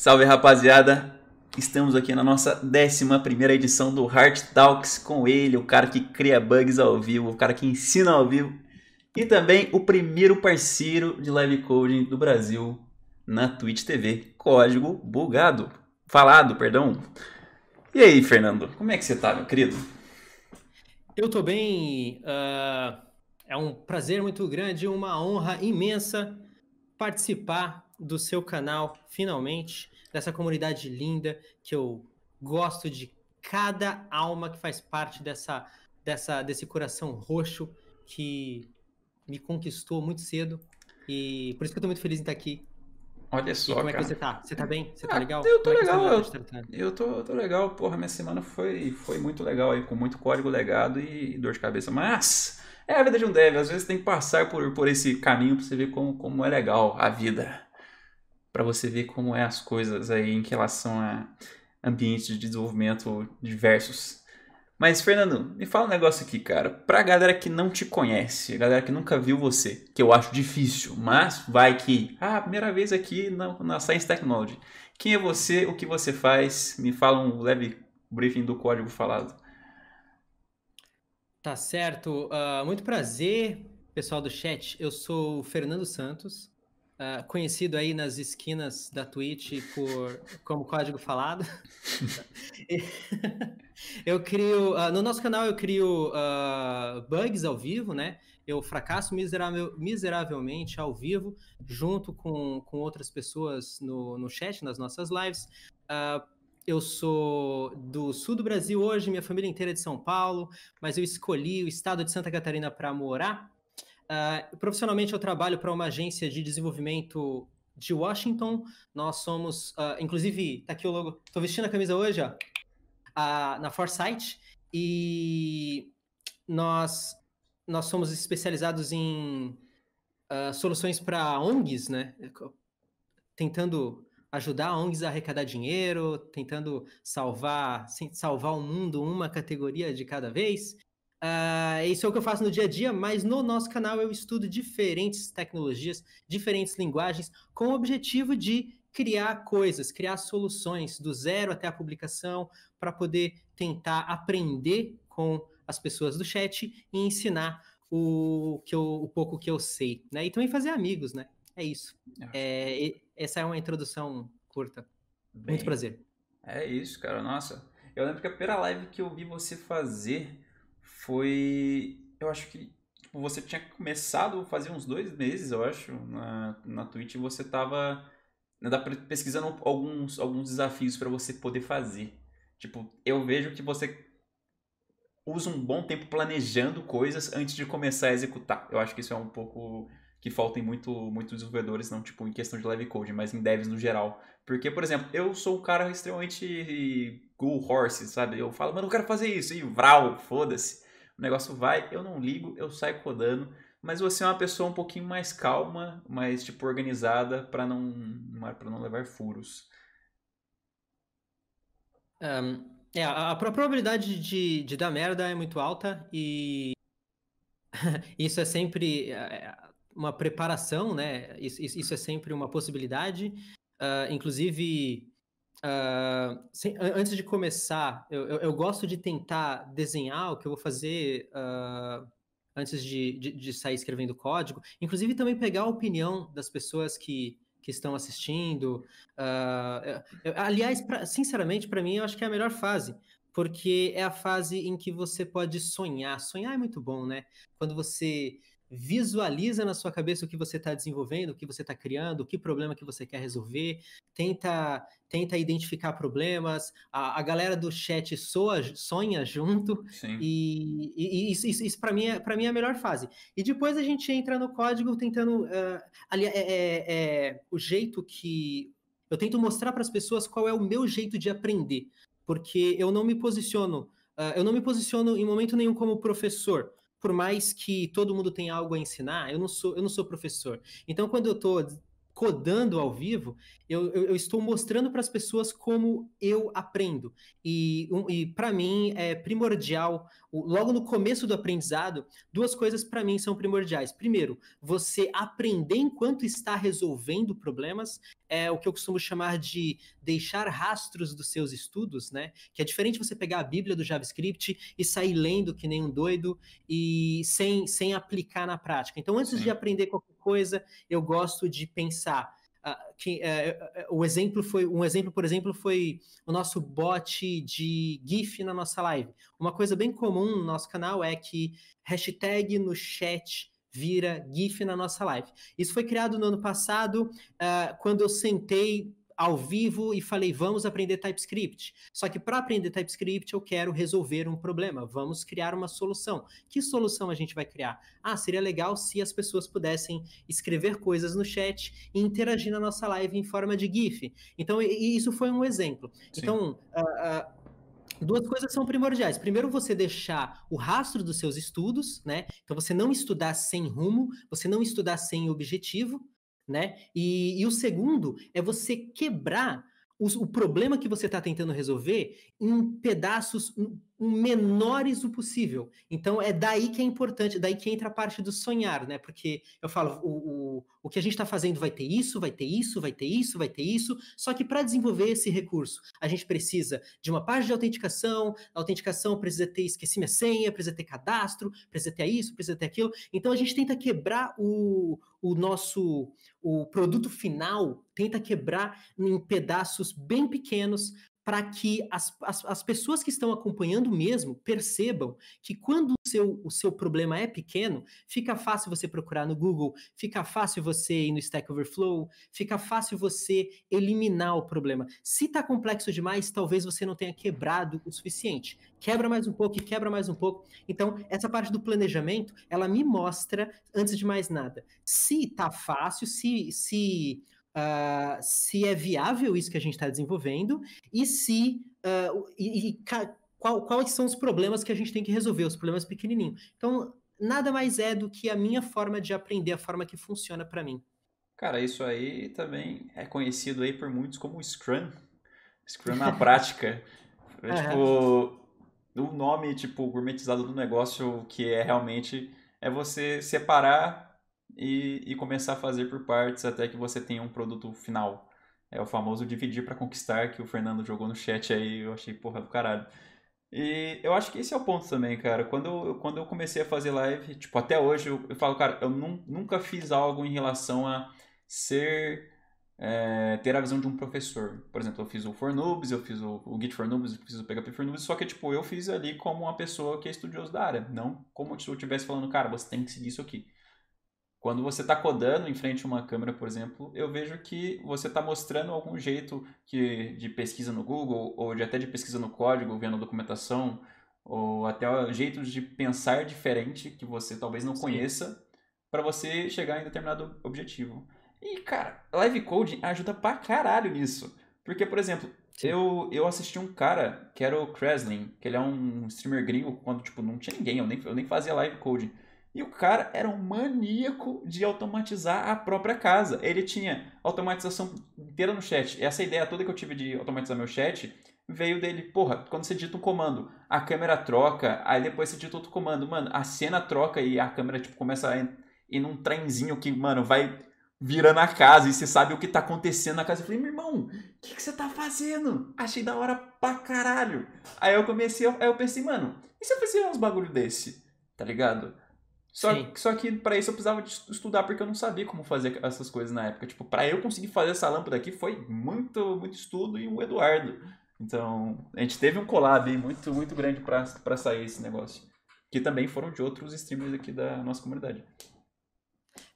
Salve rapaziada! Estamos aqui na nossa 11 edição do Heart Talks com ele, o cara que cria bugs ao vivo, o cara que ensina ao vivo e também o primeiro parceiro de live coding do Brasil na Twitch TV, Código Bugado. Falado, perdão. E aí, Fernando, como é que você tá, meu querido? Eu tô bem. Uh, é um prazer muito grande, uma honra imensa participar do seu canal, finalmente, dessa comunidade linda que eu gosto de cada alma que faz parte dessa, dessa desse coração roxo que me conquistou muito cedo e por isso que eu tô muito feliz em estar aqui. Olha só, e como cara. é que você tá? Você tá bem? Você tá ah, legal? Eu tô como legal, é eu, tá eu tô, eu tô legal. Porra, minha semana foi, foi muito legal aí, com muito código legado e dor de cabeça. Mas é a vida de um dev, às vezes tem que passar por, por esse caminho pra você ver como, como é legal a vida para você ver como é as coisas aí em relação a ambientes de desenvolvimento diversos. Mas, Fernando, me fala um negócio aqui, cara. Pra galera que não te conhece, galera que nunca viu você, que eu acho difícil, mas vai que. Ah, primeira vez aqui na, na Science Technology. Quem é você? O que você faz? Me fala um leve briefing do código falado. Tá certo. Uh, muito prazer, pessoal do chat. Eu sou o Fernando Santos. Uh, conhecido aí nas esquinas da Twitch por como código falado. eu crio uh, no nosso canal eu crio uh, bugs ao vivo, né? Eu fracasso miseravel, miseravelmente ao vivo, junto com, com outras pessoas no, no chat, nas nossas lives. eu sou do sul do Brasil hoje, minha família inteira é de São Paulo, mas eu escolhi o estado de Santa Catarina para morar Uh, profissionalmente, eu trabalho para uma agência de desenvolvimento de Washington. Nós somos, uh, inclusive, tá aqui o logo. Estou vestindo a camisa hoje, ó, uh, na Foresight. E nós, nós somos especializados em soluções para ONGs, né? Tentando ajudar ONGs a arrecadar dinheiro, tentando salvar, salvar o mundo uma categoria de cada vez. Uh, isso é o que eu faço no dia a dia, mas no nosso canal eu estudo diferentes tecnologias, diferentes linguagens, com o objetivo de criar coisas, criar soluções do zero até a publicação, para poder tentar aprender com as pessoas do chat e ensinar o, que eu, o pouco que eu sei, né? E também fazer amigos, né? É isso. É, essa é uma introdução curta. Bem, Muito prazer. É isso, cara. Nossa, eu lembro que a primeira live que eu vi você fazer foi. Eu acho que tipo, você tinha começado fazia uns dois meses, eu acho, na, na Twitch e você tava né, pesquisando alguns, alguns desafios para você poder fazer. Tipo, eu vejo que você usa um bom tempo planejando coisas antes de começar a executar. Eu acho que isso é um pouco que falta em muito, muitos desenvolvedores, não tipo em questão de live code, mas em devs no geral. Porque, por exemplo, eu sou um cara extremamente go horse, sabe? Eu falo, mano, eu quero fazer isso, e vral, foda-se o negócio vai, eu não ligo, eu saio codando, mas você é uma pessoa um pouquinho mais calma, mais tipo organizada para não para não levar furos. Um, é, a, a probabilidade de, de dar merda é muito alta e isso é sempre é, é, uma preparação, né? Isso, isso é sempre uma possibilidade. Uh, inclusive, Uh, sem, antes de começar, eu, eu, eu, gosto de tentar desenhar o que eu vou fazer uh, antes de, de, de, sair escrevendo código. Inclusive, também pegar a opinião das pessoas que, que estão assistindo. Uh, eu, aliás, pra, sinceramente, para mim, eu acho que é a melhor fase. Porque é a fase em que você pode sonhar. Sonhar é muito bom, né? Quando você visualiza na sua cabeça o que você está desenvolvendo, o que você está criando, o que problema que você quer resolver, tenta tenta identificar problemas, a, a galera do chat soa, sonha junto, e, e, isso, isso, isso para mim, é, mim é a melhor fase. E depois a gente entra no código tentando, uh, ali, é, é, é o jeito que... Eu tento mostrar para as pessoas qual é o meu jeito de aprender, porque eu não me posiciono, uh, eu não me posiciono em momento nenhum como professor, por mais que todo mundo tenha algo a ensinar, eu não sou, eu não sou professor. Então, quando eu estou codando ao vivo, eu, eu, eu estou mostrando para as pessoas como eu aprendo. E, um, e para mim é primordial logo no começo do aprendizado, duas coisas para mim são primordiais. Primeiro, você aprender enquanto está resolvendo problemas, é o que eu costumo chamar de deixar rastros dos seus estudos, né? Que é diferente você pegar a Bíblia do JavaScript e sair lendo que nem um doido e sem, sem aplicar na prática. Então, antes Sim. de aprender qualquer coisa, eu gosto de pensar Uh, que, uh, uh, o exemplo foi um exemplo, por exemplo, foi o nosso bot de GIF na nossa live. Uma coisa bem comum no nosso canal é que hashtag no chat vira GIF na nossa live. Isso foi criado no ano passado, quando eu sentei ao vivo e falei, vamos aprender TypeScript. Só que para aprender TypeScript eu quero resolver um problema, vamos criar uma solução. Que solução a gente vai criar? Ah, seria legal se as pessoas pudessem escrever coisas no chat e interagir na nossa live em forma de GIF. Então, isso foi um exemplo. Sim. Então, uh, uh, Duas coisas são primordiais. Primeiro, você deixar o rastro dos seus estudos, né? Então, você não estudar sem rumo, você não estudar sem objetivo, né? E, e o segundo é você quebrar o problema que você está tentando resolver em pedaços menores o possível. Então é daí que é importante, daí que entra a parte do sonhar, né? Porque eu falo, o, o, o que a gente está fazendo vai ter isso, vai ter isso, vai ter isso, vai ter isso. Só que para desenvolver esse recurso, a gente precisa de uma página de autenticação, a autenticação precisa ter esqueci minha senha, precisa ter cadastro, precisa ter isso, precisa ter aquilo. Então a gente tenta quebrar o, o nosso o produto final, tenta quebrar em pedaços bem pequenos para que as, as, as, pessoas que estão acompanhando mesmo percebam que quando o seu, o seu problema é pequeno, fica fácil você procurar no Google, fica fácil você ir no Stack Overflow, fica fácil você eliminar o problema. Se está complexo demais, talvez você não tenha quebrado o suficiente. Quebra mais um pouco e quebra mais um pouco. Então, essa parte do planejamento, ela me mostra, antes de mais nada, se está fácil, se, se uh, se é viável isso que a gente está desenvolvendo e se uh, e, e qual, quais são os problemas que a gente tem que resolver, os problemas pequenininhos. Então, nada mais é do que a minha forma de aprender, a forma que funciona para mim. Cara, isso aí também é conhecido aí por muitos como Scrum. Scrum na prática. É, tipo, o nome, tipo, gourmetizado do negócio que é realmente é você separar e, e começar a fazer por partes até que você tenha um produto final. É o famoso dividir para conquistar que o Fernando jogou no chat aí, eu achei porra do caralho. E eu acho que esse é o ponto também, cara. Quando eu, quando eu comecei a fazer live, tipo, até hoje eu, eu falo, cara, eu num, nunca fiz algo em relação a ser. É, ter a visão de um professor. Por exemplo, eu fiz o For Noobs, eu fiz o, o Git for Noobs, eu fiz o PHP for Noobs, só que, tipo, eu fiz ali como uma pessoa que é estudioso da área, não como se eu estivesse falando, cara, você tem que seguir isso aqui. Quando você está codando em frente a uma câmera, por exemplo, eu vejo que você está mostrando algum jeito que, de pesquisa no Google, ou de até de pesquisa no código, vendo documentação, ou até jeitos de pensar diferente que você talvez não Sim. conheça, para você chegar em determinado objetivo. E, cara, live coding ajuda pra caralho nisso. Porque, por exemplo, eu, eu assisti um cara que era o Kreslin, que ele é um streamer gringo, quando, tipo, não tinha ninguém, eu nem, eu nem fazia live coding. E o cara era um maníaco de automatizar a própria casa. Ele tinha automatização inteira no chat. Essa ideia toda que eu tive de automatizar meu chat veio dele. Porra, quando você digita um comando, a câmera troca, aí depois você digita outro comando, mano, a cena troca e a câmera tipo começa a ir num trenzinho que, mano, vai virando a casa e você sabe o que tá acontecendo na casa. Eu falei, meu irmão, o que, que você tá fazendo? Achei da hora pra caralho. Aí eu comecei, aí eu pensei, mano, e se eu fizer uns bagulho desse? Tá ligado? Só, só que para isso eu precisava de estudar porque eu não sabia como fazer essas coisas na época. Tipo, para eu conseguir fazer essa lâmpada aqui foi muito, muito estudo e o Eduardo. Então, a gente teve um collab muito, muito grande para sair esse negócio. Que também foram de outros streamers aqui da nossa comunidade.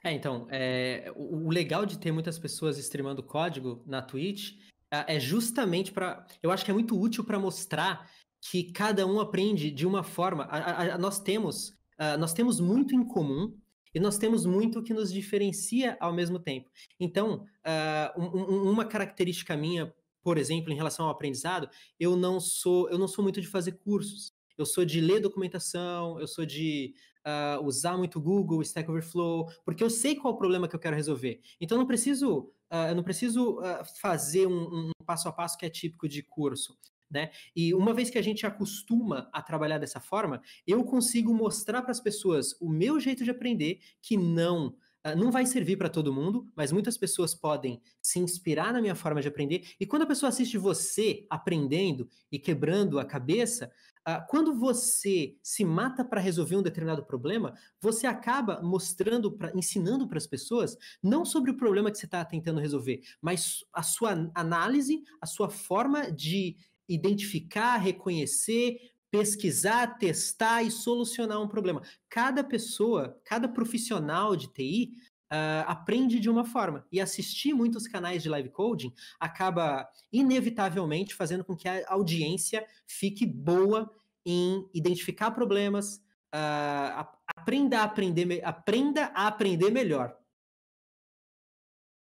É, então, é, o, o legal de ter muitas pessoas streamando código na Twitch é, é justamente para. Eu acho que é muito útil para mostrar que cada um aprende de uma forma. A, a, a, nós temos uh, nós temos muito em comum e nós temos muito que nos diferencia ao mesmo tempo. Então, uh, um, uma característica minha, por exemplo, em relação ao aprendizado, eu não sou eu não sou muito de fazer cursos. Eu sou de ler documentação, eu sou de uh, usar muito Google, Stack Overflow, porque eu sei qual é o problema que eu quero resolver. Então, não preciso, uh, eu não preciso fazer um, um passo a passo que é típico de curso né? E uma vez que a gente acostuma a trabalhar dessa forma, eu consigo mostrar para as pessoas o meu jeito de aprender que não Uh, não vai servir para todo mundo, mas muitas pessoas podem se inspirar na minha forma de aprender. E quando a pessoa assiste você aprendendo e quebrando a cabeça, uh, quando você se mata para resolver um determinado problema, você acaba mostrando, pra, ensinando para as pessoas não sobre o problema que você está tentando resolver, mas a sua análise, a sua forma de identificar, reconhecer, pesquisar, testar e solucionar um problema. Cada pessoa, cada profissional de TI uh, ah, aprende de uma forma. E assistir muitos canais de live coding acaba inevitavelmente fazendo com que a audiência fique boa em identificar problemas, uh, aprenda a aprender, aprenda a aprender melhor.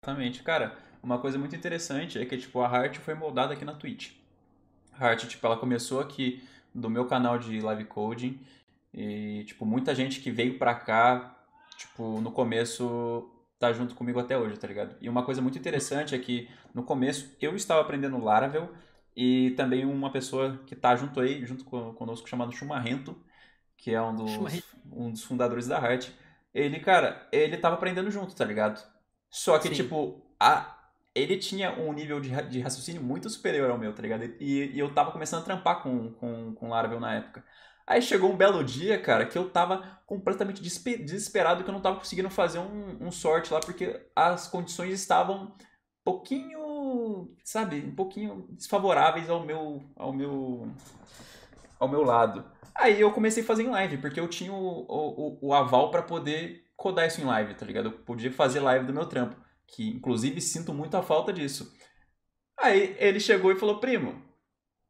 Exatamente, cara. Uma coisa muito interessante é que tipo a Heart foi moldada aqui na Twitch. A tipo, ela começou aqui do meu canal de live coding e tipo muita gente que veio pra cá, tipo, no começo tá junto comigo até hoje, tá ligado? E uma coisa muito interessante é que no começo eu estava aprendendo Laravel e também uma pessoa que tá junto aí, junto conosco, chamado Chumarrento, que é um dos, um dos fundadores da Heart. Ele, cara, ele tava aprendendo junto, tá ligado? Só que, Sim. tipo, a, ele tinha um nível de, de raciocínio muito superior ao meu, tá ligado? E, e eu tava começando a trampar com, com, com Laravel na época. Aí chegou um belo dia, cara, que eu tava completamente desesperado que eu não tava conseguindo fazer um, um sorte lá, porque as condições estavam um pouquinho, sabe, um pouquinho desfavoráveis ao meu, ao meu, ao meu lado. Aí eu comecei a fazer em live, porque eu tinha o, o, o aval para poder codar isso em live, tá ligado? Eu podia fazer live do meu trampo que inclusive sinto muito a falta disso. Aí ele chegou e falou: "Primo,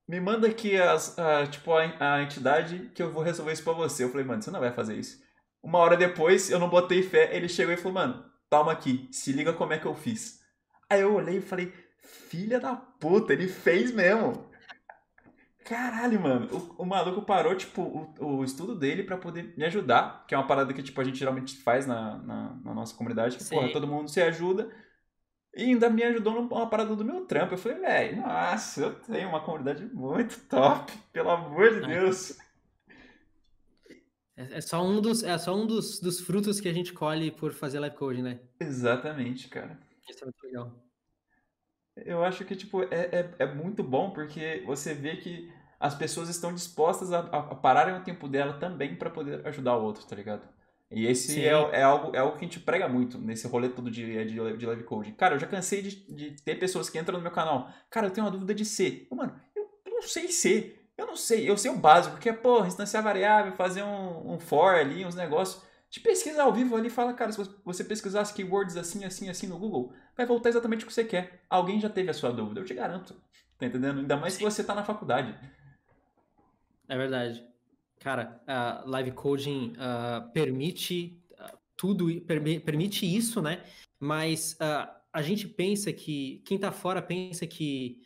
me manda aqui as, a, tipo a, a entidade que eu vou resolver isso para você". Eu falei: "Mano, você não vai fazer isso". Uma hora depois, eu não botei fé, ele chegou e falou: "Mano, toma aqui, se liga como é que eu fiz". Aí eu olhei e falei: "Filha da puta, ele fez mesmo". Caralho, mano. O, o maluco parou, tipo, o, o estudo dele para poder me ajudar, que é uma parada que, tipo, a gente geralmente faz na, na, na nossa comunidade, que, Sim. porra, todo mundo se ajuda. E ainda me ajudou numa parada do meu trampo. Eu falei, velho, nossa, eu tenho uma comunidade muito top, pelo amor de Deus. É, é só um, dos, é só um dos, dos frutos que a gente colhe por fazer live code, né? Exatamente, cara. Isso é muito legal. Eu acho que, tipo, é, é, é muito bom porque você vê que as pessoas estão dispostas a, a pararem o tempo dela também para poder ajudar o outro, tá ligado? E esse é, é, algo, é algo que a gente prega muito nesse rolê todo de, de, de live coding. Cara, eu já cansei de, de ter pessoas que entram no meu canal. Cara, eu tenho uma dúvida de C. Mano, eu não sei C. Eu não sei. Eu sei o básico, que é, pô, instanciar variável, fazer um, um for ali, uns negócios. De pesquisa ao vivo ali, fala, cara, se você pesquisasse keywords assim, assim, assim no Google, vai voltar exatamente o que você quer. Alguém já teve a sua dúvida, eu te garanto. Tá entendendo? Ainda mais se você tá na faculdade. É verdade. Cara, a live coding uh, permite uh, tudo, per permite isso, né? Mas uh, a gente pensa que, quem tá fora pensa que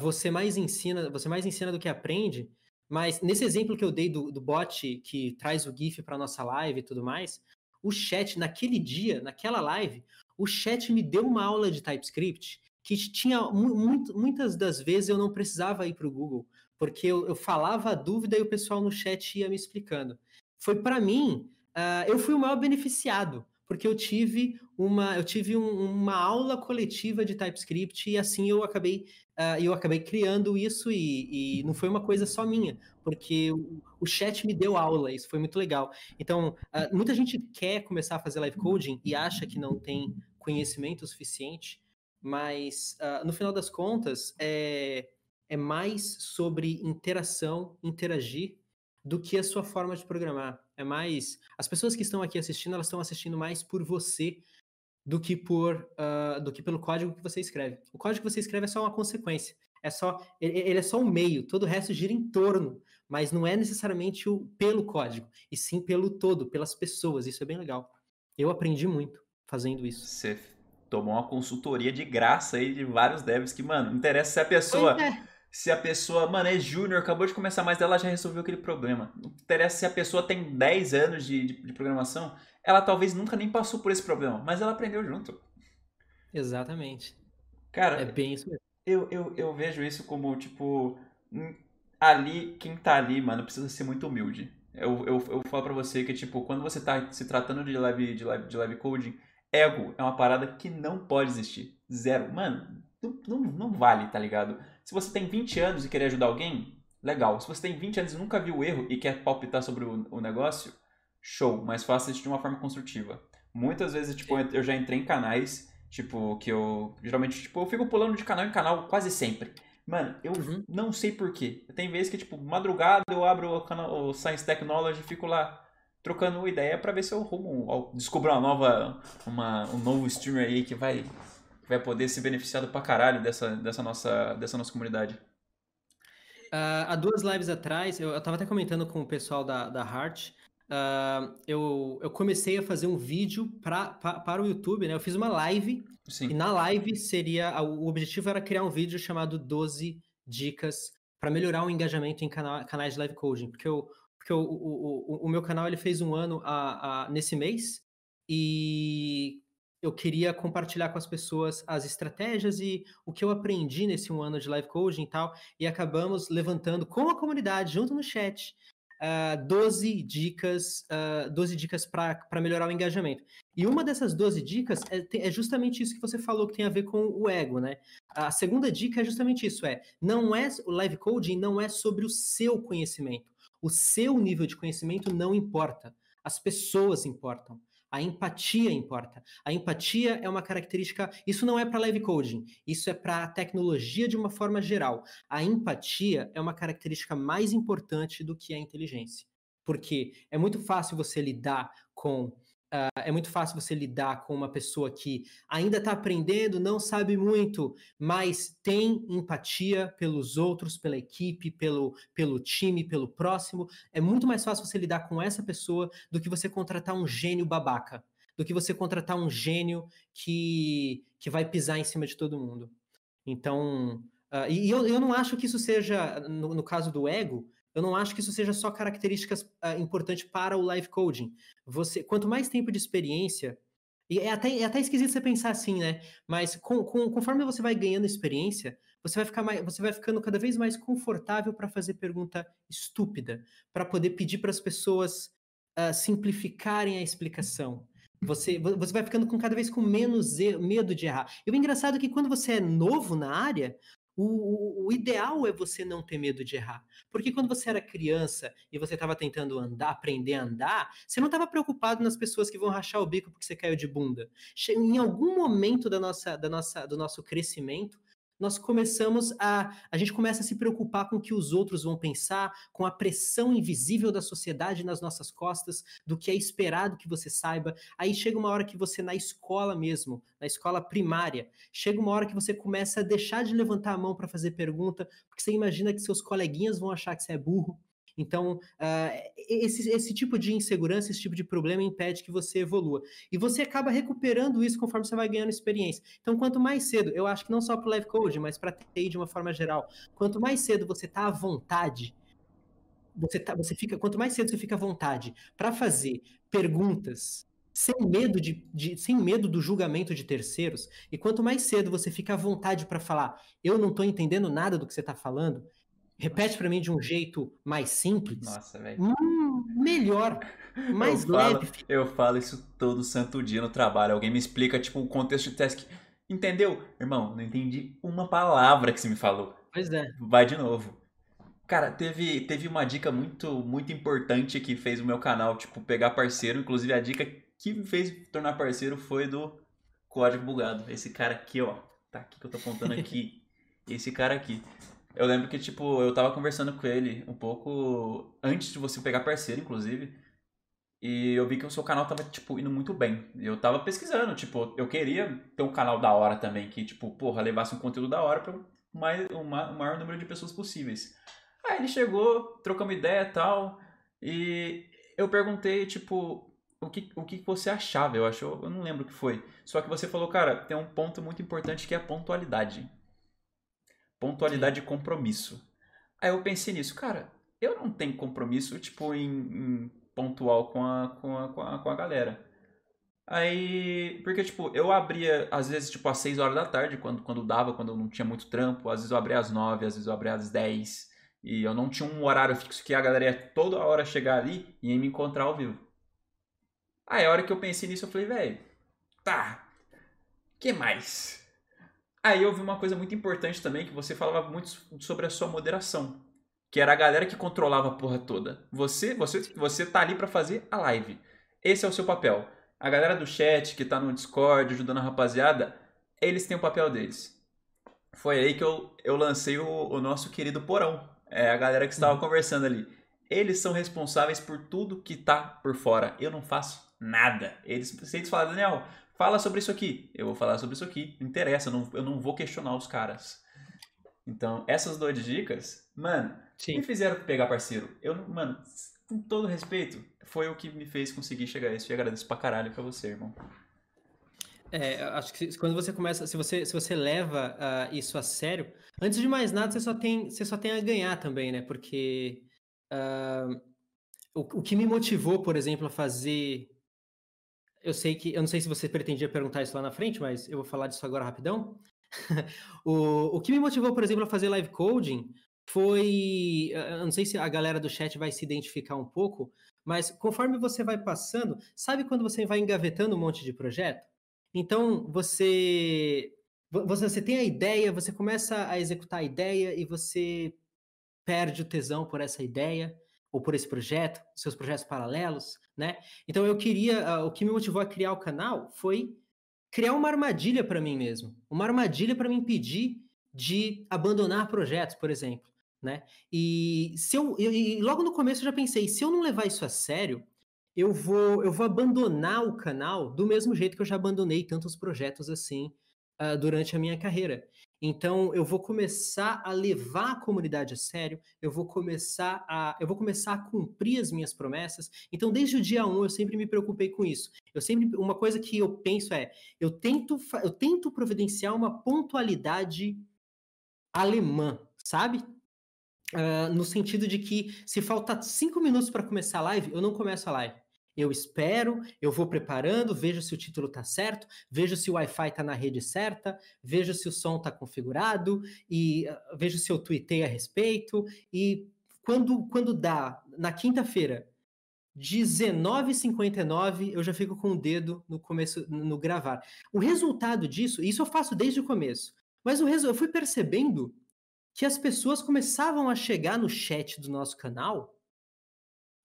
você mais ensina, você mais ensina do que aprende, mas nesse exemplo que eu dei do, do bot que traz o GIF para nossa live e tudo mais, o chat, naquele dia, naquela live, o chat me deu uma aula de TypeScript que tinha muito, muitas das vezes eu não precisava ir para o Google, porque eu, eu, falava a dúvida e o pessoal no chat ia me explicando. Foi para mim, uh, eu fui o maior beneficiado, porque eu tive uma, eu tive um, uma aula coletiva de TypeScript e assim eu acabei, uh, eu acabei criando isso e, e, não foi uma coisa só minha, porque o, o, chat me deu aula, isso foi muito legal. Então, uh, muita gente quer começar a fazer live coding e acha que não tem conhecimento suficiente, mas uh, no final das contas é, é mais sobre interação, interagir, do que a sua forma de programar. É mais. As pessoas que estão aqui assistindo, elas estão assistindo mais por você do que por uh, do que pelo código que você escreve. O código que você escreve é só uma consequência. É só ele é só um meio. Todo o resto gira em torno, mas não é necessariamente o pelo código, e sim pelo todo, pelas pessoas. Isso é bem legal. Eu aprendi muito fazendo isso. Você tomou uma consultoria de graça aí de vários devs que, mano, interessa se a pessoa é se a pessoa, mano, é júnior, acabou de começar, mas ela já resolveu aquele problema. Não interessa se a pessoa tem 10 anos de, de, de, programação, ela talvez nunca nem passou por esse problema, mas ela aprendeu junto. Exatamente. Cara, é bem isso mesmo. Eu, eu, eu vejo isso como, tipo, hum, ali, quem tá ali, mano, precisa ser muito humilde. Eu, eu, eu falo pra você que, tipo, quando você tá se tratando de live, de live, de live coding, ego é uma parada que não pode existir. Zero. Mano, não, não, não vale, tá ligado? Se você tem 20 anos e querer ajudar alguém, legal. Se você tem 20 anos e nunca viu o erro e quer palpitar sobre o, o negócio, show. Mas faça isso de uma forma construtiva. Muitas vezes, tipo, eu já entrei em canais, tipo, que eu. Geralmente, tipo, eu fico pulando de canal em canal quase sempre. Mano, eu uhum. não sei porquê. Tem vezes que, tipo, madrugada eu abro o, canal, o Science Technology e fico lá trocando ideia para ver se eu rumo, descubro uma nova, uma, um novo streamer aí que vai, vai poder ser beneficiado pra caralho dessa, dessa, nossa, dessa nossa comunidade. Uh, há duas lives atrás, eu, eu tava até comentando com o pessoal da, da Heart, uh, eu, eu comecei a fazer um vídeo pra, pra, para o YouTube, né? Eu fiz uma live Sim. E na live seria. O objetivo era criar um vídeo chamado 12 dicas para melhorar o engajamento em cana canais de live coding. Porque, eu, porque o, o, o, o meu canal ele fez um ano a, a, nesse mês e eu queria compartilhar com as pessoas as estratégias e o que eu aprendi nesse um ano de live coding e tal. E acabamos levantando com a comunidade, junto no chat, uh, 12 dicas, uh, 12 dicas para melhorar o engajamento. E uma dessas 12 dicas é, é, justamente isso que você falou que tem a ver com o ego, né? A segunda dica é justamente isso, é não é o live coding não é sobre o seu conhecimento. O seu nível de conhecimento não importa. As pessoas importam. A empatia importa. A empatia é uma característica. Isso não é para live coding, isso é para a tecnologia de uma forma geral. A empatia é uma característica mais importante do que a inteligência. Porque é muito fácil você lidar com Uh, é muito fácil você lidar com uma pessoa que ainda está aprendendo, não sabe muito, mas tem empatia pelos outros, pela equipe, pelo, pelo time, pelo próximo. É muito mais fácil você lidar com essa pessoa do que você contratar um gênio babaca, do que você contratar um gênio que, que vai pisar em cima de todo mundo. Então, uh, e eu, eu não acho que isso seja, no, no caso do ego, eu não acho que isso seja só características uh, importantes para o live coding. Você, quanto mais tempo de experiência, e é até, é até esquisito você pensar assim, né? Mas com, com, conforme você vai ganhando experiência, você vai ficar mais, você vai ficando cada vez mais confortável para fazer pergunta estúpida, para poder pedir para as pessoas uh, simplificarem a explicação. Você, você vai ficando com cada vez com menos medo de errar. E o engraçado é que quando você é novo na área, o, o, ideal é você não ter medo de errar. Porque quando você era criança e você estava tentando andar, aprender a andar, você não estava preocupado nas pessoas que vão rachar o bico porque você caiu de bunda. Em algum momento da nossa, da nossa, do nosso crescimento, nós começamos a. A gente começa a se preocupar com o que os outros vão pensar, com a pressão invisível da sociedade nas nossas costas, do que é esperado que você saiba. Aí chega uma hora que você, na escola mesmo, na escola primária, chega uma hora que você começa a deixar de levantar a mão para fazer pergunta, porque você imagina que seus coleguinhas vão achar que você é burro. Então, uh, esse, esse tipo de insegurança, esse tipo de problema impede que você evolua. E você acaba recuperando isso conforme você vai ganhando experiência. Então, quanto mais cedo, eu acho que não só para o live code, mas para TI de uma forma geral, quanto mais cedo você está à vontade, você, tá, você fica, quanto mais cedo você fica à vontade para fazer perguntas sem medo de, de, sem medo do julgamento de terceiros, e quanto mais cedo você fica à vontade para falar, eu não estou entendendo nada do que você está falando, Repete para mim de um jeito mais simples. Nossa, velho. Hum, melhor. Mais eu leve. Falo, eu falo isso todo santo dia no trabalho. Alguém me explica, tipo, o contexto de teste. Entendeu? Irmão, não entendi uma palavra que você me falou. Pois é. Vai de novo. Cara, teve, teve uma dica muito, muito importante que fez o meu canal, tipo, pegar parceiro. Inclusive, a dica que me fez tornar parceiro foi do código bugado. Esse cara aqui, ó. Tá aqui que eu tô apontando aqui. Esse cara aqui. Eu lembro que, tipo, eu tava conversando com ele um pouco antes de você pegar parceiro, inclusive. E eu vi que o seu canal tava, tipo, indo muito bem. Eu tava pesquisando, tipo, eu queria ter um canal da hora também, que, tipo, porra, levasse um conteúdo da hora pra mais, o maior número de pessoas possíveis. Aí ele chegou, trocamos ideia e tal, e eu perguntei, tipo, o que, o que você achava, eu acho, eu não lembro o que foi. Só que você falou, cara, tem um ponto muito importante que é a pontualidade. Pontualidade e compromisso. Aí eu pensei nisso, cara, eu não tenho compromisso, tipo, em, em pontual com a, com, a, com, a, com a galera. Aí, porque, tipo, eu abria, às vezes, tipo, às 6 horas da tarde, quando, quando dava, quando eu não tinha muito trampo. Às vezes eu abria às 9, às vezes eu abria às 10. E eu não tinha um horário fixo que a galera ia toda hora chegar ali e ia me encontrar ao vivo. Aí a hora que eu pensei nisso, eu falei, velho, tá, que mais? Aí eu vi uma coisa muito importante também, que você falava muito sobre a sua moderação. Que era a galera que controlava a porra toda. Você, você, você tá ali para fazer a live. Esse é o seu papel. A galera do chat que tá no Discord ajudando a rapaziada, eles têm o papel deles. Foi aí que eu, eu lancei o, o nosso querido porão. É a galera que estava uhum. conversando ali. Eles são responsáveis por tudo que tá por fora. Eu não faço nada. Eles, se eles falarem, Daniel, fala sobre isso aqui. Eu vou falar sobre isso aqui. Não interessa, eu não, eu não vou questionar os caras. Então, essas duas dicas, mano, Sim. me fizeram pegar parceiro. Eu, mano, com todo respeito, foi o que me fez conseguir chegar a isso. E agradeço pra caralho pra você, irmão. É, acho que quando você começa, se você, se você leva uh, isso a sério, antes de mais nada, você só tem, você só tem a ganhar também, né? Porque uh, o, o que me motivou, por exemplo, a fazer. Eu sei que. Eu não sei se você pretendia perguntar isso lá na frente, mas eu vou falar disso agora rapidão. o, o que me motivou, por exemplo, a fazer live coding foi. Eu não sei se a galera do chat vai se identificar um pouco, mas conforme você vai passando, sabe quando você vai engavetando um monte de projeto? Então, você, você, tem a ideia, você começa a executar a ideia e você perde o tesão por essa ideia ou por esse projeto, seus projetos paralelos, né? Então eu queria, uh, o que me motivou a criar o canal foi criar uma armadilha para mim mesmo, uma armadilha para me impedir de abandonar projetos, por exemplo, né? E se eu, eu e logo no começo eu já pensei, se eu não levar isso a sério, eu vou, eu vou abandonar o canal do mesmo jeito que eu já abandonei tantos projetos assim uh, durante a minha carreira. Então eu vou começar a levar a comunidade a sério, eu vou começar a, eu vou começar a cumprir as minhas promessas. Então desde o dia 1 eu sempre me preocupei com isso. Eu sempre uma coisa que eu penso é, eu tento eu tento providenciar uma pontualidade alemã, sabe? Uh, no sentido de que se faltar cinco minutos para começar a live, eu não começo a live. Eu espero, eu vou preparando, vejo se o título está certo, vejo se o Wi-Fi está na rede certa, vejo se o som está configurado e uh, vejo se eu tuitei a respeito. E quando, quando dá, na quinta-feira, 19h59, eu já fico com o dedo no começo, no gravar. O resultado disso, isso eu faço desde o começo, mas o eu fui percebendo que as pessoas começavam a chegar no chat do nosso canal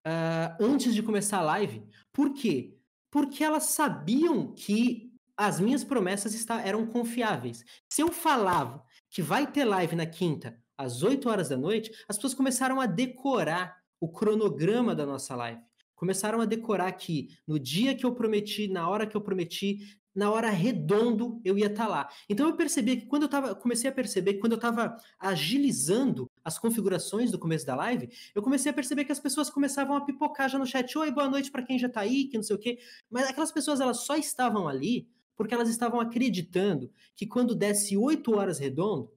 uh, antes de começar a live. Por quê? Porque elas sabiam que as minhas promessas está, eram confiáveis. Se eu falava que vai ter live na quinta, às 8 horas da noite, as pessoas começaram a decorar o cronograma da nossa live. Começaram a decorar que no dia que eu prometi, na hora que eu prometi, na hora redondo eu ia estar tá lá. Então eu percebi que quando eu tava, comecei a perceber que quando eu estava agilizando as configurações do começo da live, eu comecei a perceber que as pessoas começavam a pipocar já no chat, oi, boa noite para quem já está aí, que não sei o quê. Mas aquelas pessoas elas só estavam ali porque elas estavam acreditando que quando desse 8 horas redondo,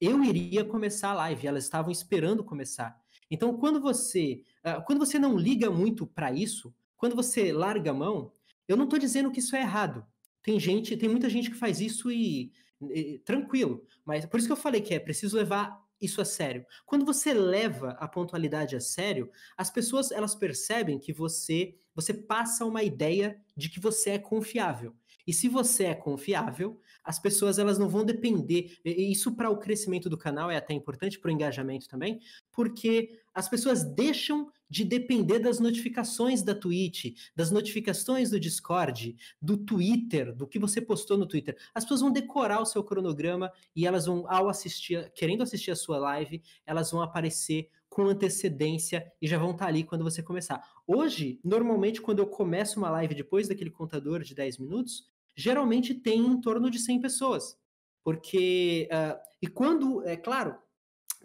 eu iria começar a live, elas estavam esperando começar. Então, quando você, uh, quando você não liga muito para isso, quando você larga a mão, eu não estou dizendo que isso é errado. Tem gente, tem muita gente que faz isso e, e, tranquilo, mas por isso que eu falei que é preciso levar isso a sério. Quando você leva a pontualidade a sério, as pessoas elas percebem que você você passa uma ideia de que você é confiável. E se você é confiável, as pessoas elas não vão depender. Isso para o crescimento do canal é até importante para o engajamento também, porque as pessoas deixam de depender das notificações da Twitch, das notificações do Discord, do Twitter, do que você postou no Twitter. As pessoas vão decorar o seu cronograma e elas vão, ao assistir, querendo assistir a sua live, elas vão aparecer com antecedência e já vão estar ali quando você começar. Hoje, normalmente, quando eu começo uma live depois daquele contador de 10 minutos, geralmente tem em torno de 100 pessoas. Porque, uh, e quando, é claro,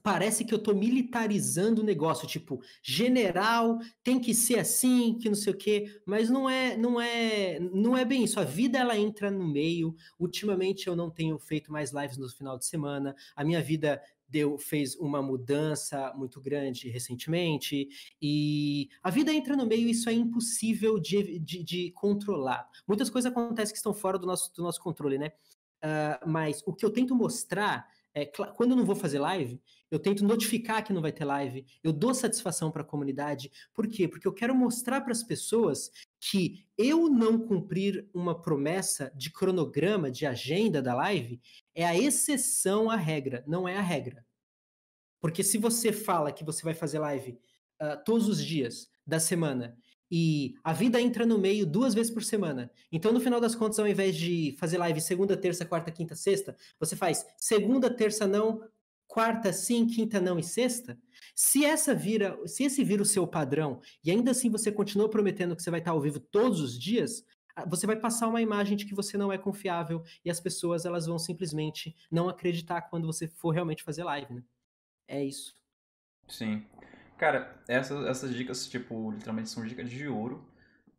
parece que eu estou militarizando o negócio, tipo, general, tem que ser assim, que não sei o quê, mas não é, não é, não é bem isso. A vida ela entra no meio. Ultimamente eu não tenho feito mais lives no final de semana. A minha vida deu fez uma mudança muito grande recentemente e a vida entra no meio isso é impossível de, de, de controlar. Muitas coisas acontecem que estão fora do nosso, do nosso controle né? Uh, mas o que eu tento mostrar É, quando eu não vou fazer live, eu tento notificar que não vai ter live, eu dou satisfação para a comunidade. Por quê? Porque eu quero mostrar para as pessoas que eu não cumprir uma promessa de cronograma, de agenda da live, é a exceção à regra, não é a regra. Porque se você fala que você vai fazer live uh, todos os dias da semana e a vida entra no meio duas vezes por semana. Então, no final das contas, ao invés de fazer live segunda, terça, quarta, quinta, sexta, você faz segunda, terça não, quarta sim, quinta não e sexta. Se essa vira, se esse vira o seu padrão e ainda assim você continua prometendo que você vai estar ao vivo todos os dias, você vai passar uma imagem de que você não é confiável e as pessoas elas vão simplesmente não acreditar quando você for realmente fazer live, né? É isso. Sim. Cara, essas, essas dicas, tipo, literalmente são dicas de ouro,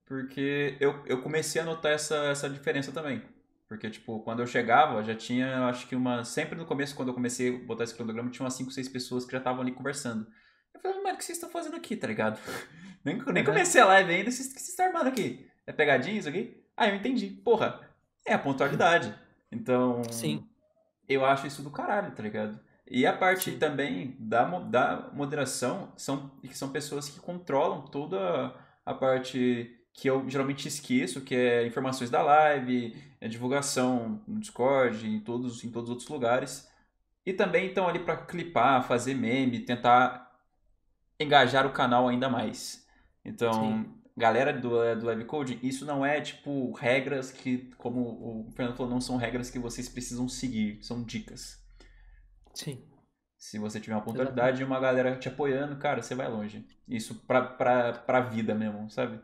porque eu, eu comecei a notar essa, essa diferença também. Porque, tipo, quando eu chegava, já tinha, acho que uma. Sempre no começo, quando eu comecei a botar esse cronograma, tinha umas 5, 6 pessoas que já estavam ali conversando. Eu falei, mano, o que vocês estão fazendo aqui, tá ligado? nem, nem comecei a live ainda, o que vocês estão armando aqui? É pegadinha isso aqui? Ah, eu entendi. Porra, é a pontualidade. Então. Sim. Eu acho isso do caralho, tá ligado? E a parte Sim. também da, da moderação são, que são pessoas que controlam toda a parte que eu geralmente esqueço, que é informações da live, é divulgação no Discord, em todos, em todos os outros lugares. E também estão ali para clipar, fazer meme, tentar engajar o canal ainda mais. Então, Sim. galera do, do Live Coding, isso não é tipo regras que, como o Fernando falou, não são regras que vocês precisam seguir, são dicas. Sim. Se você tiver uma pontualidade e uma galera te apoiando, cara, você vai longe. Isso pra, pra, pra vida mesmo, sabe?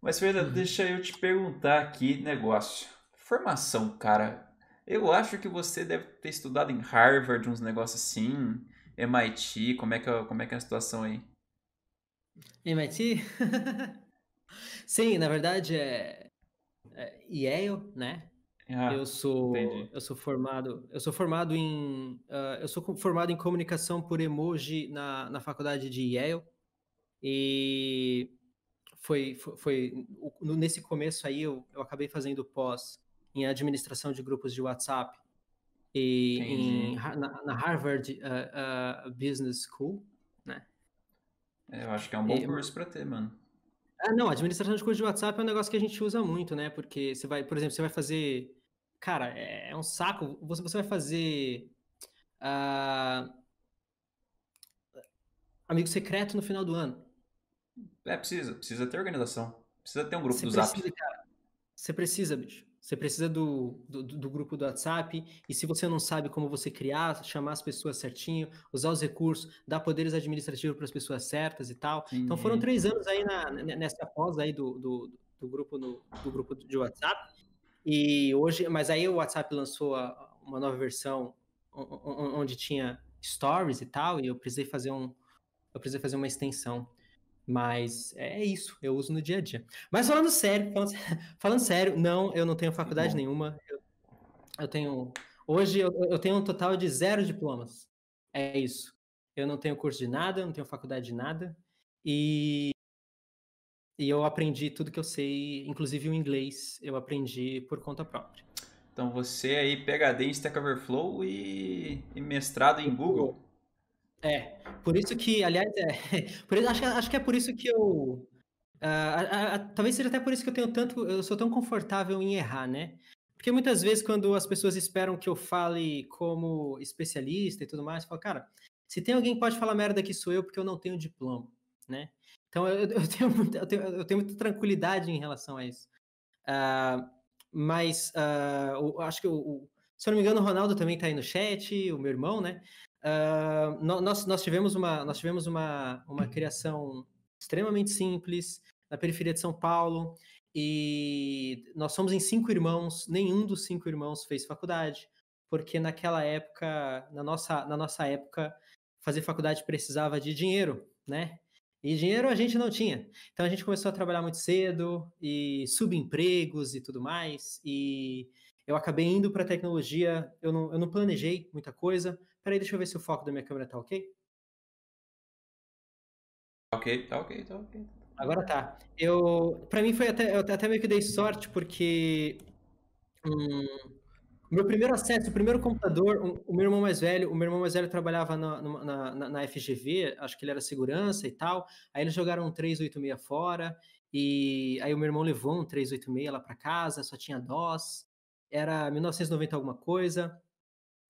Mas, Fernanda, uhum. deixa eu te perguntar aqui negócio. Formação, cara. Eu acho que você deve ter estudado em Harvard, uns negócios assim, MIT, como é que é, como é, que é a situação aí? MIT? Sim, na verdade é, é Yale, né? Ah, eu sou entendi. eu sou formado eu sou formado em uh, eu sou formado em comunicação por emoji na, na faculdade de Yale. E foi foi, foi nesse começo aí eu, eu acabei fazendo pós em administração de grupos de WhatsApp e em, na, na, Harvard uh, uh, Business School né? É, eu acho que é um bom e, curso para ter mano ah, não, administração de curso de WhatsApp é um negócio que a gente usa muito, né? Porque você vai, por exemplo, você vai fazer. Cara, é, é um saco. Você, você vai fazer. Uh, amigo secreto no final do ano. É, precisa. Precisa ter organização. Precisa ter um grupo você do precisa, Zap. Cara, você precisa, bicho. Você precisa do, do, do, grupo do WhatsApp, e se você não sabe como você criar, chamar as pessoas certinho, usar os recursos, dar poderes administrativos para as pessoas certas e tal. Uhum. Então foram três anos aí na, nessa pós aí do, do, do, grupo no, do grupo de WhatsApp. E hoje, mas aí o WhatsApp lançou a, uma nova versão onde tinha stories e tal, e eu precisei fazer um, eu precisei fazer uma extensão. Mas é isso, eu uso no dia a dia. Mas falando sério, falando, falando sério, não, eu não tenho faculdade nenhuma. Eu, eu, tenho. Hoje eu, eu, tenho um total de zero diplomas. É isso. Eu não tenho curso de nada, eu não tenho faculdade de nada. E, e eu aprendi tudo que eu sei, inclusive o inglês, eu aprendi por conta própria. Então você aí, PHD em Stack Overflow e, e mestrado em Google. É, por isso que, aliás, é, por isso, acho, acho que é por isso que eu. Uh, talvez seja até por isso que eu tenho tanto. Eu sou tão confortável em errar, né? Porque muitas vezes, quando as pessoas esperam que eu fale como especialista e tudo mais, eu falo, cara, se tem alguém que pode falar merda aqui sou eu, porque eu não tenho diploma, né? Então eu, eu, tenho, muita, eu, tenho, eu tenho muita tranquilidade em relação a isso. Uh, mas uh, acho que, o, se eu não me engano, o Ronaldo também está aí no chat, o meu irmão, né? Uh, nós, nós tivemos, uma, nós tivemos uma, uma criação extremamente simples na periferia de São Paulo e nós somos em cinco irmãos, nenhum dos cinco irmãos fez faculdade, porque naquela época, na nossa, na nossa época, fazer faculdade precisava de dinheiro, né? E dinheiro a gente não tinha. Então a gente começou a trabalhar muito cedo e subempregos e tudo mais. E eu acabei indo para tecnologia. Eu não, eu não planejei muita coisa, Peraí, deixa eu ver se o foco da minha câmera tá ok. Ok, tá ok, tá ok. Agora tá. Eu, para mim foi até, eu até meio que dei sorte porque hum, O meu primeiro acesso, o primeiro computador, o, o meu irmão mais velho, o meu irmão mais velho trabalhava na, na, na, na, FGV, acho que ele era segurança e tal. Aí eles jogaram um 386 fora, e aí o meu irmão levou um 386 lá para casa, só tinha DOS. Era 1990 alguma coisa.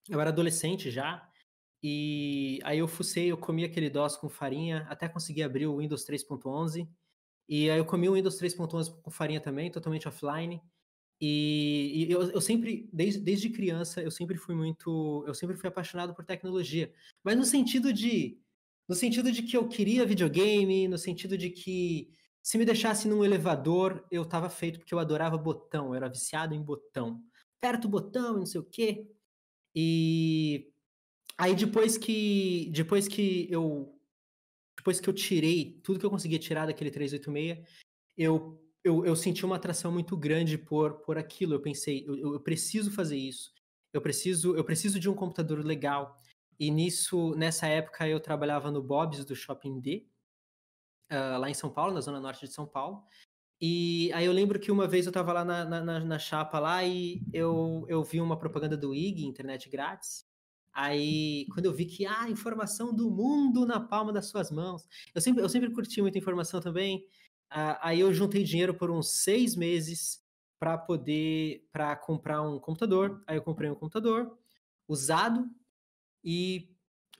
Eu era adolescente já. E aí eu fucei, eu comi aquele DOS com farinha, até consegui abrir o Windows 3.11. E aí eu comi o Windows 3.11 com farinha também, totalmente offline. E, e eu, eu, sempre, desde, desde criança, eu sempre fui muito, eu sempre fui apaixonado por tecnologia, mas no sentido de, no sentido de que eu queria videogame, no sentido de que se me deixasse num elevador, eu tava feito porque eu adorava botão, eu era viciado em botão, aperta o botão, não sei o quê. E aí depois que, depois que eu depois que eu tirei tudo que eu conseguia tirar daquele 386, eu, eu, eu senti uma atração muito grande por, por aquilo. Eu pensei, eu, eu preciso fazer isso. Eu preciso, eu preciso de um computador legal. E nisso, nessa época, eu trabalhava no Bob's do Shopping D, uh, lá em São Paulo, na zona norte de São Paulo. E aí eu lembro que uma vez eu estava lá na, na, na, chapa lá e eu, eu vi uma propaganda do IG, internet grátis. Aí, quando eu vi que ah, informação do mundo na palma das suas mãos, eu sempre, eu sempre curti muita informação também. Uh, aí eu juntei dinheiro por uns seis meses para poder para comprar um computador. Aí eu comprei um computador usado e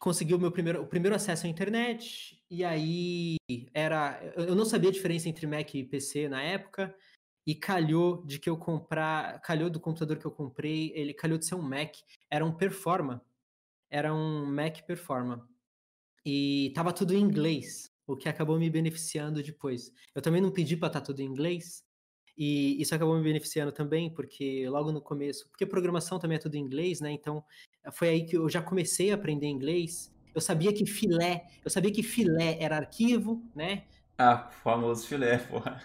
consegui o meu primeiro, o primeiro acesso à internet. E aí era, eu não sabia a diferença entre Mac e PC na época. E calhou de que eu comprar, calhou do computador que eu comprei, ele calhou de ser um Mac, era um Performa era um Mac Performa. E tava tudo em inglês, o que acabou me beneficiando depois. Eu também não pedi para estar tá tudo em inglês, e isso acabou me beneficiando também, porque logo no começo, porque programação também é tudo em inglês, né? Então, foi aí que eu já comecei a aprender inglês. Eu sabia que filé, eu sabia que filé era arquivo, né? Ah, famoso filé, porra.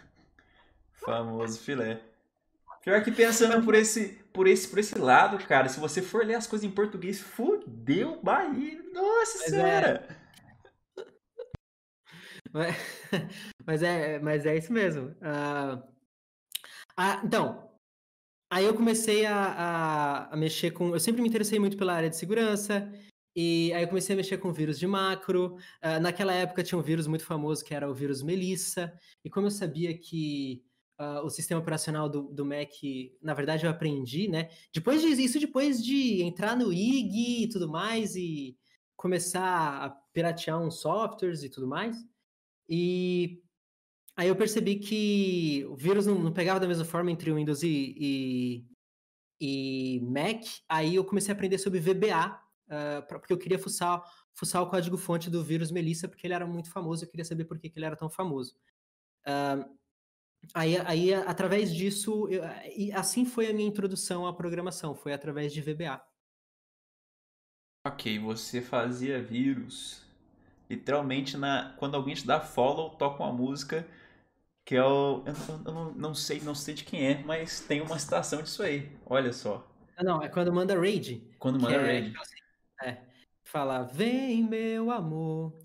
Famoso filé. Pior que pensando por esse, por esse, por esse lado, cara, se você for ler as coisas em português, fudeu Bahia. Nossa mas é. senhora! É... Mas, mas, é, mas é isso mesmo. Uh... Ah, então, aí eu comecei a, a, a, mexer com. Eu sempre me interessei muito pela área de segurança. E aí eu comecei a mexer com vírus de macro. Uh, naquela época tinha um vírus muito famoso que era o vírus Melissa. E como eu sabia que uh, o sistema operacional do, do Mac, na verdade eu aprendi, né? Depois de isso, depois de entrar no IG e tudo mais e começar a piratear uns softwares e tudo mais. E aí eu percebi que o vírus não, não pegava da mesma forma entre Windows e, e, e Mac. Aí eu comecei a aprender sobre VBA, uh, porque eu queria fuçar, fuçar o código-fonte do vírus Melissa, porque ele era muito famoso, eu queria saber por que, que ele era tão famoso. Uh, Aí, aí através disso, eu, assim foi a minha introdução à programação, foi através de VBA. Ok, você fazia vírus. Literalmente, na, quando alguém te dá follow, toca uma música que é o. Eu, não, eu não, não, sei, não sei de quem é, mas tem uma citação disso aí. Olha só. Ah, não, é quando manda raid. Quando manda é, raid. É. Fala, vem meu amor,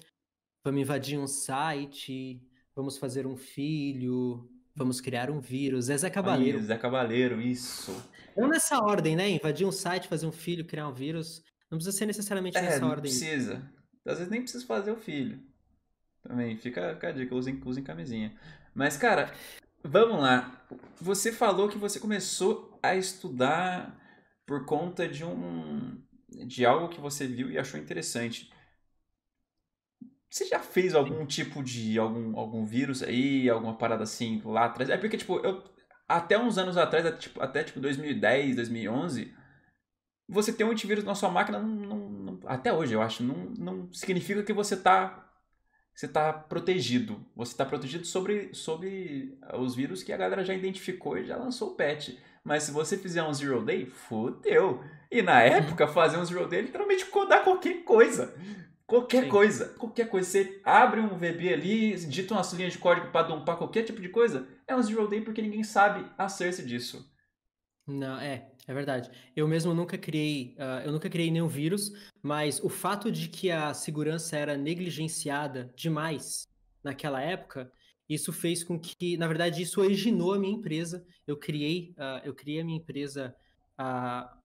vamos invadir um site, vamos fazer um filho, Vamos criar um vírus. É Zé Cabaleiro. Zé Cabaleiro, isso. Não nessa ordem, né? Invadir um site, fazer um filho, criar um vírus. Não precisa ser necessariamente é, nessa não ordem. precisa. Às vezes nem precisa fazer o filho. Também, fica, fica a dica, usem, usem camisinha. Mas, cara, vamos lá. Você falou que você começou a estudar por conta de um de algo que você viu e achou interessante. Você já fez algum tipo de algum, algum vírus aí, alguma parada assim lá atrás? É porque, tipo, eu até uns anos atrás, até tipo, até, tipo 2010, 2011, você ter um antivírus na sua máquina, não, não, não, até hoje eu acho, não, não significa que você está você tá protegido. Você está protegido sobre, sobre os vírus que a galera já identificou e já lançou o patch. Mas se você fizer um zero day, fodeu. E na época, fazer um zero day é literalmente codar qualquer coisa. Qualquer Sim. coisa, qualquer coisa. Você abre um VB ali, dita umas linhas de código para dumpar qualquer tipo de coisa, é um zero day porque ninguém sabe acerce disso. Não, é, é verdade. Eu mesmo nunca criei, uh, eu nunca criei nenhum vírus, mas o fato de que a segurança era negligenciada demais naquela época, isso fez com que, na verdade, isso originou a minha empresa. Eu criei, uh, eu criei a minha empresa uh,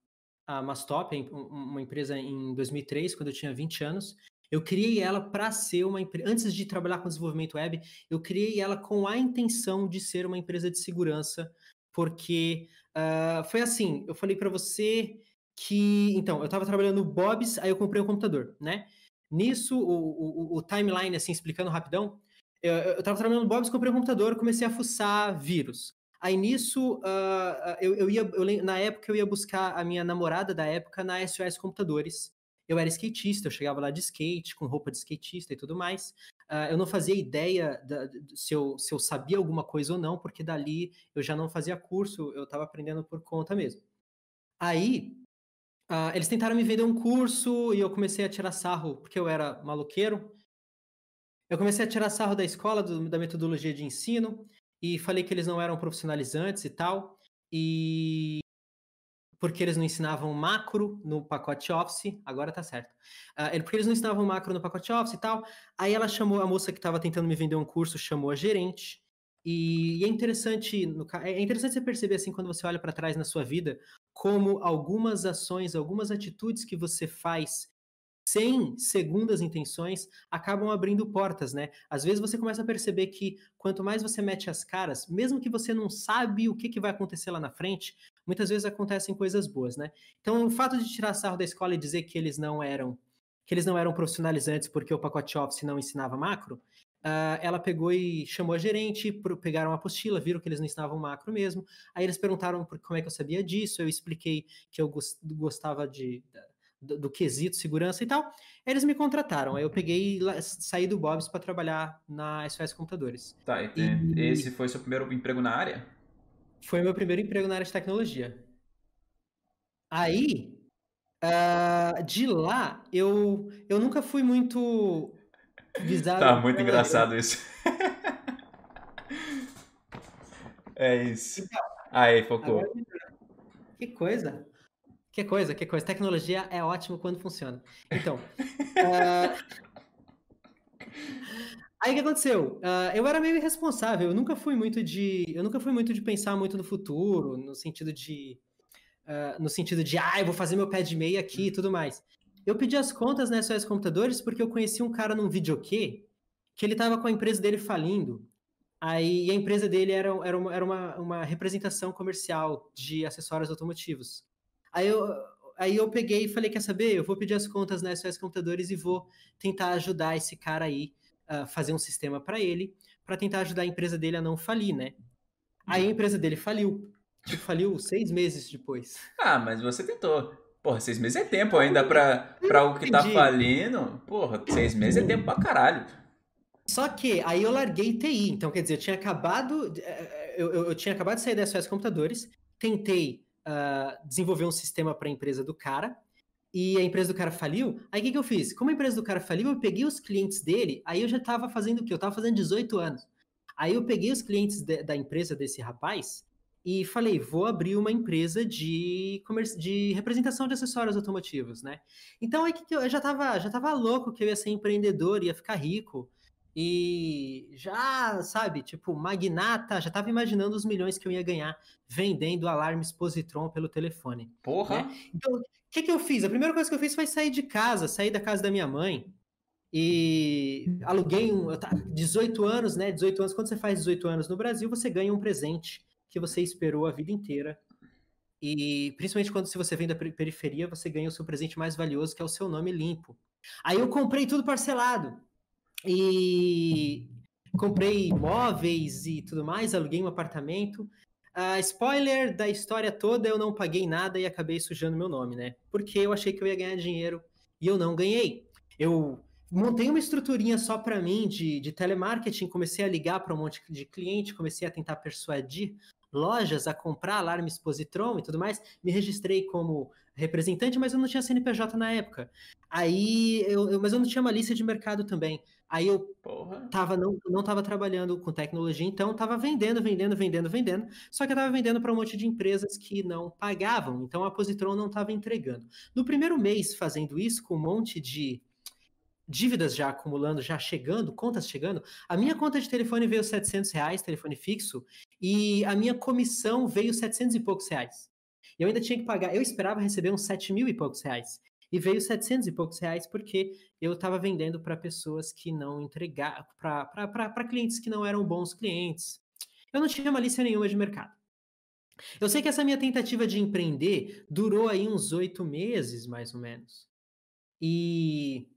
a Mastop, uma empresa em 2003, quando eu tinha 20 anos. Eu criei ela para ser uma empresa. Antes de trabalhar com desenvolvimento web, eu criei ela com a intenção de ser uma empresa de segurança, porque uh, foi assim. Eu falei para você que. Então, eu estava trabalhando no Bob's, aí eu comprei um computador, né? Nisso, o, o, o timeline, assim, explicando rapidão, eu, eu tava trabalhando no Bob's, comprei um computador, comecei a fuçar vírus. Aí nisso, uh, eu, eu ia, eu, na época eu ia buscar a minha namorada da época na SOS Computadores. Eu era skatista, eu chegava lá de skate, com roupa de skatista e tudo mais. Uh, eu não fazia ideia da, se, eu, se eu sabia alguma coisa ou não, porque dali eu já não fazia curso, eu estava aprendendo por conta mesmo. Aí, uh, eles tentaram me vender um curso e eu comecei a tirar sarro, porque eu era maloqueiro. Eu comecei a tirar sarro da escola, do, da metodologia de ensino, e falei que eles não eram profissionalizantes e tal, e porque eles não ensinavam macro no pacote Office, agora tá certo. Uh, porque eles não ensinavam macro no pacote Office e tal. Aí ela chamou a moça que estava tentando me vender um curso, chamou a gerente. E, é interessante, no, é interessante você perceber assim quando você olha para trás na sua vida, como algumas ações, algumas atitudes que você faz sem segundas intenções, acabam abrindo portas, né? Às vezes você começa a perceber que quanto mais você mete as caras, mesmo que você não sabe o que, que vai acontecer lá na frente, muitas vezes acontecem coisas boas, né? Então, o fato de tirar sarro da escola e dizer que eles não eram que eles não eram profissionalizantes porque o pacote Office não ensinava macro, Uh, ela pegou e chamou a gerente, pegaram a apostila, viram que eles não ensinavam macro mesmo. Aí eles perguntaram por, como é que eu sabia disso. Eu expliquei que eu gostava de, do, do, quesito segurança e tal. Eles me contrataram. Aí eu peguei e saí do Bob's para trabalhar na SOS Computadores. Tá, e, esse foi seu primeiro emprego na área? Foi meu primeiro emprego na área de tecnologia. Aí, uh, de lá, eu, eu nunca fui muito visado. Tá, muito engraçado isso. é isso. Então, Aí, focou. Agora, que coisa. Que coisa, que coisa. Tecnologia é ótimo quando funciona. Então. uh... Aí o que aconteceu? Uh, eu era meio irresponsável. Eu nunca fui muito de, eu nunca fui muito de pensar muito no futuro, no sentido de, uh, no sentido de, ah, eu vou fazer meu pé de meia aqui e tudo mais. Eu pedi as contas na SOS Computadores porque eu conheci um cara num videokê que ele estava com a empresa dele falindo. Aí a empresa dele era, era, uma, era uma, uma representação comercial de acessórios automotivos. Aí eu, aí eu peguei e falei, quer saber? Eu vou pedir as contas na SOS Computadores e vou tentar ajudar esse cara aí fazer um sistema para ele, para tentar ajudar a empresa dele a não falir, né? Aí a empresa dele faliu. Tipo, faliu seis meses depois. Ah, mas você tentou. Porra, seis meses é tempo ainda pra, pra o que tá falindo. Porra, seis meses é tempo pra caralho. Só que aí eu larguei TI. Então, quer dizer, eu tinha acabado. Eu, eu, eu tinha acabado de sair da SOS Computadores, tentei uh, desenvolver um sistema para a empresa do cara, e a empresa do cara faliu. Aí o que, que eu fiz? Como a empresa do cara faliu, eu peguei os clientes dele, aí eu já estava fazendo o quê? Eu estava fazendo 18 anos. Aí eu peguei os clientes de, da empresa desse rapaz e falei, vou abrir uma empresa de, de representação de acessórios automotivos, né? Então aí que eu, eu já estava já tava louco que eu ia ser empreendedor, ia ficar rico. E já, sabe, tipo, magnata, já tava imaginando os milhões que eu ia ganhar vendendo alarmes positron pelo telefone. Porra! Né? Então, que, que eu fiz? A primeira coisa que eu fiz foi sair de casa, sair da casa da minha mãe e aluguei um. 18 anos, né? 18 anos, quando você faz 18 anos no Brasil, você ganha um presente que você esperou a vida inteira. E principalmente quando se você vem da periferia, você ganha o seu presente mais valioso, que é o seu nome limpo. Aí eu comprei tudo parcelado. E comprei móveis e tudo mais, aluguei um apartamento. Uh, spoiler da história toda, eu não paguei nada e acabei sujando meu nome, né? Porque eu achei que eu ia ganhar dinheiro e eu não ganhei. Eu montei uma estruturinha só para mim de, de telemarketing, comecei a ligar para um monte de cliente, comecei a tentar persuadir lojas a comprar alarmes Positron e tudo mais. Me registrei como representante, mas eu não tinha CNPJ na época. Aí, eu, eu, mas eu não tinha uma lista de mercado também. Aí eu Porra. tava, não, não tava trabalhando com tecnologia, então tava vendendo, vendendo, vendendo, vendendo. Só que eu tava vendendo para um monte de empresas que não pagavam, então a Positron não estava entregando. No primeiro mês fazendo isso, com um monte de dívidas já acumulando, já chegando, contas chegando, a minha conta de telefone veio 700 reais, telefone fixo, e a minha comissão veio 700 e poucos reais. Eu ainda tinha que pagar, eu esperava receber uns 7 mil e poucos reais. E veio 700 e poucos reais porque eu estava vendendo para pessoas que não entregaram, para clientes que não eram bons clientes. Eu não tinha malícia nenhuma de mercado. Eu sei que essa minha tentativa de empreender durou aí uns oito meses, mais ou menos. E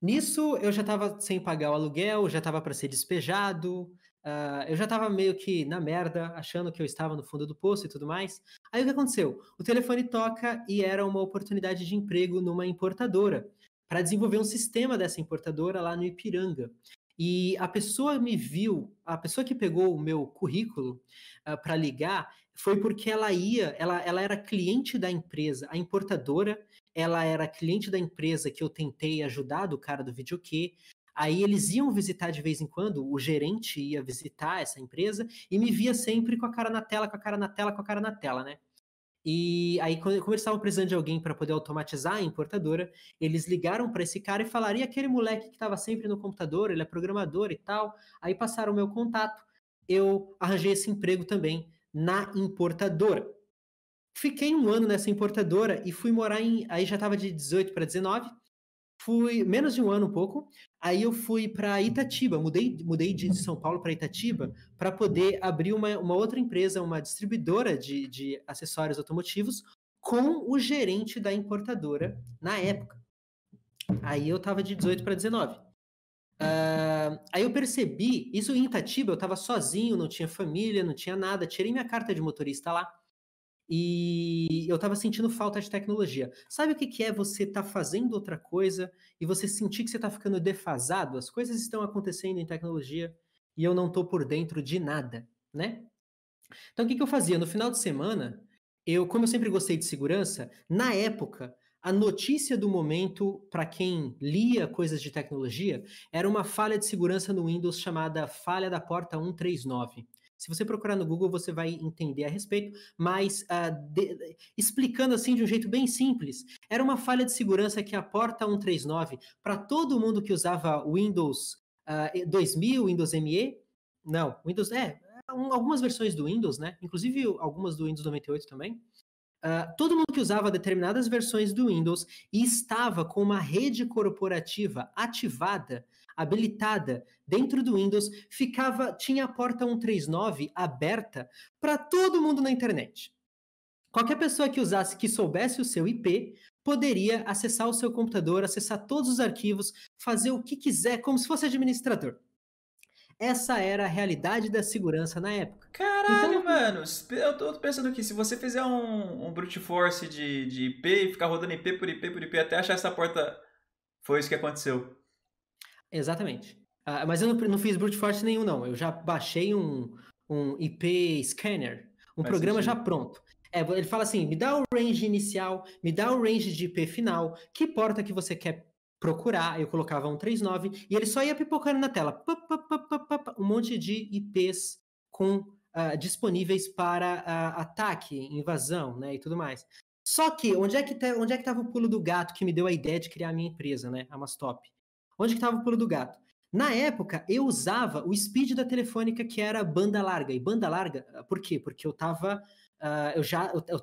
nisso eu já estava sem pagar o aluguel, já estava para ser despejado, uh, eu já estava meio que na merda, achando que eu estava no fundo do poço e tudo mais. Aí o que aconteceu? O telefone toca e era uma oportunidade de emprego numa importadora para desenvolver um sistema dessa importadora lá no Ipiranga. E a pessoa me viu, a pessoa que pegou o meu currículo uh, para ligar foi porque ela ia, ela, ela era cliente da empresa, a importadora, ela era cliente da empresa que eu tentei ajudar, do cara do videokê. Aí eles iam visitar de vez em quando, o gerente ia visitar essa empresa e me via sempre com a cara na tela, com a cara na tela, com a cara na tela, né? E aí, quando, eles estavam precisando de alguém para poder automatizar a importadora, eles ligaram para esse cara e falaram: e aquele moleque que estava sempre no computador, ele é programador e tal. Aí passaram o meu contato, eu arranjei esse emprego também na importadora. Fiquei um ano nessa importadora e fui morar em. Aí já estava de 18 para 19 fui menos de um ano um pouco. Aí eu fui para Itatiba, mudei, mudei de São Paulo para Itatiba para poder abrir uma, uma outra empresa, uma distribuidora de, de acessórios automotivos com o gerente da importadora na época. Aí eu tava de 18 para 19. Uh, aí eu percebi, isso em Itatiba, eu tava sozinho, não tinha família, não tinha nada, tirei minha carta de motorista lá e eu estava sentindo falta de tecnologia. Sabe o que, que é você estar tá fazendo outra coisa e você sentir que você está ficando defasado? As coisas estão acontecendo em tecnologia e eu não estou por dentro de nada, né? Então o que, que eu fazia? No final de semana, eu, como eu sempre gostei de segurança, na época, a notícia do momento para quem lia coisas de tecnologia era uma falha de segurança no Windows chamada falha da porta 139. Se você procurar no Google, você vai entender a respeito, mas uh, de, explicando assim de um jeito bem simples, era uma falha de segurança que a porta 139, para todo mundo que usava Windows uh, 2000, Windows ME, não, Windows, é, um, algumas versões do Windows, né? Inclusive algumas do Windows 98 também. Uh, todo mundo que usava determinadas versões do Windows e estava com uma rede corporativa ativada habilitada dentro do Windows, ficava tinha a porta 139 aberta para todo mundo na internet. Qualquer pessoa que usasse, que soubesse o seu IP, poderia acessar o seu computador, acessar todos os arquivos, fazer o que quiser, como se fosse administrador. Essa era a realidade da segurança na época. Caralho, então, mano. Eu tô pensando que se você fizer um, um brute force de, de IP e ficar rodando IP por IP por IP até achar essa porta, foi isso que aconteceu. Exatamente. Uh, mas eu não, não, fiz brute force nenhum, não. Eu já baixei um, um IP scanner, um programa já pronto. É, ele fala assim: me dá o range inicial, me dá o range de IP final, que porta que você quer procurar. Eu colocava um 39 e ele só ia pipocando na tela um monte de IPs com uh, disponíveis para uh, ataque, invasão, né, e tudo mais. Só que onde é que tá, onde é que estava o pulo do gato que me deu a ideia de criar a minha empresa, né, a Mastop? Onde estava o pulo do gato? Na época, eu usava o speed da telefônica que era banda larga. E banda larga, ah, por quê? Porque eu estava uh, eu já eu, eu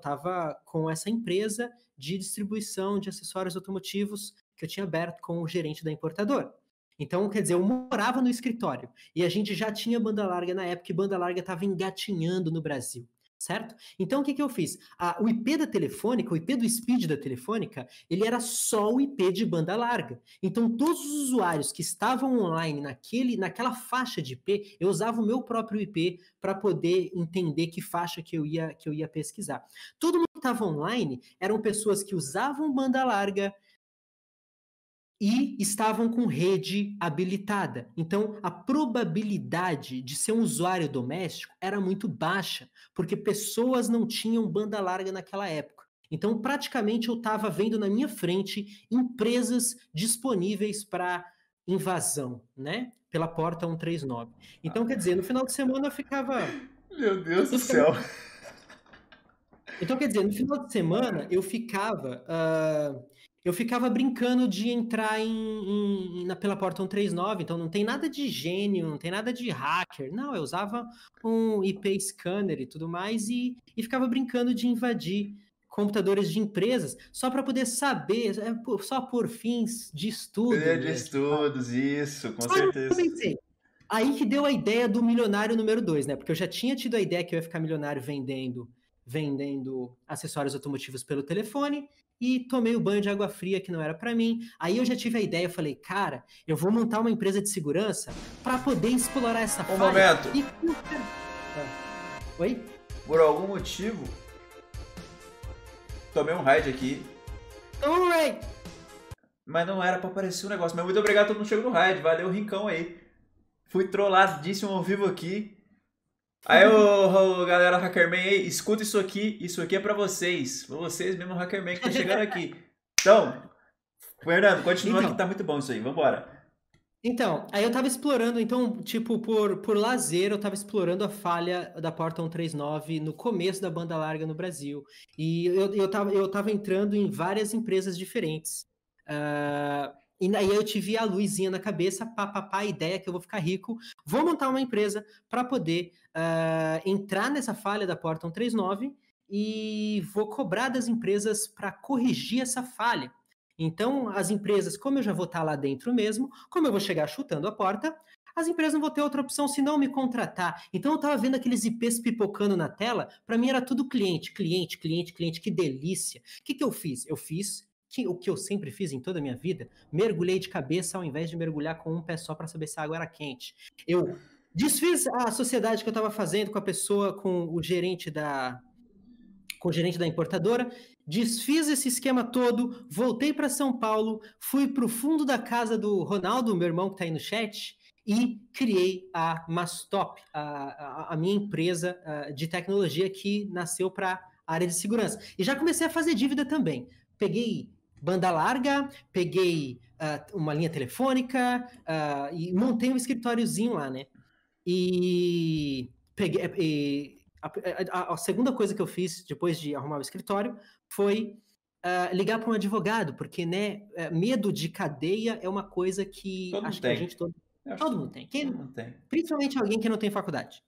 com essa empresa de distribuição de acessórios automotivos que eu tinha aberto com o gerente da importadora. Então, quer dizer, eu morava no escritório e a gente já tinha banda larga na época e banda larga estava engatinhando no Brasil certo? Então o que, que eu fiz? o IP da telefônica, o IP do speed da telefônica, ele era só o IP de banda larga. Então todos os usuários que estavam online naquele, naquela faixa de IP, eu usava o meu próprio IP para poder entender que faixa que eu ia que eu ia pesquisar. Todo mundo que estava online eram pessoas que usavam banda larga, e estavam com rede habilitada. Então, a probabilidade de ser um usuário doméstico era muito baixa, porque pessoas não tinham banda larga naquela época. Então, praticamente eu estava vendo na minha frente empresas disponíveis para invasão, né? Pela porta 139. Então, quer dizer, no final de semana eu ficava. Meu Deus do céu! Então, quer dizer, no final de semana eu ficava. Uh eu ficava brincando de entrar em, em, na, pela porta 139, então não tem nada de gênio, não tem nada de hacker. Não, eu usava um IP scanner e tudo mais e, e ficava brincando de invadir computadores de empresas só para poder saber, é, só por fins de estudo. É de estudos, isso, com só certeza. Aí que deu a ideia do milionário número 2, né? Porque eu já tinha tido a ideia que eu ia ficar milionário vendendo vendendo acessórios automotivos pelo telefone e tomei o banho de água fria que não era para mim. Aí eu já tive a ideia, eu falei, cara, eu vou montar uma empresa de segurança para poder explorar essa um falha. momento. E... Oi? Por algum motivo, tomei um raid aqui. Tomou um raid. Mas não era para aparecer o um negócio. Mas muito obrigado todo mundo chegou no raid. Valeu, Rincão aí. Fui trolladíssimo ao vivo aqui. Aí, ô, ô, galera Hackerman aí, escuta isso aqui. Isso aqui é pra vocês. Pra vocês mesmo, Hackerman, que tá chegando aqui. Então, Fernando, continua então, que tá muito bom isso aí. Vambora. Então, aí eu tava explorando, então, tipo, por, por lazer, eu tava explorando a falha da porta 139 no começo da banda larga no Brasil. E eu, eu, tava, eu tava entrando em várias empresas diferentes. Uh, e aí eu tive a luzinha na cabeça, pá, pá, pá, a ideia que eu vou ficar rico, vou montar uma empresa para poder uh, entrar nessa falha da porta 139 e vou cobrar das empresas para corrigir essa falha. Então, as empresas, como eu já vou estar tá lá dentro mesmo, como eu vou chegar chutando a porta, as empresas não vão ter outra opção senão me contratar. Então eu estava vendo aqueles IPs pipocando na tela, para mim era tudo cliente, cliente, cliente, cliente, que delícia. O que, que eu fiz? Eu fiz que, o que eu sempre fiz em toda a minha vida, mergulhei de cabeça ao invés de mergulhar com um pé só para saber se a água era quente. Eu desfiz a sociedade que eu estava fazendo com a pessoa, com o gerente da com o gerente da importadora, desfiz esse esquema todo, voltei para São Paulo, fui para o fundo da casa do Ronaldo, meu irmão que está aí no chat, e criei a Mastop, a, a, a minha empresa uh, de tecnologia que nasceu para a área de segurança. E já comecei a fazer dívida também. Peguei banda larga, peguei uh, uma linha telefônica uh, e montei um escritóriozinho lá, né? E peguei. E a, a, a, segunda coisa que eu fiz depois de arrumar o escritório foi uh, ligar para um advogado, porque né, eh, medo de cadeia é uma coisa que todo acho que a gente todo, todo mundo tem. Quem, todo mundo tem. Principalmente alguém que não tem faculdade.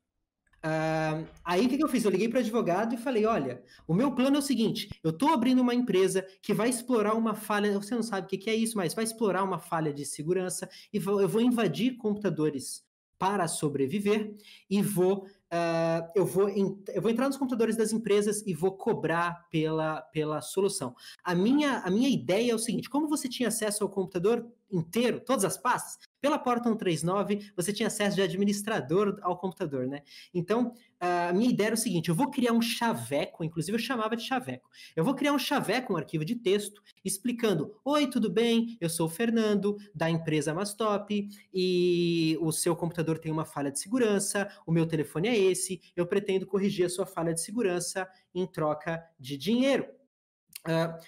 Uh, aí o que, que, eu fiz? Eu liguei para o advogado e falei: olha, o meu plano é o seguinte: eu estou abrindo uma empresa que vai explorar uma falha. Você não sabe o que, que é isso, mas vai explorar uma falha de segurança e vou, eu vou invadir computadores para sobreviver e vou Uh, eu, vou eu vou entrar nos computadores das empresas e vou cobrar pela, pela solução. A minha, a minha ideia é o seguinte: como você tinha acesso ao computador inteiro, todas as pastas, pela porta 139, você tinha acesso de administrador ao computador, né? Então, a minha ideia era o seguinte: eu vou criar um chaveco, inclusive eu chamava de chaveco. Eu vou criar um chaveco, um arquivo de texto, explicando: Oi, tudo bem? Eu sou o Fernando, da empresa Mastop, e o seu computador tem uma falha de segurança, o meu telefone é esse, eu pretendo corrigir a sua falha de segurança em troca de dinheiro. Uh,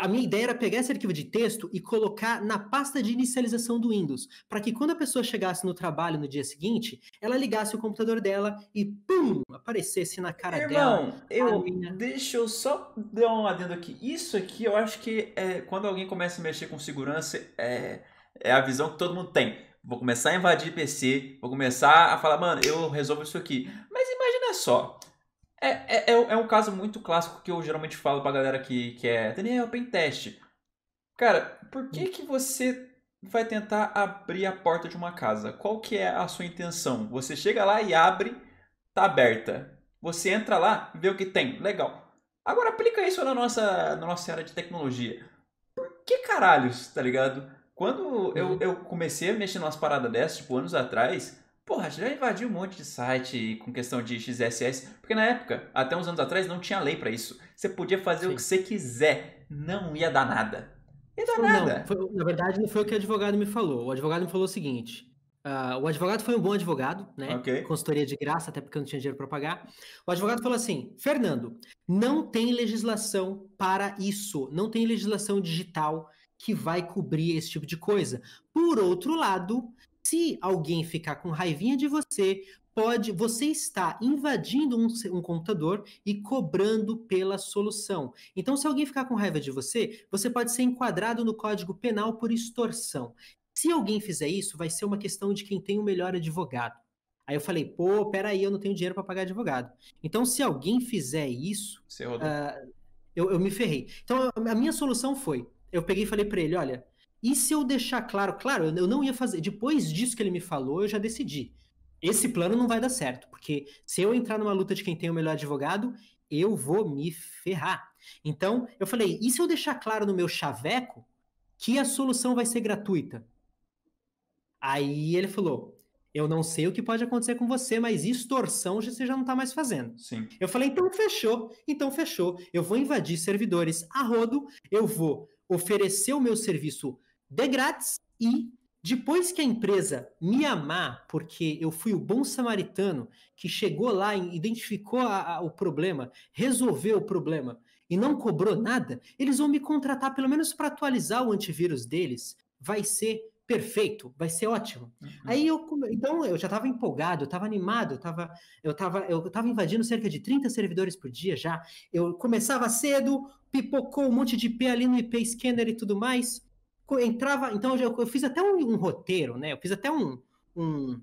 a minha ideia era pegar esse arquivo de texto e colocar na pasta de inicialização do Windows, para que quando a pessoa chegasse no trabalho no dia seguinte, ela ligasse o computador dela e pum, aparecesse na cara Irmão, dela. eu minha... deixa eu só dar um adendo aqui. Isso aqui eu acho que é quando alguém começa a mexer com segurança é, é a visão que todo mundo tem. Vou começar a invadir PC, vou começar a falar, mano, eu resolvo isso aqui. Mas imagina só, é, é, é, é, um caso muito clássico que eu geralmente falo pra galera que, que é Daniel, teste. Cara, por que que você vai tentar abrir a porta de uma casa? Qual que é a sua intenção? Você chega lá e abre, tá aberta. Você entra lá, vê o que tem, legal. Agora aplica isso na nossa, na nossa área de tecnologia. Por que caralhos, tá ligado? Quando eu, uhum. eu comecei a mexer nas paradas dessas, tipo, anos atrás, Porra, já invadiu um monte de site com questão de XSS, porque na época, até uns anos atrás, não tinha lei para isso. Você podia fazer Sim. o que você quiser, não ia dar nada. Ia dar não, nada. Foi, na verdade, não foi o que o advogado me falou. O advogado me falou o seguinte: uh, o advogado foi um bom advogado, né? Okay. Consultoria de graça, até porque eu não tinha dinheiro para pagar. O advogado falou assim: Fernando, não tem legislação para isso, não tem legislação digital que vai cobrir esse tipo de coisa. Por outro lado, se alguém ficar com raivinha de você, pode você está invadindo um, um, computador e cobrando pela solução. Então, se alguém ficar com raiva de você, você pode ser enquadrado no Código Penal por extorsão. Se alguém fizer isso, vai ser uma questão de quem tem o melhor advogado. Aí eu falei, pô, peraí, eu não tenho dinheiro para pagar advogado. Então, se alguém fizer isso, uh, eu, eu me ferrei. Então, a minha solução foi: eu peguei e falei para ele, olha, e se eu deixar claro, claro, eu não ia fazer. Depois disso que ele me falou, eu já decidi. Esse plano não vai dar certo, porque se eu entrar numa luta de quem tem o melhor advogado, eu vou me ferrar. Então, eu falei, e se eu deixar claro no meu chaveco que a solução vai ser gratuita? Aí ele falou: Eu não sei o que pode acontecer com você, mas extorsão você já não está mais fazendo. Sim. Eu falei: Então fechou, então fechou. Eu vou invadir servidores a rodo, eu vou oferecer o meu serviço de grátis e depois que a empresa me amar, porque eu fui o bom samaritano que chegou lá e identificou a, a, o problema, resolveu o problema e não cobrou nada, eles vão me contratar pelo menos para atualizar o antivírus deles. Vai ser perfeito, vai ser ótimo. Uhum. Aí eu, então eu já estava empolgado, eu estava animado, eu estava eu tava, eu tava invadindo cerca de 30 servidores por dia já. Eu começava cedo, pipocou um monte de IP ali no IP scanner e tudo mais. Entrava, então eu, eu fiz até um, um, roteiro, né? Eu fiz até um, um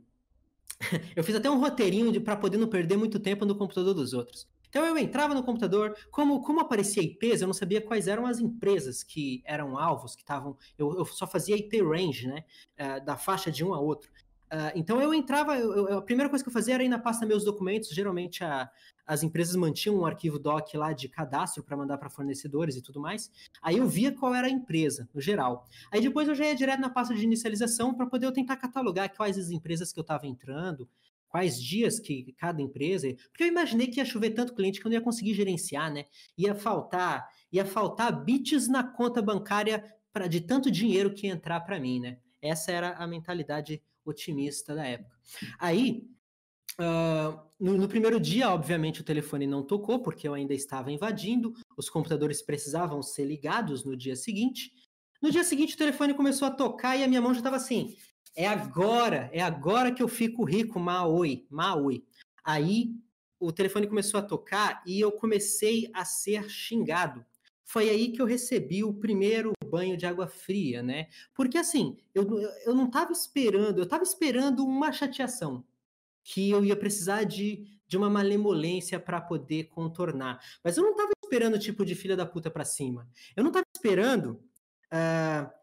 eu fiz até um roteirinho para poder não perder muito tempo no computador dos outros. Então eu entrava no computador, como, como aparecia IPs, eu não sabia quais eram as empresas que eram alvos, que estavam. Eu, eu, só fazia IP range, né? Uh, da faixa de um a outro. Uh, então eu entrava, eu, eu, a primeira coisa que eu fazia era ir na pasta meus documentos. Geralmente a, as empresas mantinham um arquivo doc lá de cadastro para mandar para fornecedores e tudo mais. Aí eu via qual era a empresa, no geral. Aí depois eu já ia direto na pasta de inicialização para poder eu tentar catalogar quais as empresas que eu estava entrando, quais dias que cada empresa. Porque eu imaginei que ia chover tanto cliente que eu não ia conseguir gerenciar, né? Ia faltar, ia faltar bits na conta bancária pra, de tanto dinheiro que ia entrar para mim, né? Essa era a mentalidade otimista da época. Aí, uh, no, no, primeiro dia, obviamente, o telefone não tocou, porque eu ainda estava invadindo, os computadores precisavam ser ligados no dia seguinte. No dia seguinte, o telefone começou a tocar e a minha mão já estava assim: é agora, é agora que eu fico rico, Maui, Maui. Aí o telefone começou a tocar e eu comecei a ser xingado. Foi aí que eu recebi o primeiro banho de água fria, né? Porque assim, eu, eu não estava esperando, eu estava esperando uma chateação, que eu ia precisar de, de uma malemolência para poder contornar. Mas eu não estava esperando tipo de filha da puta para cima. Eu não estava esperando uh,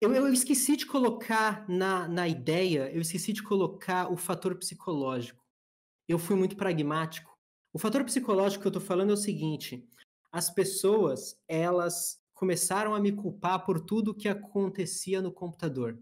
eu, eu esqueci de colocar na, na ideia, eu esqueci de colocar o fator psicológico. Eu fui muito pragmático. O fator psicológico que eu estou falando é o seguinte: as pessoas, elas começaram a me culpar por tudo que acontecia no computador.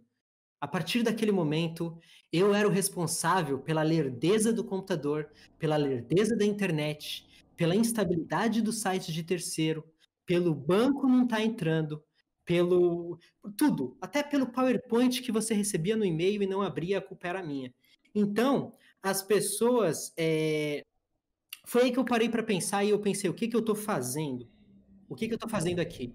A partir daquele momento, eu era o responsável pela lerdeza do computador, pela lerdeza da internet, pela instabilidade do site de terceiro, pelo banco não estar tá entrando, pelo tudo, até pelo PowerPoint que você recebia no e-mail e não abria, a culpa era minha. Então, as pessoas. É... Foi aí que eu parei para pensar e eu pensei: o que, que eu estou fazendo? O que, que eu estou fazendo aqui?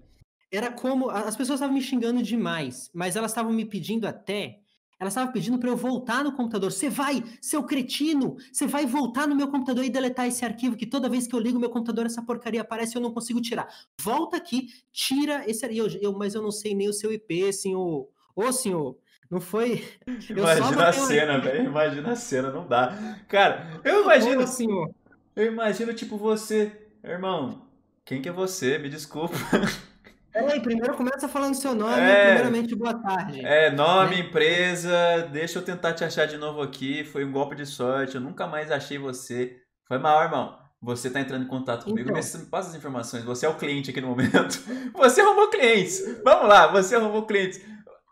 Era como. As pessoas estavam me xingando demais, mas elas estavam me pedindo até ela estava pedindo para eu voltar no computador. Você vai, seu cretino, você vai voltar no meu computador e deletar esse arquivo que toda vez que eu ligo meu computador essa porcaria aparece e eu não consigo tirar. Volta aqui, tira esse arquivo. Eu, eu, mas eu não sei nem o seu IP, senhor. Ô, senhor, não foi. Imagina a cena, velho. Imagina a cena, não dá. Cara, eu imagino. Ô, senhor. Eu imagino, tipo, você, irmão. Quem que é você? Me desculpa. É, primeiro começa falando seu nome, é, primeiramente boa tarde. É, nome, né? empresa, deixa eu tentar te achar de novo aqui, foi um golpe de sorte, eu nunca mais achei você. Foi mal, irmão. Você está entrando em contato comigo, então. me passa as informações, você é o cliente aqui no momento. Você arrumou clientes. Vamos lá, você arrumou clientes.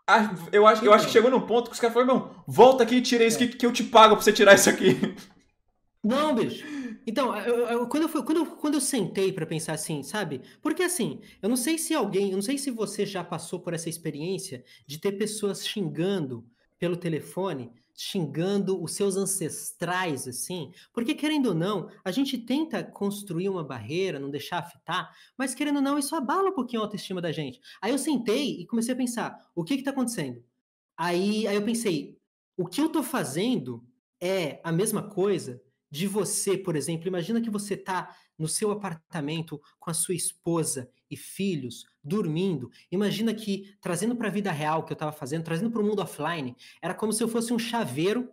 Ah, eu acho, eu acho que então. chegou num ponto que os caras falaram, irmão, volta aqui e tira isso é. que, que eu te pago pra você tirar isso aqui. Não, bicho. Então, eu, eu, quando, eu fui, quando, quando eu sentei para pensar assim, sabe? Porque assim, eu não sei se alguém, eu não sei se você já passou por essa experiência de ter pessoas xingando pelo telefone, xingando os seus ancestrais, assim, porque querendo ou não, a gente tenta construir uma barreira, não deixar afetar, mas querendo ou não, isso abala um pouquinho a autoestima da gente. Aí eu sentei e comecei a pensar, o que que tá acontecendo? Aí, aí eu pensei, o que eu tô fazendo é a mesma coisa de você, por exemplo, imagina que você está no seu apartamento com a sua esposa e filhos, dormindo. Imagina que, trazendo para a vida real que eu estava fazendo, trazendo para o mundo offline, era como se eu fosse um chaveiro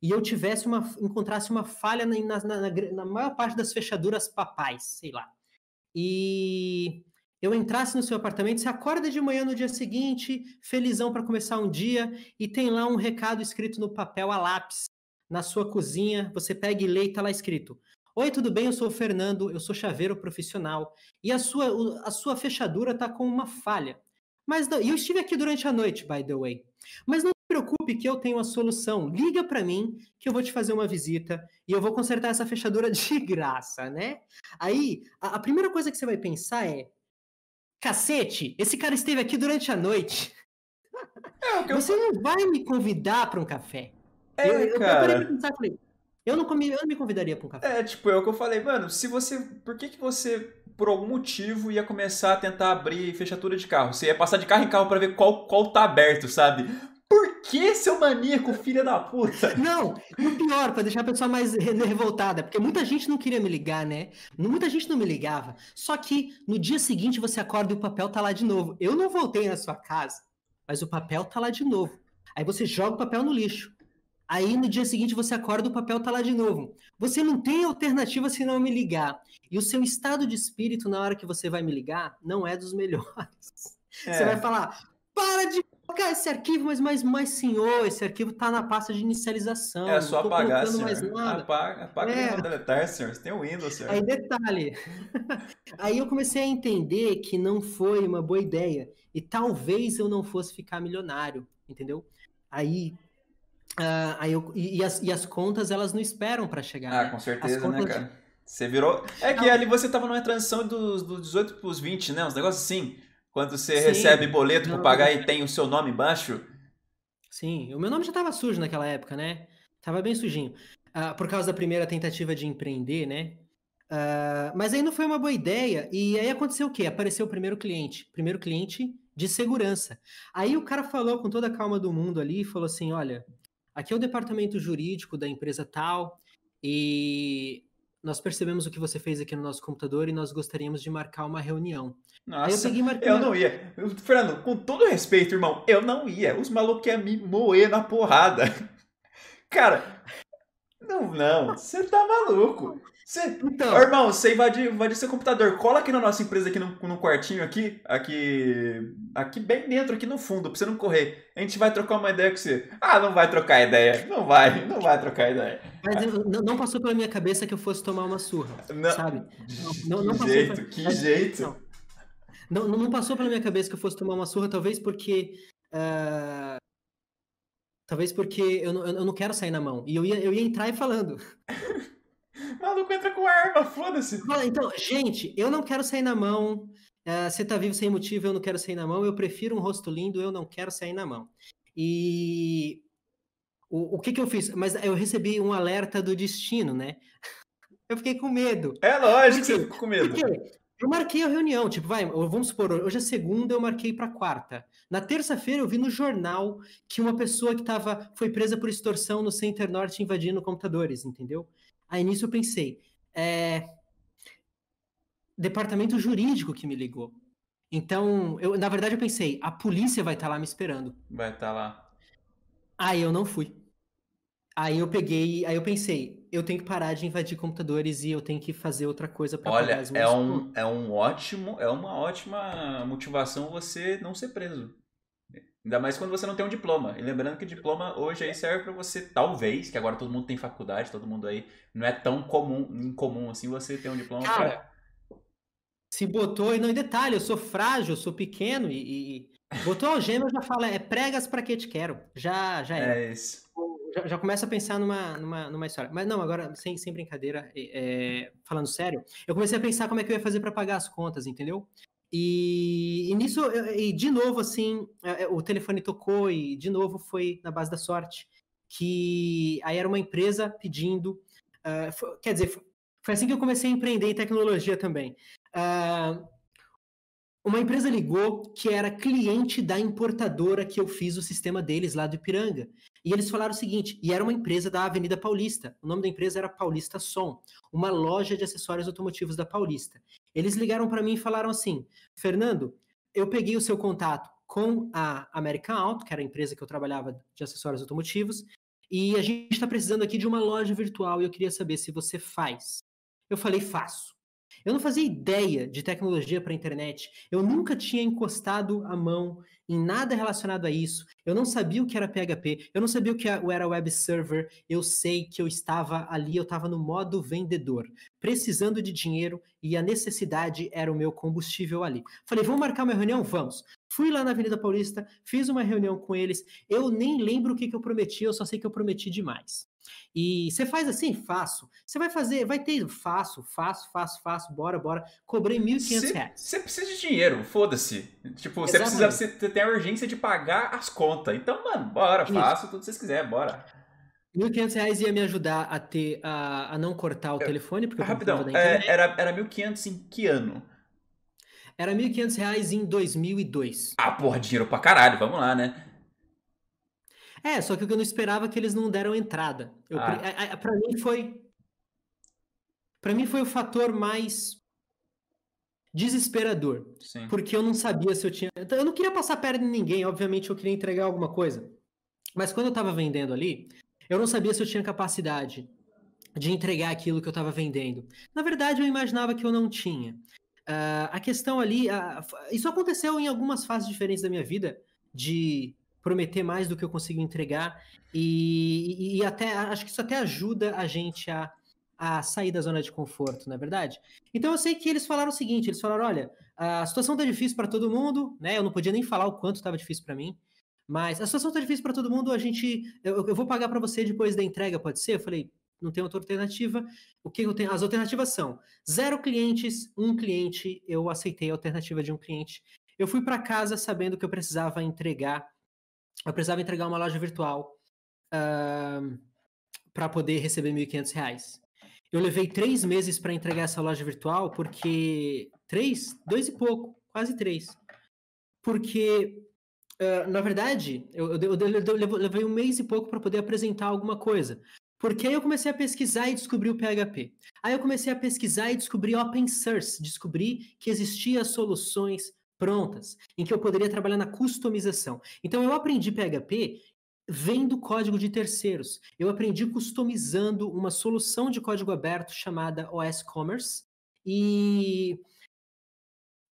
e eu tivesse uma, encontrasse uma falha na, na, na, na maior parte das fechaduras papais, sei lá. E eu entrasse no seu apartamento, você acorda de manhã no dia seguinte, felizão para começar um dia, e tem lá um recado escrito no papel a lápis, na sua cozinha, você pega e lê e tá lá escrito: Oi, tudo bem? Eu sou o Fernando, eu sou chaveiro profissional, e a sua, a sua fechadura tá com uma falha. Mas não, eu estive aqui durante a noite, by the way. Mas não se preocupe que eu tenho a solução. Liga para mim que eu vou te fazer uma visita e eu vou consertar essa fechadura de graça, né? Aí, a, a primeira coisa que você vai pensar é: cacete, esse cara esteve aqui durante a noite. É, Você eu... não vai me convidar para um café. É, eu, cara. Eu, pensar, falei, eu não, comi, eu não me convidaria para um café. É, tipo, é o que eu falei, mano, se você. Por que, que você por algum motivo, ia começar a tentar abrir fechadura de carro. Você ia passar de carro em carro para ver qual, qual tá aberto, sabe? Por que, seu maníaco, filha da puta? Não, e o pior, para deixar a pessoa mais revoltada, porque muita gente não queria me ligar, né? Muita gente não me ligava. Só que no dia seguinte você acorda e o papel tá lá de novo. Eu não voltei na sua casa, mas o papel tá lá de novo. Aí você joga o papel no lixo. Aí no dia seguinte você acorda o papel tá lá de novo. Você não tem alternativa se não me ligar. E o seu estado de espírito na hora que você vai me ligar não é dos melhores. É. Você vai falar: para de colocar esse arquivo, mas, mas, mas senhor, esse arquivo tá na pasta de inicialização. É só apagar, senhor. Mais nada. Apaga, apaga é. deletar, senhor. Você tem o Windows, senhor. Aí, detalhe. Aí eu comecei a entender que não foi uma boa ideia. E talvez eu não fosse ficar milionário, entendeu? Aí Uh, aí eu, e, e, as, e as contas, elas não esperam para chegar. Ah, né? com certeza, né, cara? Você virou. É que ali você tava numa transição dos, dos 18 pros 20, né? Uns negócios assim. Quando você Sim, recebe boleto para pagar e tem o seu nome embaixo. Sim, o meu nome já tava sujo naquela época, né? Tava bem sujinho. Uh, por causa da primeira tentativa de empreender, né? Uh, mas aí não foi uma boa ideia. E aí aconteceu o quê? Apareceu o primeiro cliente. Primeiro cliente de segurança. Aí o cara falou com toda a calma do mundo ali, falou assim: olha, aqui é o departamento jurídico da empresa tal, e nós percebemos o que você fez aqui no nosso computador e nós gostaríamos de marcar uma reunião. Nossa, eu, eu não ia. Fernando, com todo respeito, irmão, eu não ia. Os malucos iam me moer na porrada. Cara, não, não, você tá maluco. Cê, então, irmão, você invadiu, invadiu seu computador. Cola aqui na nossa empresa, aqui no, no quartinho, aqui, aqui, aqui bem dentro, aqui no fundo, pra você não correr. A gente vai trocar uma ideia com você. Ah, não vai trocar ideia. Não vai, não vai trocar ideia. Mas eu, não passou pela minha cabeça que eu fosse tomar uma surra, não, sabe? Não, não, que jeito, pra... que jeito. Não, não, não, passou pela minha cabeça que eu fosse tomar uma surra, talvez porque... Uh... Talvez porque eu não, eu não quero sair na mão. E eu ia, eu ia entrar e falando. maluco entra com arma, foda-se. Então, gente, eu não quero sair na mão. Uh, você tá vivo sem motivo, eu não quero sair na mão. Eu prefiro um rosto lindo, eu não quero sair na mão. E o, o que que eu fiz? Mas eu recebi um alerta do destino, né? Eu fiquei com medo. É lógico que você ficou com medo. Porque eu marquei a reunião, tipo, vai, vamos supor, hoje é segunda, eu marquei para quarta. Na terça-feira eu vi no jornal que uma pessoa que tava, foi presa por extorsão no Center Norte invadindo computadores, entendeu? Aí nisso eu pensei, é... departamento jurídico que me ligou. Então, eu, na verdade, eu pensei, a polícia vai estar tá lá me esperando. Vai estar tá lá. Aí eu não fui. Aí eu peguei, aí eu pensei, eu tenho que parar de invadir computadores e eu tenho que fazer outra coisa para Olha, é um, é um ótimo, é uma ótima motivação você não ser preso. Ainda mais quando você não tem um diploma. E lembrando que diploma hoje aí serve para você, talvez, que agora todo mundo tem faculdade, todo mundo aí. Não é tão comum, incomum assim você ter um diploma. Cara, pra... se botou, e não em detalhe, eu sou frágil, eu sou pequeno e. e botou algema, já fala, é pregas para que te quero. Já, já é. É isso. Já, já começa a pensar numa, numa, numa história. Mas não, agora, sem, sem brincadeira, é, falando sério, eu comecei a pensar como é que eu ia fazer para pagar as contas, entendeu? E, e nisso, e de novo, assim, é, é, o telefone tocou e de novo foi na base da sorte. Que aí era uma empresa pedindo. Uh, foi, quer dizer, foi assim que eu comecei a empreender em tecnologia também. Uh, uma empresa ligou que era cliente da importadora que eu fiz o sistema deles lá do Ipiranga. E eles falaram o seguinte, e era uma empresa da Avenida Paulista. O nome da empresa era Paulista Som, uma loja de acessórios automotivos da Paulista. Eles ligaram para mim e falaram assim: "Fernando, eu peguei o seu contato com a American Auto, que era a empresa que eu trabalhava de acessórios automotivos, e a gente está precisando aqui de uma loja virtual e eu queria saber se você faz". Eu falei: "Faço". Eu não fazia ideia de tecnologia para a internet. Eu nunca tinha encostado a mão em nada relacionado a isso. Eu não sabia o que era PHP, eu não sabia o que era web server. Eu sei que eu estava ali, eu estava no modo vendedor, precisando de dinheiro e a necessidade era o meu combustível ali. Falei, vamos marcar uma reunião? Vamos. Fui lá na Avenida Paulista, fiz uma reunião com eles. Eu nem lembro o que, que eu prometi, eu só sei que eu prometi demais. E você faz assim? Faço. Você vai fazer, vai ter, faço, faço, faço, faço, bora, bora. Cobrei R$ 1.500. Você precisa de dinheiro, foda-se. Tipo, você precisa, você tem a urgência de pagar as contas. Então, mano, bora, Isso. faço tudo que vocês quiserem, bora. R$ 1.500 ia me ajudar a ter, a, a não cortar o eu, telefone, porque eu Rapidão, é, era, era 1.500 em que ano? Era R$ 1.500 em 2002. Ah, porra, dinheiro pra caralho, vamos lá, né? É, só que eu não esperava que eles não deram entrada. Eu, ah. Para mim foi. Para mim foi o fator mais desesperador. Sim. Porque eu não sabia se eu tinha. Então, eu não queria passar perto de ninguém, obviamente eu queria entregar alguma coisa. Mas quando eu estava vendendo ali, eu não sabia se eu tinha capacidade de entregar aquilo que eu estava vendendo. Na verdade, eu imaginava que eu não tinha. Uh, a questão ali, uh, isso aconteceu em algumas fases diferentes da minha vida, de prometer mais do que eu consigo entregar e, e, até acho que isso até ajuda a gente a, a sair da zona de conforto, não é verdade? Então eu sei que eles falaram o seguinte, eles falaram, olha, a situação tá difícil para todo mundo, né? Eu não podia nem falar o quanto estava difícil para mim, mas a situação tá difícil para todo mundo, a gente eu, eu vou pagar para você depois da entrega, pode ser? Eu falei, não tem outra alternativa. O que eu tenho? As alternativas são zero clientes, um cliente. Eu aceitei a alternativa de um cliente. Eu fui para casa sabendo que eu precisava entregar eu precisava entregar uma loja virtual uh, para poder receber R$ 1.500. Eu levei três meses para entregar essa loja virtual, porque. Três? Dois e pouco, quase três. Porque, uh, na verdade, eu, eu, eu, eu, levei um mês e pouco para poder apresentar alguma coisa. Porque aí eu comecei a pesquisar e descobri o PHP. Aí eu comecei a pesquisar e descobri open source, descobri que existiam soluções prontas, em que eu poderia trabalhar na customização. Então eu aprendi PHP vendo código de terceiros. Eu aprendi customizando uma solução de código aberto chamada OS Commerce e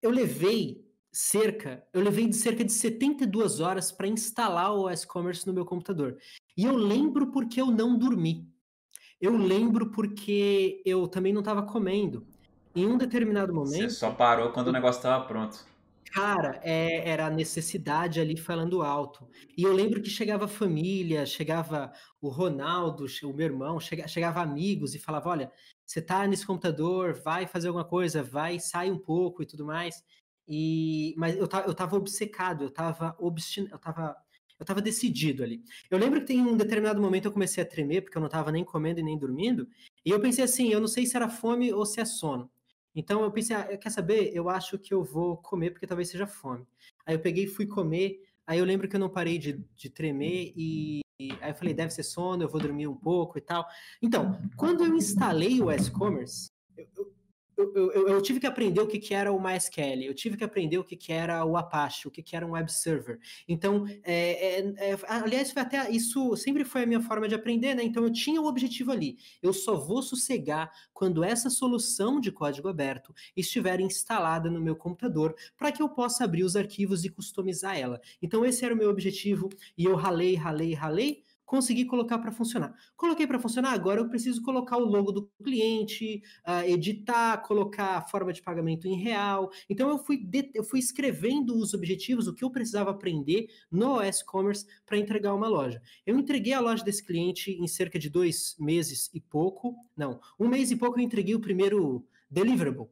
eu levei cerca, eu levei de cerca de 72 horas para instalar o OS Commerce no meu computador. E eu lembro porque eu não dormi. Eu lembro porque eu também não estava comendo. Em um determinado momento. Você só parou quando o negócio estava pronto. Cara, é, era a necessidade ali falando alto. E eu lembro que chegava família, chegava o Ronaldo, o meu irmão, chega, chegava amigos e falava: olha, você tá nesse computador, vai fazer alguma coisa, vai, sai um pouco e tudo mais. E, mas eu, eu tava obcecado, eu tava obstinado, eu tava, eu tava decidido ali. Eu lembro que tem um determinado momento eu comecei a tremer, porque eu não tava nem comendo e nem dormindo, e eu pensei assim, eu não sei se era fome ou se é sono. Então eu pensei, ah, quer saber? Eu acho que eu vou comer porque talvez seja fome. Aí eu peguei e fui comer. Aí eu lembro que eu não parei de, de tremer e, e aí eu falei, deve ser sono, eu vou dormir um pouco e tal. Então, quando eu instalei o S-Commerce, eu, eu, eu, eu, tive que aprender o que, que era o MySQL, eu tive que aprender o que, que era o Apache, o que, que era um web server. Então, é, é, é, aliás, foi até isso sempre foi a minha forma de aprender, né? Então eu tinha o objetivo ali. Eu só vou sossegar quando essa solução de código aberto estiver instalada no meu computador para que eu possa abrir os arquivos e customizar ela. Então esse era o meu objetivo e eu ralei, ralei, ralei consegui colocar para funcionar. Coloquei para funcionar, agora eu preciso colocar o logo do cliente, uh, editar, colocar a forma de pagamento em real. Então eu fui, eu fui escrevendo os objetivos, o que eu precisava aprender no OS Commerce para entregar uma loja. Eu entreguei a loja desse cliente em cerca de dois meses e pouco. Não, um mês e pouco eu entreguei o primeiro deliverable,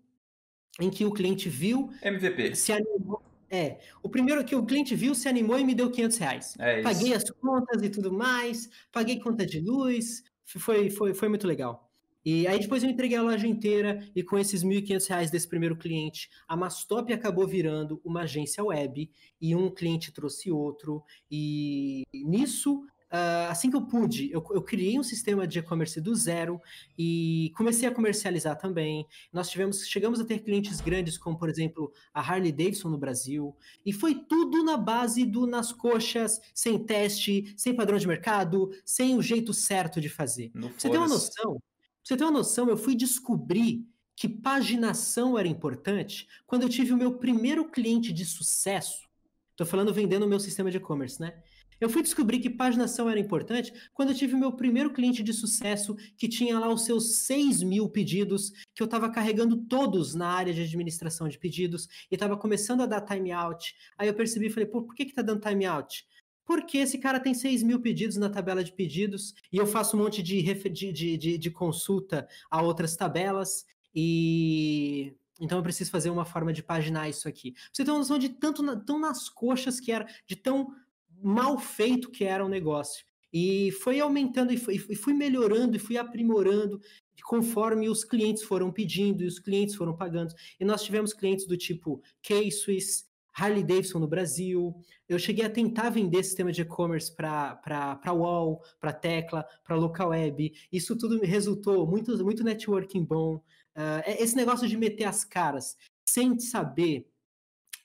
em que o cliente viu, MVP. se animou, é, o primeiro que o cliente viu, se animou e me deu 500 reais. É paguei as contas e tudo mais, paguei conta de luz, foi, foi, foi muito legal. E aí depois eu entreguei a loja inteira e com esses 1.500 reais desse primeiro cliente, a Mastop acabou virando uma agência web e um cliente trouxe outro. E nisso Uh, assim que eu pude, eu, eu criei um sistema de e-commerce do zero e comecei a comercializar também. Nós tivemos, chegamos a ter clientes grandes, como por exemplo a Harley Davidson no Brasil, e foi tudo na base do nas coxas, sem teste, sem padrão de mercado, sem o jeito certo de fazer. Você ter uma noção, você ter uma noção, eu fui descobrir que paginação era importante quando eu tive o meu primeiro cliente de sucesso. Estou falando vendendo o meu sistema de e-commerce, né? Eu fui descobrir que paginação era importante quando eu tive meu primeiro cliente de sucesso que tinha lá os seus 6 mil pedidos, que eu estava carregando todos na área de administração de pedidos e estava começando a dar timeout. Aí eu percebi e falei, pô, por que está dando timeout? Porque esse cara tem 6 mil pedidos na tabela de pedidos e eu faço um monte de, de, de, de consulta a outras tabelas e então eu preciso fazer uma forma de paginar isso aqui. Você tem uma noção de tanto na, tão nas coxas que era, de tão mal feito que era o negócio. E foi aumentando e, fui melhorando e fui aprimorando conforme os clientes foram pedindo e os clientes foram pagando. E nós tivemos clientes do tipo K-Swiss, Harley Davidson no Brasil. Eu cheguei a tentar vender sistema de e-commerce para Wall, para Tecla, para Local Web. Isso tudo resultou muito, muito networking bom. Uh, esse negócio de meter as caras sem saber,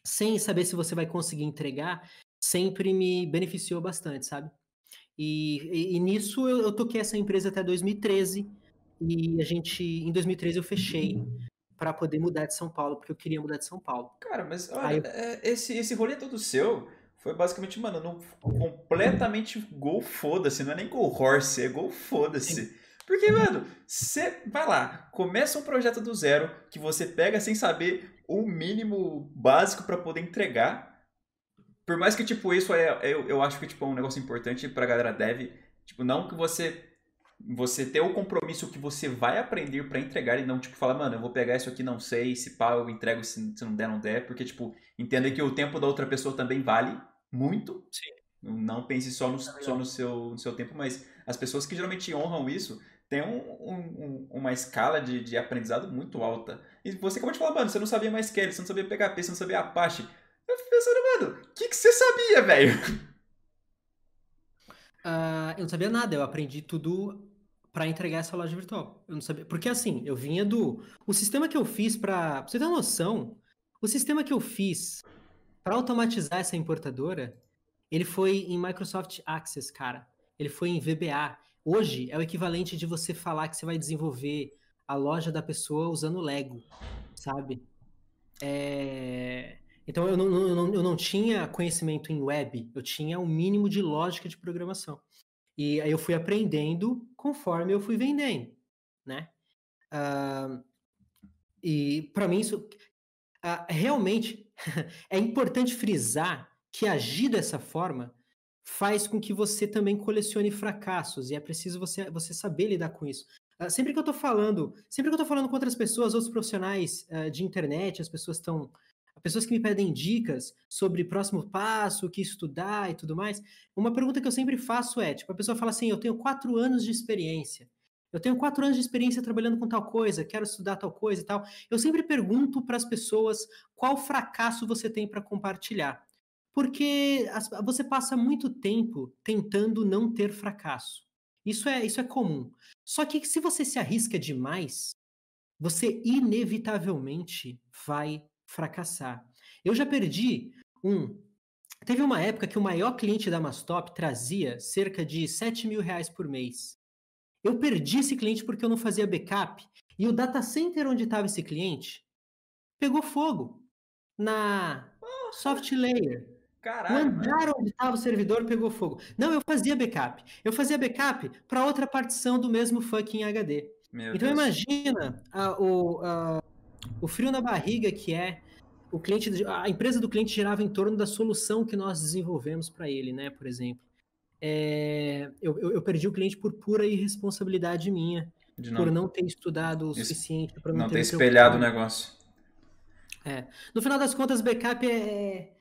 sem saber se você vai conseguir entregar, sempre me beneficiou bastante, sabe? E, e, e nisso eu, eu, toquei essa empresa até 2013 e a gente em 2013 eu fechei para poder mudar de São Paulo porque eu queria mudar de São Paulo. Cara, mas olha, eu... É, esse esse rolê todo seu foi basicamente, mano, no, completamente gol foda-se, não é nem gol horse, é gol foda-se. Porque, mano, você vai lá, começa um projeto do zero que você pega sem saber o mínimo básico para poder entregar por mais que, tipo, isso é, eu, eu acho que, tipo, é um negócio importante pra galera dev. Tipo, não que você você ter o compromisso que você vai aprender para entregar e não, tipo, falar, mano, eu vou pegar isso aqui, não sei, se pá, eu entrego, se, se não der, não der. Porque, tipo, entenda que o tempo da outra pessoa também vale muito. Sim. Não pense só no, é só no, seu, no seu tempo, mas as pessoas que geralmente honram isso têm um, um, uma escala de, de aprendizado muito alta. E você acabou de falar, mano, você não sabia mais SQL, você não sabia PHP, você não sabia Apache. Eu fico pensando, mano, o que, que você sabia, velho? Uh, eu não sabia nada, eu aprendi tudo para entregar essa loja virtual. Eu não sabia. Porque assim, eu vinha do. O sistema que eu fiz para. Pra você ter uma noção, o sistema que eu fiz para automatizar essa importadora, ele foi em Microsoft Access, cara. Ele foi em VBA. Hoje é o equivalente de você falar que você vai desenvolver a loja da pessoa usando Lego, sabe? É... Então eu não, eu, não, eu não tinha conhecimento em web, eu tinha o um mínimo de lógica de programação. E aí eu fui aprendendo conforme eu fui vendendo, né? Uh, e para mim isso uh, realmente é importante frisar que agir dessa forma faz com que você também colecione fracassos e é preciso você, você saber lidar com isso. Uh, sempre que eu estou falando, sempre que eu tô falando com outras pessoas, outros profissionais de internet, as pessoas estão pessoas que me pedem dicas sobre próximo passo, o que estudar e tudo mais, uma pergunta que eu sempre faço é, tipo, a pessoa fala assim, eu tenho quatro anos de experiência, eu tenho quatro anos de experiência trabalhando com tal coisa, quero estudar tal coisa e tal. Eu sempre pergunto para as pessoas qual fracasso você tem para compartilhar. Porque você passa muito tempo tentando não ter fracasso. Isso é, isso é comum. Só que se você se arrisca demais, você inevitavelmente vai fracassar. Eu já perdi um. Teve uma época que o maior cliente da Mastop trazia cerca de 7 mil reais por mês. Eu perdi esse cliente porque eu não fazia backup. E o data center onde estava esse cliente pegou fogo na soft layer. Caralho, o andar onde estava o servidor pegou fogo. Não, eu fazia backup. Eu fazia backup para outra partição do mesmo fucking HD. Meu então Deus. imagina a, o, a, o frio na barriga que é o cliente, a empresa do cliente girava em torno da solução que nós desenvolvemos para ele, né? Por exemplo, é, eu, eu, perdi o cliente por pura irresponsabilidade minha, não, por não ter estudado o suficiente para não ter espelhado o negócio. É. No final das contas, backup é, é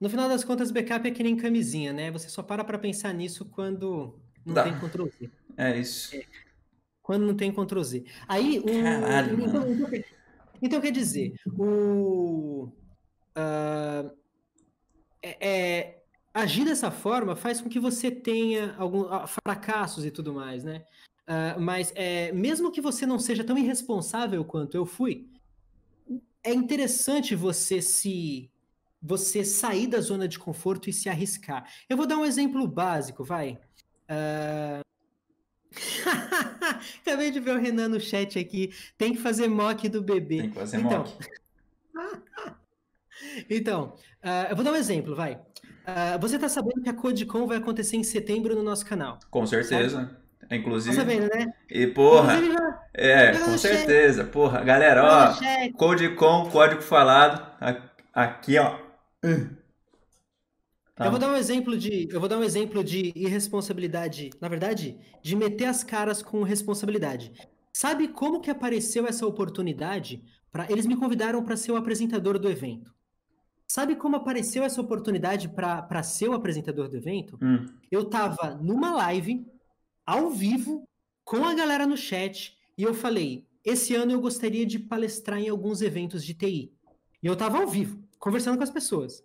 no final das contas, backup é que nem camisinha, né? Você só para para pensar nisso quando não Dá. tem Ctrl Z. É isso. É. Quando não tem Ctrl Z. Aí, o, Caralho, então, então, quer dizer, o, uh, é, é, agir dessa forma faz com que você tenha alguns fracassos e tudo mais, né? Uh, mas é, mesmo que você não seja tão irresponsável quanto eu fui, é interessante você se você sair da zona de conforto e se arriscar. Eu vou dar um exemplo básico, vai. Uh, Acabei de ver o Renan no chat aqui. Tem que fazer mock do bebê. Tem que fazer então... mock. então, uh, eu vou dar um exemplo, vai. Uh, você tá sabendo que a CodeCon vai acontecer em setembro no nosso canal? Com certeza. Sabe? Inclusive. Tá sabendo, né? E porra. é, com certeza. Porra, galera, ó. CodeCon, código falado. Aqui, ó. Tá. Eu vou dar um exemplo de, eu vou dar um exemplo de irresponsabilidade, na verdade, de meter as caras com responsabilidade. Sabe como que apareceu essa oportunidade? Para eles me convidaram para ser o apresentador do evento. Sabe como apareceu essa oportunidade para ser o apresentador do evento? Hum. Eu tava numa live ao vivo com a galera no chat e eu falei: esse ano eu gostaria de palestrar em alguns eventos de TI. E eu tava ao vivo, conversando com as pessoas.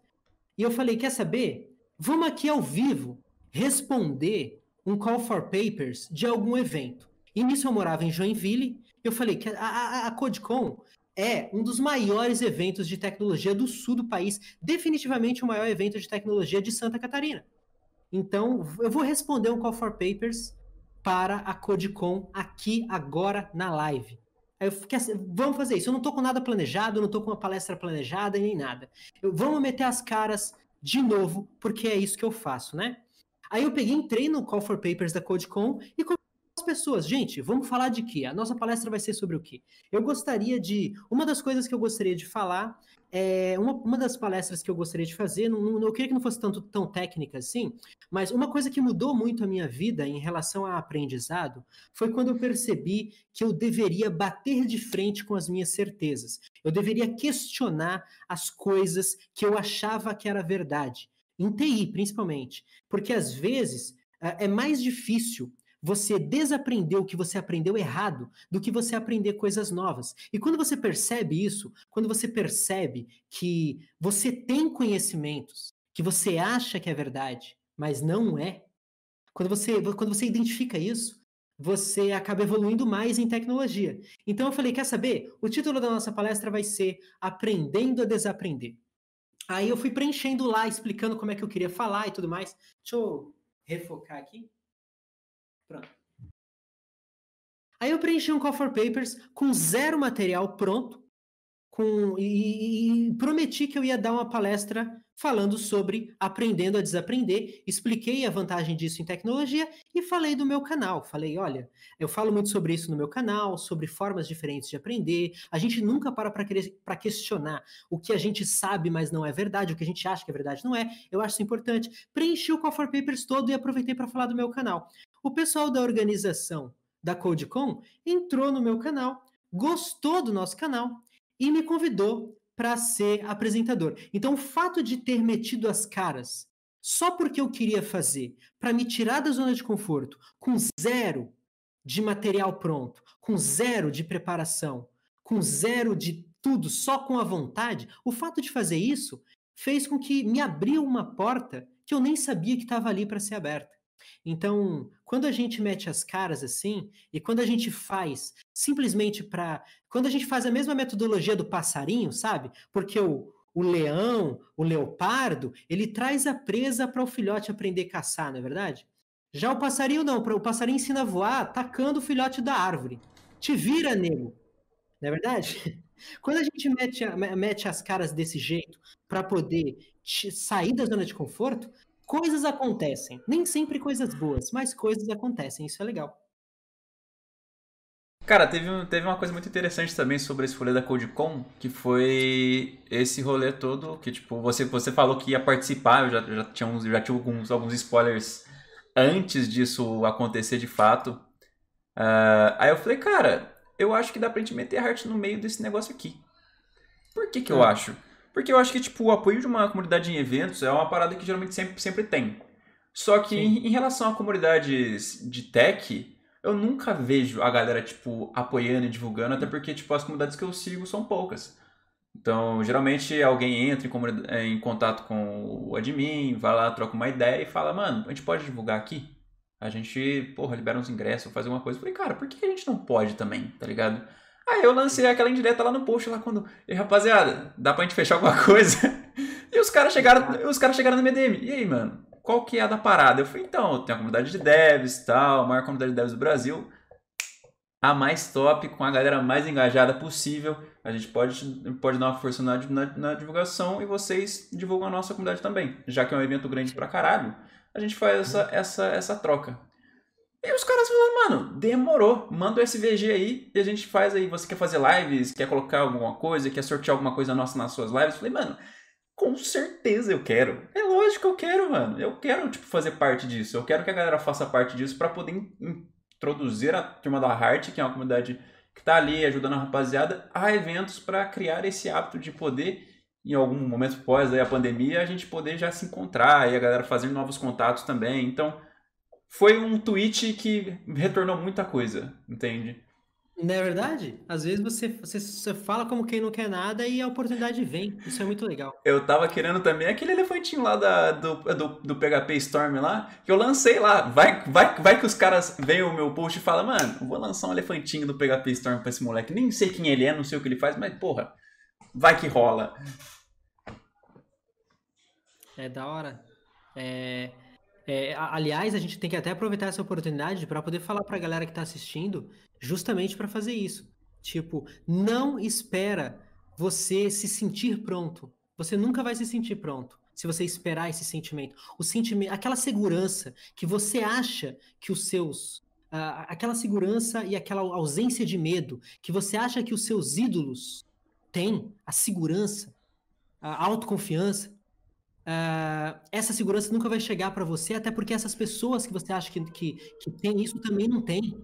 E eu falei: quer saber? Vamos aqui ao vivo responder um call for papers de algum evento. E nisso eu morava em Joinville. Eu falei que a, a, a CodeCon é um dos maiores eventos de tecnologia do sul do país, definitivamente o maior evento de tecnologia de Santa Catarina. Então, eu vou responder um call for papers para a CodeCon aqui agora na live. Eu assim, vamos fazer isso. Eu não estou com nada planejado, não estou com uma palestra planejada nem nada. Eu, vamos meter as caras de novo, porque é isso que eu faço, né? Aí eu peguei, entrei no Call for Papers da CodeCon e as pessoas, gente, vamos falar de quê? A nossa palestra vai ser sobre o quê? Eu gostaria de. Uma das coisas que eu gostaria de falar é, uma, uma das palestras que eu gostaria de fazer, não, não, eu queria que não fosse tanto tão técnica assim, mas uma coisa que mudou muito a minha vida em relação a aprendizado foi quando eu percebi que eu deveria bater de frente com as minhas certezas. Eu deveria questionar as coisas que eu achava que era verdade. Em TI, principalmente. Porque às vezes é mais difícil você desaprender o que você aprendeu errado do que você aprender coisas novas. E quando você percebe isso, quando você percebe que você tem conhecimentos que você acha que é verdade, mas não é, quando você, quando você identifica isso, você acaba evoluindo mais em tecnologia. Então eu falei, quer saber? O título da nossa palestra vai ser Aprendendo a Desaprender. Aí eu fui preenchendo lá, explicando como é que eu queria falar e tudo mais. Deixa eu refocar aqui. Pronto. Aí eu preenchi um call for papers com zero material pronto com, e, e, prometi que eu ia dar uma palestra falando sobre aprendendo a desaprender. Expliquei a vantagem disso em tecnologia e falei do meu canal. Falei, olha, eu falo muito sobre isso no meu canal, sobre formas diferentes de aprender. A gente nunca para para questionar o que a gente sabe, mas não é verdade, o que a gente acha que é verdade não é. Eu acho isso importante. Preenchi o call for papers todo e aproveitei para falar do meu canal. O pessoal da organização da CodeCon entrou no meu canal, gostou do nosso canal e me convidou para ser apresentador. Então, o fato de ter metido as caras só porque eu queria fazer, para me tirar da zona de conforto, com zero de material pronto, com zero de preparação, com zero de tudo, só com a vontade, o fato de fazer isso fez com que me abriu uma porta que eu nem sabia que estava ali para ser aberta. Então, quando a gente mete as caras assim, e quando a gente faz simplesmente para. Quando a gente faz a mesma metodologia do passarinho, sabe? Porque o, o leão, o leopardo, ele traz a presa para o filhote aprender a caçar, não é verdade? Já o passarinho não, o passarinho ensina a voar atacando o filhote da árvore. Te vira, nego. Não é verdade? Quando a gente mete, mete as caras desse jeito para poder sair da zona de conforto, coisas acontecem. Nem sempre coisas boas, mas coisas acontecem. Isso é legal. Cara, teve, teve uma coisa muito interessante também sobre esse rolê da CodeCon, que foi esse rolê todo que, tipo, você, você falou que ia participar, eu já, já, tinha, uns, já tinha alguns, alguns spoilers antes disso acontecer de fato. Uh, aí eu falei, cara, eu acho que dá pra gente meter a arte no meio desse negócio aqui. Por que que eu é. acho? Porque eu acho que, tipo, o apoio de uma comunidade em eventos é uma parada que geralmente sempre, sempre tem. Só que em, em, relação a comunidades de tech, eu nunca vejo a galera, tipo, apoiando e divulgando, até porque, tipo, as comunidades que eu sigo são poucas. Então, geralmente alguém entra em, é, em contato com o admin, vai lá, troca uma ideia e fala, mano, a gente pode divulgar aqui? A gente, porra, libera uns ingressos, fazer uma coisa. Eu falei, cara, por que a gente não pode também, tá ligado? Aí eu lancei aquela indireta lá no post, lá quando. E rapaziada, dá pra gente fechar alguma coisa? E os caras chegaram, os caras chegaram no MDM. E aí, mano? qual que é a da parada? Eu falei, então, tem a comunidade de devs e tal, a maior comunidade de devs do Brasil. A mais top, com a galera mais engajada possível. A gente pode, pode dar uma força na, na, na divulgação e vocês divulgam a nossa comunidade também. Já que é um evento grande pra caralho, a gente faz essa, essa, essa troca. E os caras falaram, mano, demorou, manda o SVG aí e a gente faz aí. Você quer fazer lives, quer colocar alguma coisa, quer sortear alguma coisa nossa nas suas lives? Falei, mano, com certeza eu quero. É lógico que eu quero, mano. Eu quero, tipo, fazer parte disso. Eu quero que a galera faça parte disso para poder introduzir a turma da Heart, que é uma comunidade que tá ali ajudando a rapaziada, a eventos para criar esse hábito de poder, em algum momento pós aí a pandemia, a gente poder já se encontrar e a galera fazer novos contatos também. Então, foi um tweet que retornou muita coisa, entende? Não é verdade? Às vezes você, você, você fala como quem não quer nada e a oportunidade vem. Isso é muito legal. Eu tava querendo também aquele elefantinho lá da, do, do, do PHP Storm lá, que eu lancei lá. Vai, vai, vai que os caras veem o meu post e falam, mano, vou lançar um elefantinho do PHP Storm pra esse moleque. Nem sei quem ele é, não sei o que ele faz, mas porra, vai que rola. É da hora. É, é, aliás, a gente tem que até aproveitar essa oportunidade para poder falar para a galera que está assistindo, justamente para fazer isso. Tipo, não espera você se sentir pronto. Você nunca vai se sentir pronto se você esperar esse sentimento. O sentimento, aquela segurança que você acha que os seus uh, aquela segurança e aquela ausência de medo que você acha que os seus ídolos têm, a segurança, a autoconfiança, Uh, essa segurança nunca vai chegar para você, até porque essas pessoas que você acha que, que, que tem isso também não tem.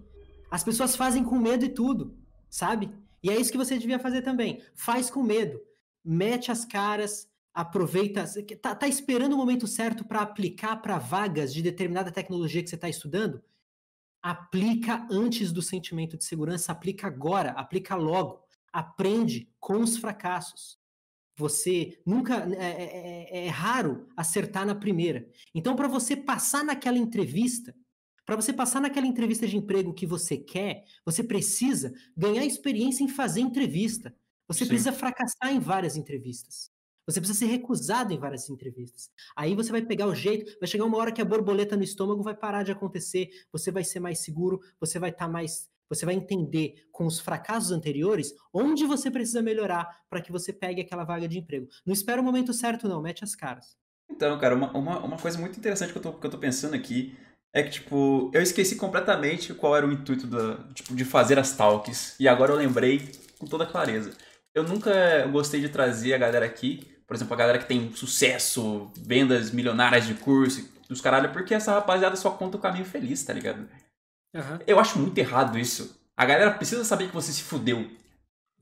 As pessoas fazem com medo e tudo, sabe? E é isso que você devia fazer também. Faz com medo. Mete as caras, aproveita. Tá, tá esperando o momento certo para aplicar para vagas de determinada tecnologia que você está estudando? Aplica antes do sentimento de segurança, aplica agora, aplica logo. Aprende com os fracassos. Você nunca. É, é, é, é raro acertar na primeira. Então, para você passar naquela entrevista, para você passar naquela entrevista de emprego que você quer, você precisa ganhar experiência em fazer entrevista. Você Sim. precisa fracassar em várias entrevistas. Você precisa ser recusado em várias entrevistas. Aí você vai pegar o jeito, vai chegar uma hora que a borboleta no estômago vai parar de acontecer, você vai ser mais seguro, você vai estar tá mais você vai entender com os fracassos anteriores onde você precisa melhorar para que você pegue aquela vaga de emprego. Não espera o momento certo, não, mete as caras. Então, cara, uma, uma, uma coisa muito interessante que eu, tô, que eu tô pensando aqui é que, tipo, eu esqueci completamente qual era o intuito da, tipo, de fazer as talks. E agora eu lembrei com toda clareza. Eu nunca gostei de trazer a galera aqui, por exemplo, a galera que tem sucesso, vendas milionárias de curso, dos caralho, porque essa rapaziada só conta o caminho feliz, tá ligado? Uhum. Eu acho muito errado isso. A galera precisa saber que você se fudeu.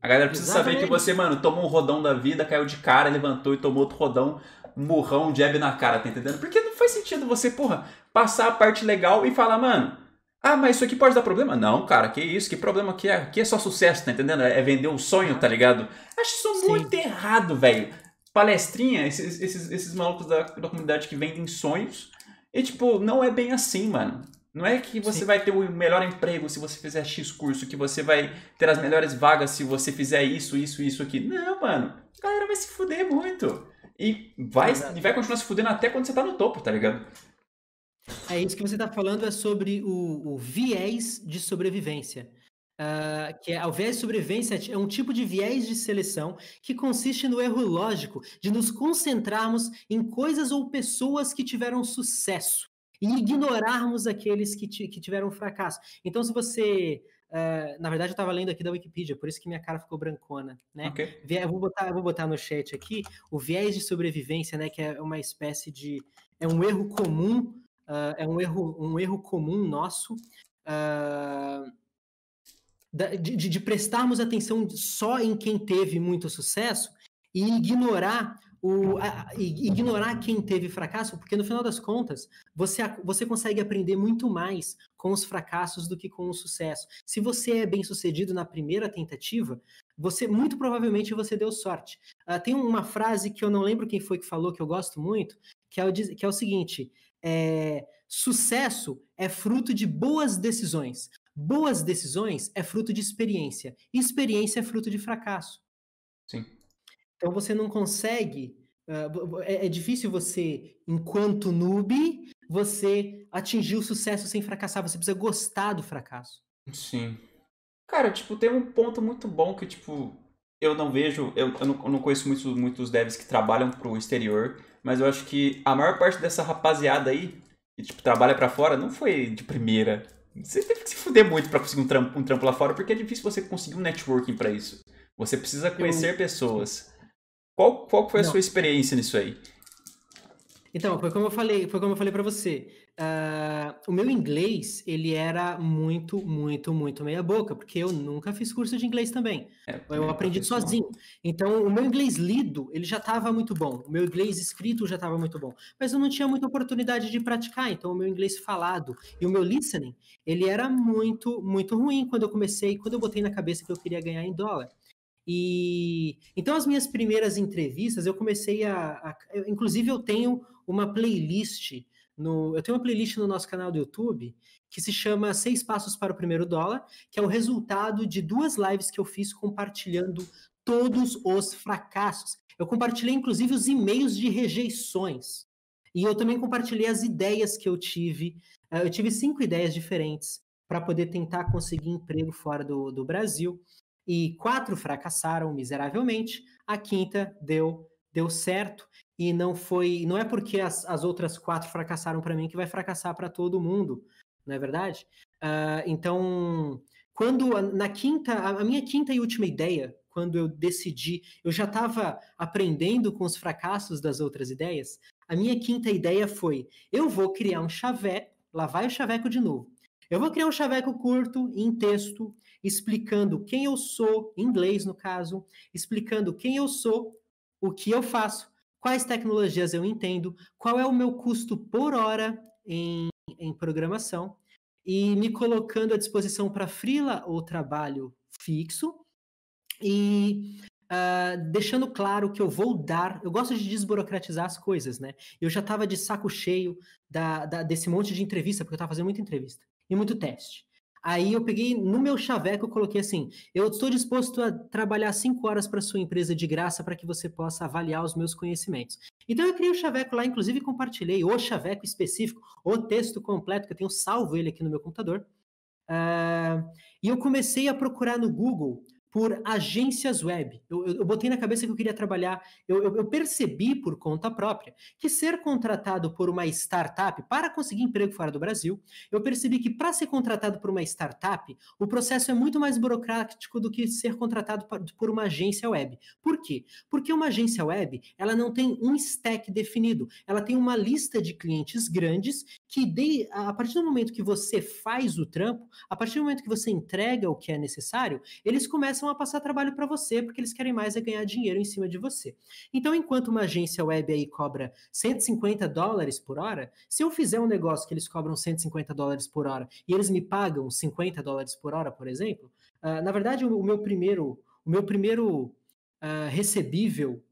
A galera precisa Exatamente. saber que você, mano, tomou um rodão da vida, caiu de cara, levantou e tomou outro rodão, um murrão, um jab na cara, tá entendendo? Porque não faz sentido você, porra, passar a parte legal e falar, mano, ah, mas isso aqui pode dar problema? Não, cara, que isso, que problema que é? Aqui é só sucesso, tá entendendo? É vender um sonho, tá ligado? Acho isso Sim. muito errado, velho. Palestrinha, esses, esses, esses malucos da, da comunidade que vendem sonhos. E, tipo, não é bem assim, mano. Não é que você Sim. vai ter o melhor emprego se você fizer X curso, que você vai ter as melhores vagas se você fizer isso, isso, isso aqui. Não, mano. A galera vai se fuder muito. E vai, e vai continuar se fudendo até quando você tá no topo, tá ligado? É isso que você tá falando, é sobre o, o viés de sobrevivência. Uh, que é o viés de sobrevivência é um tipo de viés de seleção que consiste no erro lógico de nos concentrarmos em coisas ou pessoas que tiveram sucesso e ignorarmos aqueles que, que tiveram fracasso. Então, se você. Uh, na verdade, eu estava lendo aqui da Wikipedia, por isso que minha cara ficou brancona, né? Okay. Eu, vou botar, eu vou botar no chat aqui o viés de sobrevivência, né? Que é uma espécie de. É um erro comum, uh, é um erro, um erro comum nosso. Uh, de, de, prestarmos atenção só em quem teve muito sucesso e ignorar o, a, ignorar quem teve fracasso, porque no final das contas, você, você consegue aprender muito mais com os fracassos do que com o sucesso. Se você é bem sucedido na primeira tentativa, você muito provavelmente você deu sorte. Uh, tem uma frase que eu não lembro quem foi que falou, que eu gosto muito, que é o, que é o seguinte: é, sucesso é fruto de boas decisões. Boas decisões é fruto de experiência. Experiência é fruto de fracasso. Sim. Então você não consegue Uh, é, é, difícil você, enquanto noob, você atingir o sucesso sem fracassar. Você precisa gostar do fracasso. Sim. Cara, tipo, tem um ponto muito bom que, tipo, eu não vejo, eu, eu, não, eu não, conheço muitos, muitos devs que trabalham pro exterior, mas eu acho que a maior parte dessa rapaziada aí, que, tipo, trabalha para fora, não foi de primeira. Você teve que se fuder muito para conseguir um trampo, um trampo lá fora, porque é difícil você conseguir um networking para isso. Você precisa conhecer eu... pessoas. Qual, qual foi a Não. sua experiência nisso aí? Então, foi como eu falei, foi como eu falei para você. Uh, o meu inglês, ele era muito, muito, muito meia boca, porque eu nunca fiz curso de inglês também. É, eu aprendi sozinho. Então, o meu inglês lido, ele já estava muito bom. O meu inglês escrito já estava muito bom. Mas eu não tinha muita oportunidade de praticar. Então, o meu inglês falado e o meu listening, ele era muito, muito ruim quando eu comecei, quando eu botei na cabeça que eu queria ganhar em dólar. E então as minhas primeiras entrevistas eu comecei a, a eu, inclusive eu tenho uma playlist no, eu tenho uma playlist no nosso canal do YouTube que se chama Seis Passos para o Primeiro Dólar, que é o resultado de duas lives que eu fiz compartilhando todos os fracassos. Eu compartilhei inclusive os e-mails de rejeições. E eu também compartilhei as ideias que eu tive. Eh, eu tive cinco ideias diferentes para poder tentar conseguir emprego fora do, do Brasil e quatro fracassaram miseravelmente, a quinta deu deu certo e não foi, não é porque as, as outras quatro fracassaram para mim que vai fracassar para todo mundo, não é verdade? Uh, então, quando na quinta, a, minha quinta e última ideia, quando eu decidi, eu já estava aprendendo com os fracassos das outras ideias. A minha quinta ideia foi: eu vou criar um chaveco, lá vai o chaveco de novo. Eu vou criar um chaveco curto em texto, explicando quem eu sou, em inglês no caso, explicando quem eu sou, o que eu faço, quais tecnologias eu entendo, qual é o meu custo por hora em, em programação, e me colocando à disposição para freela ou trabalho fixo, e uh, deixando claro que eu vou dar. Eu gosto de desburocratizar as coisas, né? Eu já estava de saco cheio da, da, desse monte de entrevista, porque eu estava fazendo muita entrevista e muito teste. Aí eu peguei no meu chaveco, eu coloquei assim: eu estou disposto a trabalhar cinco horas para sua empresa de graça para que você possa avaliar os meus conhecimentos. Então eu criei o chaveco lá, inclusive compartilhei o chaveco específico, o texto completo, que eu tenho salvo ele aqui no meu computador. Uh, e eu comecei a procurar no Google por agências web. Eu, eu, eu, botei na cabeça que eu queria trabalhar. Eu, eu, percebi por conta própria que ser contratado por uma startup para conseguir emprego fora do Brasil, eu percebi que para ser contratado por uma startup, o processo é muito mais burocrático do que ser contratado por uma agência web. Por quê? Porque uma agência web ela não tem um stack definido. Ela tem uma lista de clientes grandes que, de, a partir do momento que você faz o trampo, a partir do momento que você entrega o que é necessário, eles começam começam a passar trabalho para você, porque eles querem mais é ganhar dinheiro em cima de você. Então, enquanto uma agência web aí cobra 150 dólares por hora, se eu fizer um negócio que eles cobram 150 dólares por hora e eles me pagam 50 dólares por hora, por exemplo, uh, na verdade, o, meu primeiro, o meu primeiro uh, recebível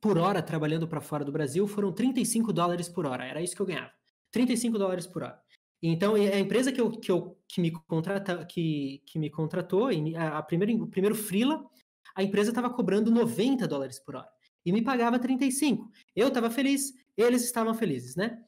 por hora trabalhando para fora do Brasil foram 35 dólares por hora. Era isso que eu ganhava. 35 dólares por hora. Então, a empresa que, eu, que, eu, que, me, contrata, que, que me contratou, a, primeira, o primeiro freela, a empresa estava cobrando 90 dólares por hora e me pagava 35. Eu estava feliz, eles estavam felizes, né?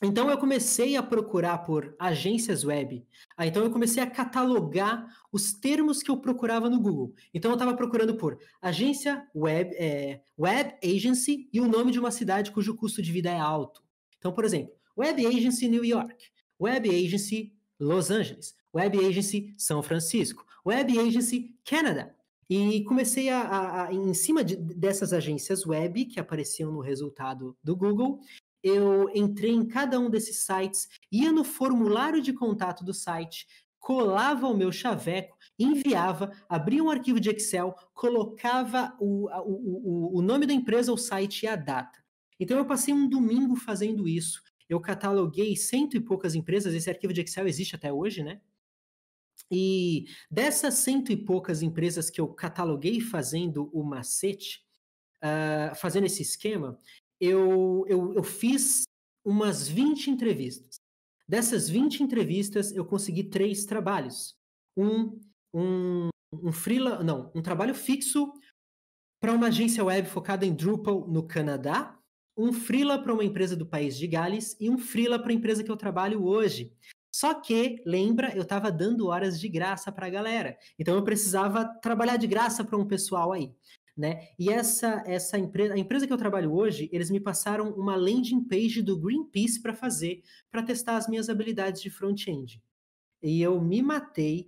Então eu comecei a procurar por agências web. Ah, então eu comecei a catalogar os termos que eu procurava no Google. Então eu estava procurando por agência web, é, web agency e o nome de uma cidade cujo custo de vida é alto. Então, por exemplo, Web Agency New York. Web Agency Los Angeles, Web Agency São Francisco, Web Agency Canada. E comecei a, a, a em cima de, dessas agências web que apareciam no resultado do Google, eu entrei em cada um desses sites, ia no formulário de contato do site, colava o meu chaveco, enviava, abria um arquivo de Excel, colocava o, o, o, o nome da empresa, o site e a data. Então eu passei um domingo fazendo isso eu cataloguei cento e poucas empresas, esse arquivo de Excel existe até hoje, né? E dessas cento e poucas empresas que eu cataloguei fazendo o macete, uh, fazendo esse esquema, eu, eu, eu fiz umas 20 entrevistas. Dessas 20 entrevistas, eu consegui três trabalhos. Um, um, um freela, não, um trabalho fixo para uma agência web focada em Drupal no Canadá, um freela para uma empresa do país de Gales e um freela para a empresa que eu trabalho hoje. Só que, lembra, eu estava dando horas de graça para a galera. Então eu precisava trabalhar de graça para um pessoal aí. Né? E essa essa empresa, a empresa que eu trabalho hoje, eles me passaram uma landing page do Greenpeace para fazer, para testar as minhas habilidades de front-end. E eu me matei,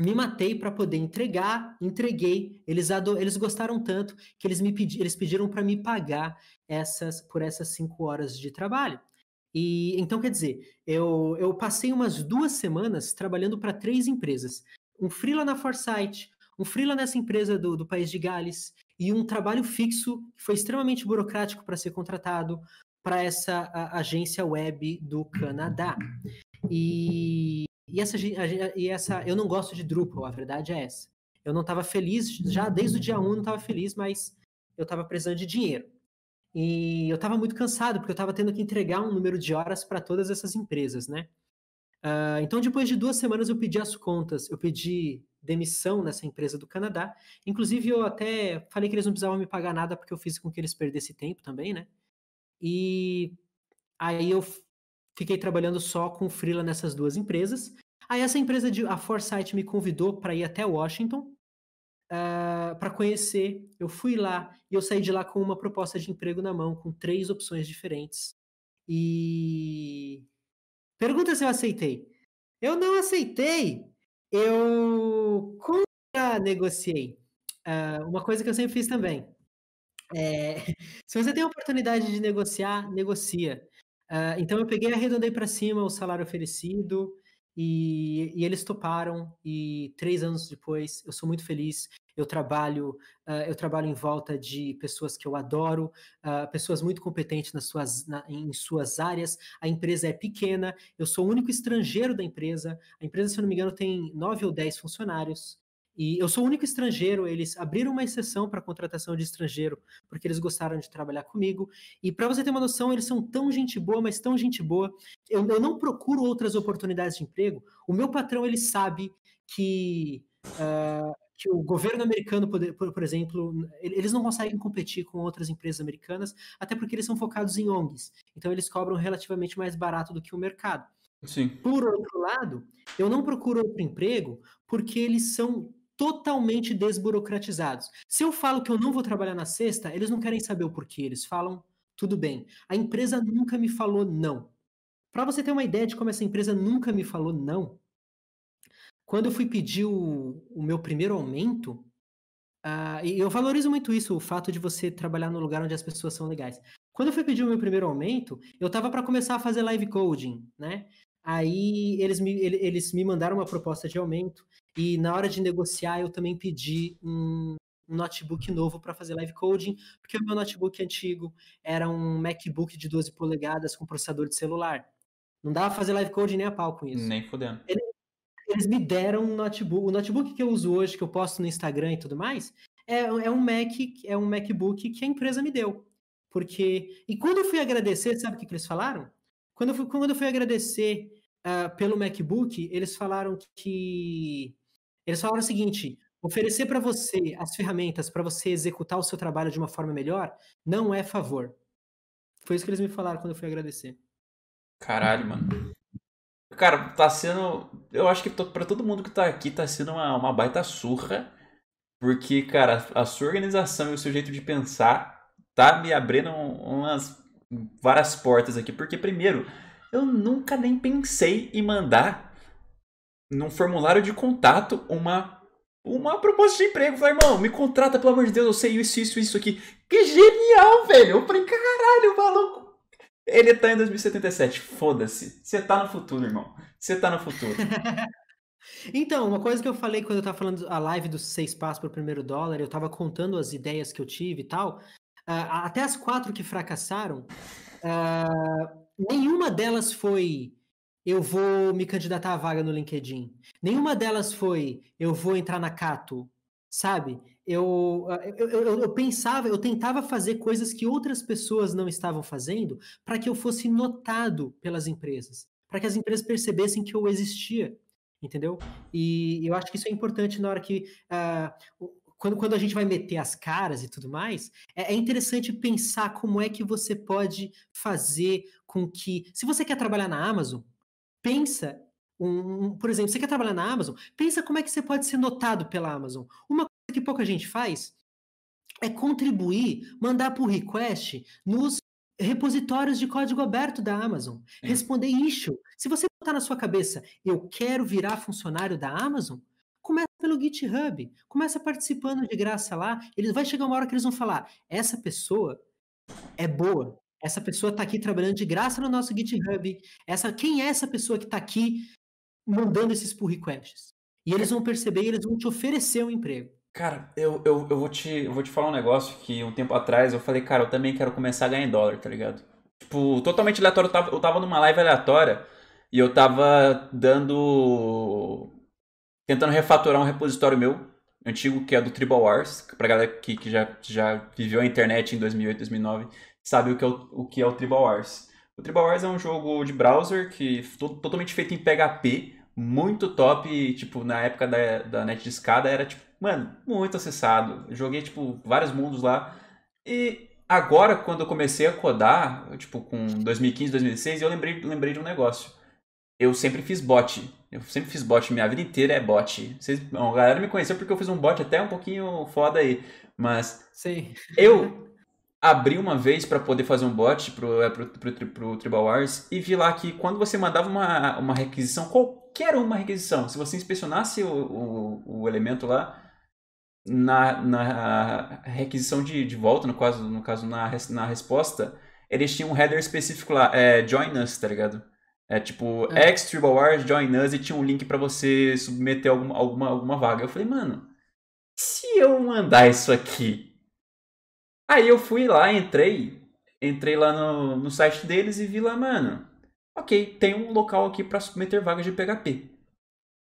me matei para poder entregar, entreguei. Eles eles gostaram tanto que eles me pedi, eles pediram para me pagar essas por essas cinco horas de trabalho. E então quer dizer, eu, eu passei umas duas semanas trabalhando para três empresas. Um freela na Foresight, um freela nessa empresa do, do país de Gales e um trabalho fixo que foi extremamente burocrático para ser contratado para essa a, agência web do Canadá. E, e, essa, e essa, eu não gosto de Drupal, a verdade é essa. Eu não estava feliz, já desde o dia 1 não estava feliz, mas eu estava precisando de dinheiro. E eu estava muito cansado, porque eu estava tendo que entregar um número de horas para todas essas empresas, né? Uh, então, depois de duas semanas, eu pedi as contas, eu pedi demissão nessa empresa do Canadá. Inclusive, eu até falei que eles não precisavam me pagar nada, porque eu fiz com que eles perdessem tempo também, né? E aí eu fiquei trabalhando só com freela nessas duas empresas. Aí essa empresa de a Foresight me convidou para ir até Washington uh, ah, para conhecer. Eu fui lá e eu saí de lá com uma proposta de emprego na mão, com três opções diferentes. E pergunta se eu aceitei. Eu não aceitei. Eu contra negociei. Uh, uma coisa que eu sempre fiz também. É, se você tem a oportunidade de negociar, negocia. Uh, então eu peguei e arredondei para cima o salário oferecido. E, e, eles toparam. E três anos depois eu sou muito feliz. Eu trabalho uh, eu trabalho em volta de pessoas que eu adoro uh, pessoas muito competentes nas suas na, em suas áreas. A empresa é pequena. Eu sou o único estrangeiro da empresa. A empresa se eu não me engano tem nove ou dez funcionários e eu sou o único estrangeiro, eles abriram uma exceção para contratação de estrangeiro, porque eles gostaram de trabalhar comigo. E para você ter uma noção, eles são tão gente boa, mas tão gente boa. Eu, eu não procuro outras oportunidades de emprego. O meu patrão, ele sabe que, uh, que o governo americano, por, por, exemplo, eles não conseguem competir com outras empresas americanas, até porque eles são focados em ONGs. Então, eles cobram relativamente mais barato do que o mercado. Sim. Por outro lado, eu não procuro outro emprego porque eles são totalmente desburocratizados. Se eu falo que eu não vou trabalhar na sexta, eles não querem saber o porquê, eles falam tudo bem. A empresa nunca me falou não. Para você ter uma ideia de como essa empresa nunca me falou não, quando eu fui pedir o, o meu primeiro aumento, uh, e eu valorizo muito isso, o fato de você trabalhar no lugar onde as pessoas são legais. Quando eu fui pedir o meu primeiro aumento, eu estava para começar a fazer live coding, né? Aí eles me, eles me mandaram uma proposta de aumento e na hora de negociar eu também pedi um, um notebook novo para fazer live coding, porque o meu notebook antigo era um MacBook de 12 polegadas com processador de celular. Não dava fazer live coding nem a pau com isso. Nem fudendo. Eles, eles me deram um notebook. O notebook que eu uso hoje, que eu posto no Instagram e tudo mais, é, é um Mac, é um MacBook que a empresa me deu. Porque. E quando eu fui agradecer, sabe o que, que eles falaram? Quando eu fui, quando eu fui agradecer uh, pelo MacBook, eles falaram que. Eles falaram o seguinte: oferecer para você as ferramentas para você executar o seu trabalho de uma forma melhor não é favor. Foi isso que eles me falaram quando eu fui agradecer. Caralho, mano. Cara, tá sendo. Eu acho que para todo mundo que tá aqui tá sendo uma, uma baita surra. Porque, cara, a sua organização e o seu jeito de pensar tá me abrindo umas várias portas aqui, porque primeiro, eu nunca nem pensei em mandar num formulário de contato uma uma proposta de emprego. falei, irmão, me contrata, pelo amor de Deus, eu sei isso, isso, isso aqui. Que genial, velho! Eu falei, caralho, maluco. Ele tá em 2077, foda-se. Você tá no futuro, irmão. Você tá no futuro. Então, uma coisa que eu falei quando eu tava falando a live dos seis passos pro primeiro dólar, eu tava contando as ideias que eu tive e tal. Uh, até as quatro que fracassaram, uh, nenhuma delas foi eu vou me candidatar à vaga no LinkedIn. Nenhuma delas foi eu vou entrar na Cato, sabe? Eu, ah, eu, eu, eu, pensava, eu tentava fazer coisas que outras pessoas não estavam fazendo para que eu fosse notado pelas empresas, para que as empresas percebessem que eu existia, entendeu? E eu acho que isso é importante na hora que uh, quando, quando a gente vai meter as caras e tudo mais, é, é, interessante pensar como é que você pode fazer com que. Se você quer trabalhar na Amazon, pensa. Um, um, por exemplo, você quer trabalhar na Amazon, pensa como é que você pode ser notado pela Amazon. Uma coisa que pouca gente faz é contribuir, mandar por request nos repositórios de código aberto da Amazon, responder issue. Se você botar na sua cabeça, eu quero virar funcionário da Amazon, começa pelo GitHub, começa participando de graça lá. Eles vai chegar uma hora que eles vão falar: essa pessoa é boa, essa pessoa está aqui trabalhando de graça no nosso GitHub. Essa, quem é essa pessoa que está aqui mandando esses pull requests? E eles vão perceber e eles vão te oferecer um emprego. Cara, eu, eu, eu, vou te, eu vou te falar um negócio que um tempo atrás eu falei, cara, eu também quero começar a ganhar em dólar, tá ligado? Tipo, totalmente aleatório. Eu tava, eu tava numa live aleatória e eu tava dando. tentando refatorar um repositório meu, antigo, que é do Tribal Wars. Pra galera que, que já, já viveu a internet em 2008, 2009, sabe o que é o, o que é o Tribal Wars. O Tribal Wars é um jogo de browser que totalmente feito em PHP, muito top. Tipo, na época da, da net de escada era tipo mano, muito acessado. joguei, tipo, vários mundos lá. E agora, quando eu comecei a codar, tipo, com 2015, 2016, eu lembrei, lembrei de um negócio. Eu sempre fiz bot. Eu sempre fiz bot, minha vida inteira é bot. Vocês, a galera me conheceu porque eu fiz um bot até um pouquinho foda aí. Mas Sim. eu abri uma vez para poder fazer um bot pro, é, pro, pro, pro, Tribal Wars e vi lá que quando você mandava uma, uma requisição, qualquer uma requisição, se você inspecionasse o, o, o elemento lá, na, na requisição de, de volta, no caso, no caso na, na resposta, eles tinham um header específico lá, é Join Us, tá ligado? É tipo, é. X Tribal Wars, Join Us, e tinha um link para você submeter alguma, alguma, alguma vaga. Eu falei, mano, se eu mandar isso aqui? Aí eu fui lá, entrei, entrei lá no, no site deles e vi lá, mano, ok, tem um local aqui para submeter vagas de PHP.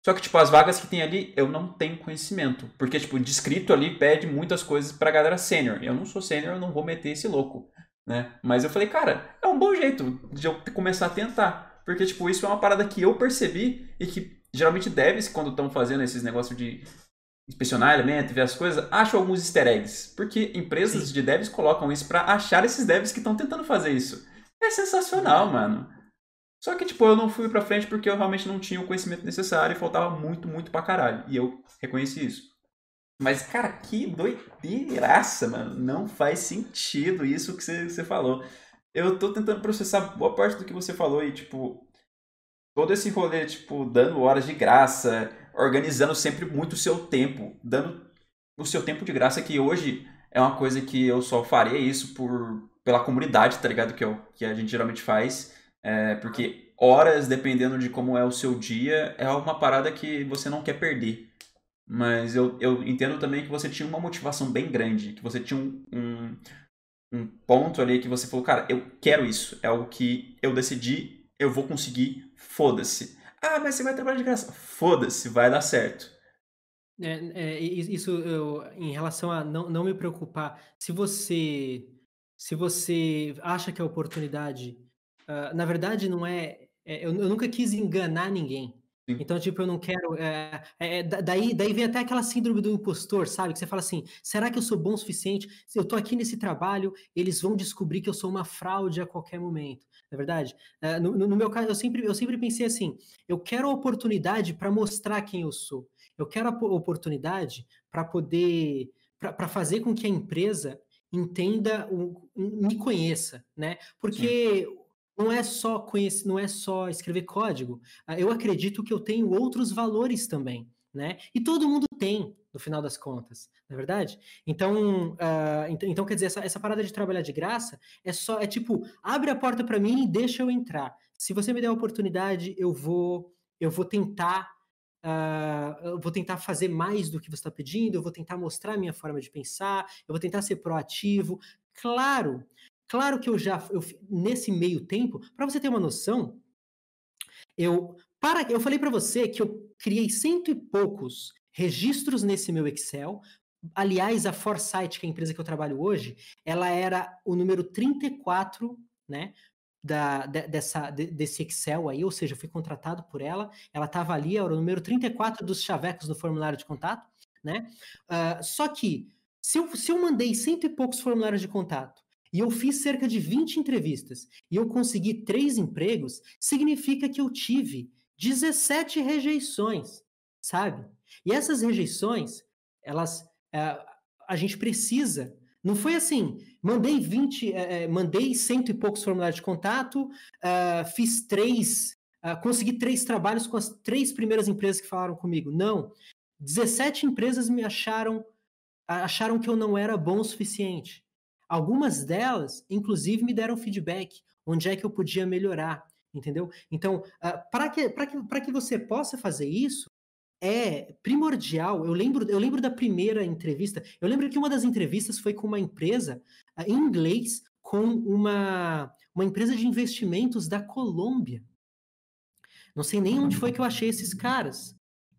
Só que, tipo, as vagas que tem ali, eu não tenho conhecimento. Porque, tipo, descrito ali pede muitas coisas pra galera sênior. Eu não sou sênior, eu não vou meter esse louco, né? Mas eu falei, cara, é um bom jeito de eu começar a tentar. Porque, tipo, isso é uma parada que eu percebi e que geralmente devs, quando estão fazendo esses negócios de inspecionar elemento, ver as coisas, acham alguns easter eggs. Porque empresas Sim. de devs colocam isso para achar esses devs que estão tentando fazer isso. É sensacional, mano. Só que, tipo, eu não fui pra frente porque eu realmente não tinha o conhecimento necessário e faltava muito, muito pra caralho. E eu reconheci isso. Mas, cara, que doideiraça, mano. Não faz sentido isso que você, você falou. Eu tô tentando processar boa parte do que você falou e, tipo, todo esse rolê, tipo, dando horas de graça, organizando sempre muito o seu tempo, dando o seu tempo de graça, que hoje é uma coisa que eu só faria isso por pela comunidade, tá ligado? Que, é o, que a gente geralmente faz. É, porque horas, dependendo de como é o seu dia, é uma parada que você não quer perder. Mas eu, eu entendo também que você tinha uma motivação bem grande, que você tinha um, um, um ponto ali que você falou, cara, eu quero isso, é algo que eu decidi, eu vou conseguir, foda-se. Ah, mas você vai trabalhar de graça. Foda-se, vai dar certo. É, é, isso eu, em relação a não, não me preocupar, se você se você acha que a oportunidade ah, na verdade, não é. é eu, eu, nunca quis enganar ninguém. Sim. Então, tipo, eu não quero. É, é, daí, daí vem até aquela síndrome do impostor, sabe? Que você fala assim: será que eu sou bom o suficiente? Se eu tô aqui nesse trabalho, eles vão descobrir que eu sou uma fraude a qualquer momento. Na é verdade, no, no, meu caso, eu sempre, eu sempre pensei assim: eu quero a oportunidade para mostrar quem eu sou. Eu quero a oportunidade para poder. para fazer com que a empresa entenda, o, me conheça, né? Porque Sim não é só conhecer, não é só escrever código. Ah, eu acredito que eu tenho outros valores também, né? E todo mundo tem, no final das contas, não é verdade? Então, uh, então, então, quer dizer, essa, essa parada de trabalhar de graça é só, é tipo, abre a porta para mim e deixa eu entrar. Se você me der a oportunidade, eu vou, eu vou tentar Uh, eu vou tentar fazer mais do que você está pedindo, eu vou tentar mostrar a minha forma de pensar, eu vou tentar ser proativo. Claro Claro que eu já, eu, nesse meio tempo, para você ter uma noção, eu, para, eu falei para você que eu criei cento e poucos registros nesse meu Excel. Aliás, a Foresight, que é a empresa que eu trabalho hoje, ela era o número 34, né? Da, de, dessa, de, desse Excel aí, ou seja, eu fui contratado por ela, ela estava ali, era o número 34 dos chavecos no formulário de contato. né? Uh, só que, se eu, se eu mandei cento e poucos formulários de contato e eu fiz cerca de 20 entrevistas e eu consegui três empregos, significa que eu tive 17 rejeições, sabe? E essas rejeições, elas. Uh, a gente precisa. Não foi assim, mandei 20, eh, mandei cento e poucos formulários de contato, uh, fiz três, consegui três trabalhos com as três primeiras empresas que falaram comigo. Não. 17 empresas me acharam, acharam que eu não era bom o suficiente. Algumas delas, inclusive, me deram feedback, onde é que eu podia melhorar, entendeu? Então, uh, para que, que, que você possa fazer isso, é primordial. Eu lembro, eu lembro da primeira entrevista. Eu lembro que uma das entrevistas foi com uma empresa uh, em inglês, com uma, uma empresa de investimentos da Colômbia. Não sei nem onde foi que eu achei esses caras.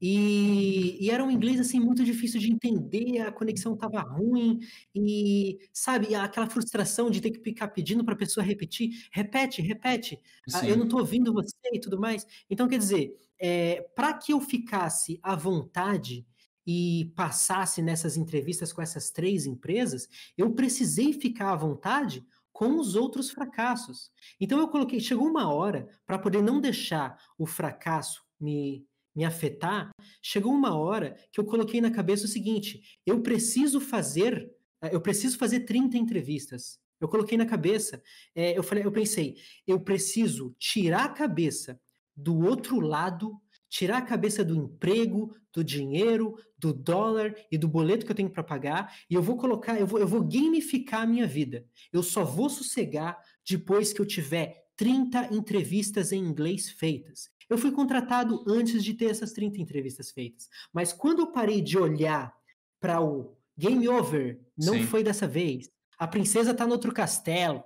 E, e, era um inglês assim muito difícil de entender, a conexão estava ruim e sabe aquela frustração de ter que ficar pedindo para a pessoa repetir, repete, repete, ah, eu não estou ouvindo você e tudo mais. Então quer dizer, é, para que eu ficasse à vontade e passasse nessas entrevistas com essas três empresas, eu precisei ficar à vontade com os outros fracassos. Então eu coloquei, chegou uma hora para poder não deixar o fracasso me me afetar, chegou uma hora que eu coloquei na cabeça o seguinte: eu preciso fazer, eh, eu preciso fazer 30 entrevistas. Eu coloquei na cabeça, é, eu falei, eu pensei, eu preciso tirar a cabeça do outro lado, tirar a cabeça do emprego, do dinheiro, do dólar e do boleto que eu tenho para pagar, e eu vou colocar, eu vou, eu vou gamificar a minha vida. Eu só vou sossegar depois que eu tiver 30 entrevistas em inglês feitas. Eu fui contratado antes de ter essas 30 entrevistas feitas. Mas quando eu parei de olhar para o game over, não Sim. foi dessa vez. A princesa está no outro castelo.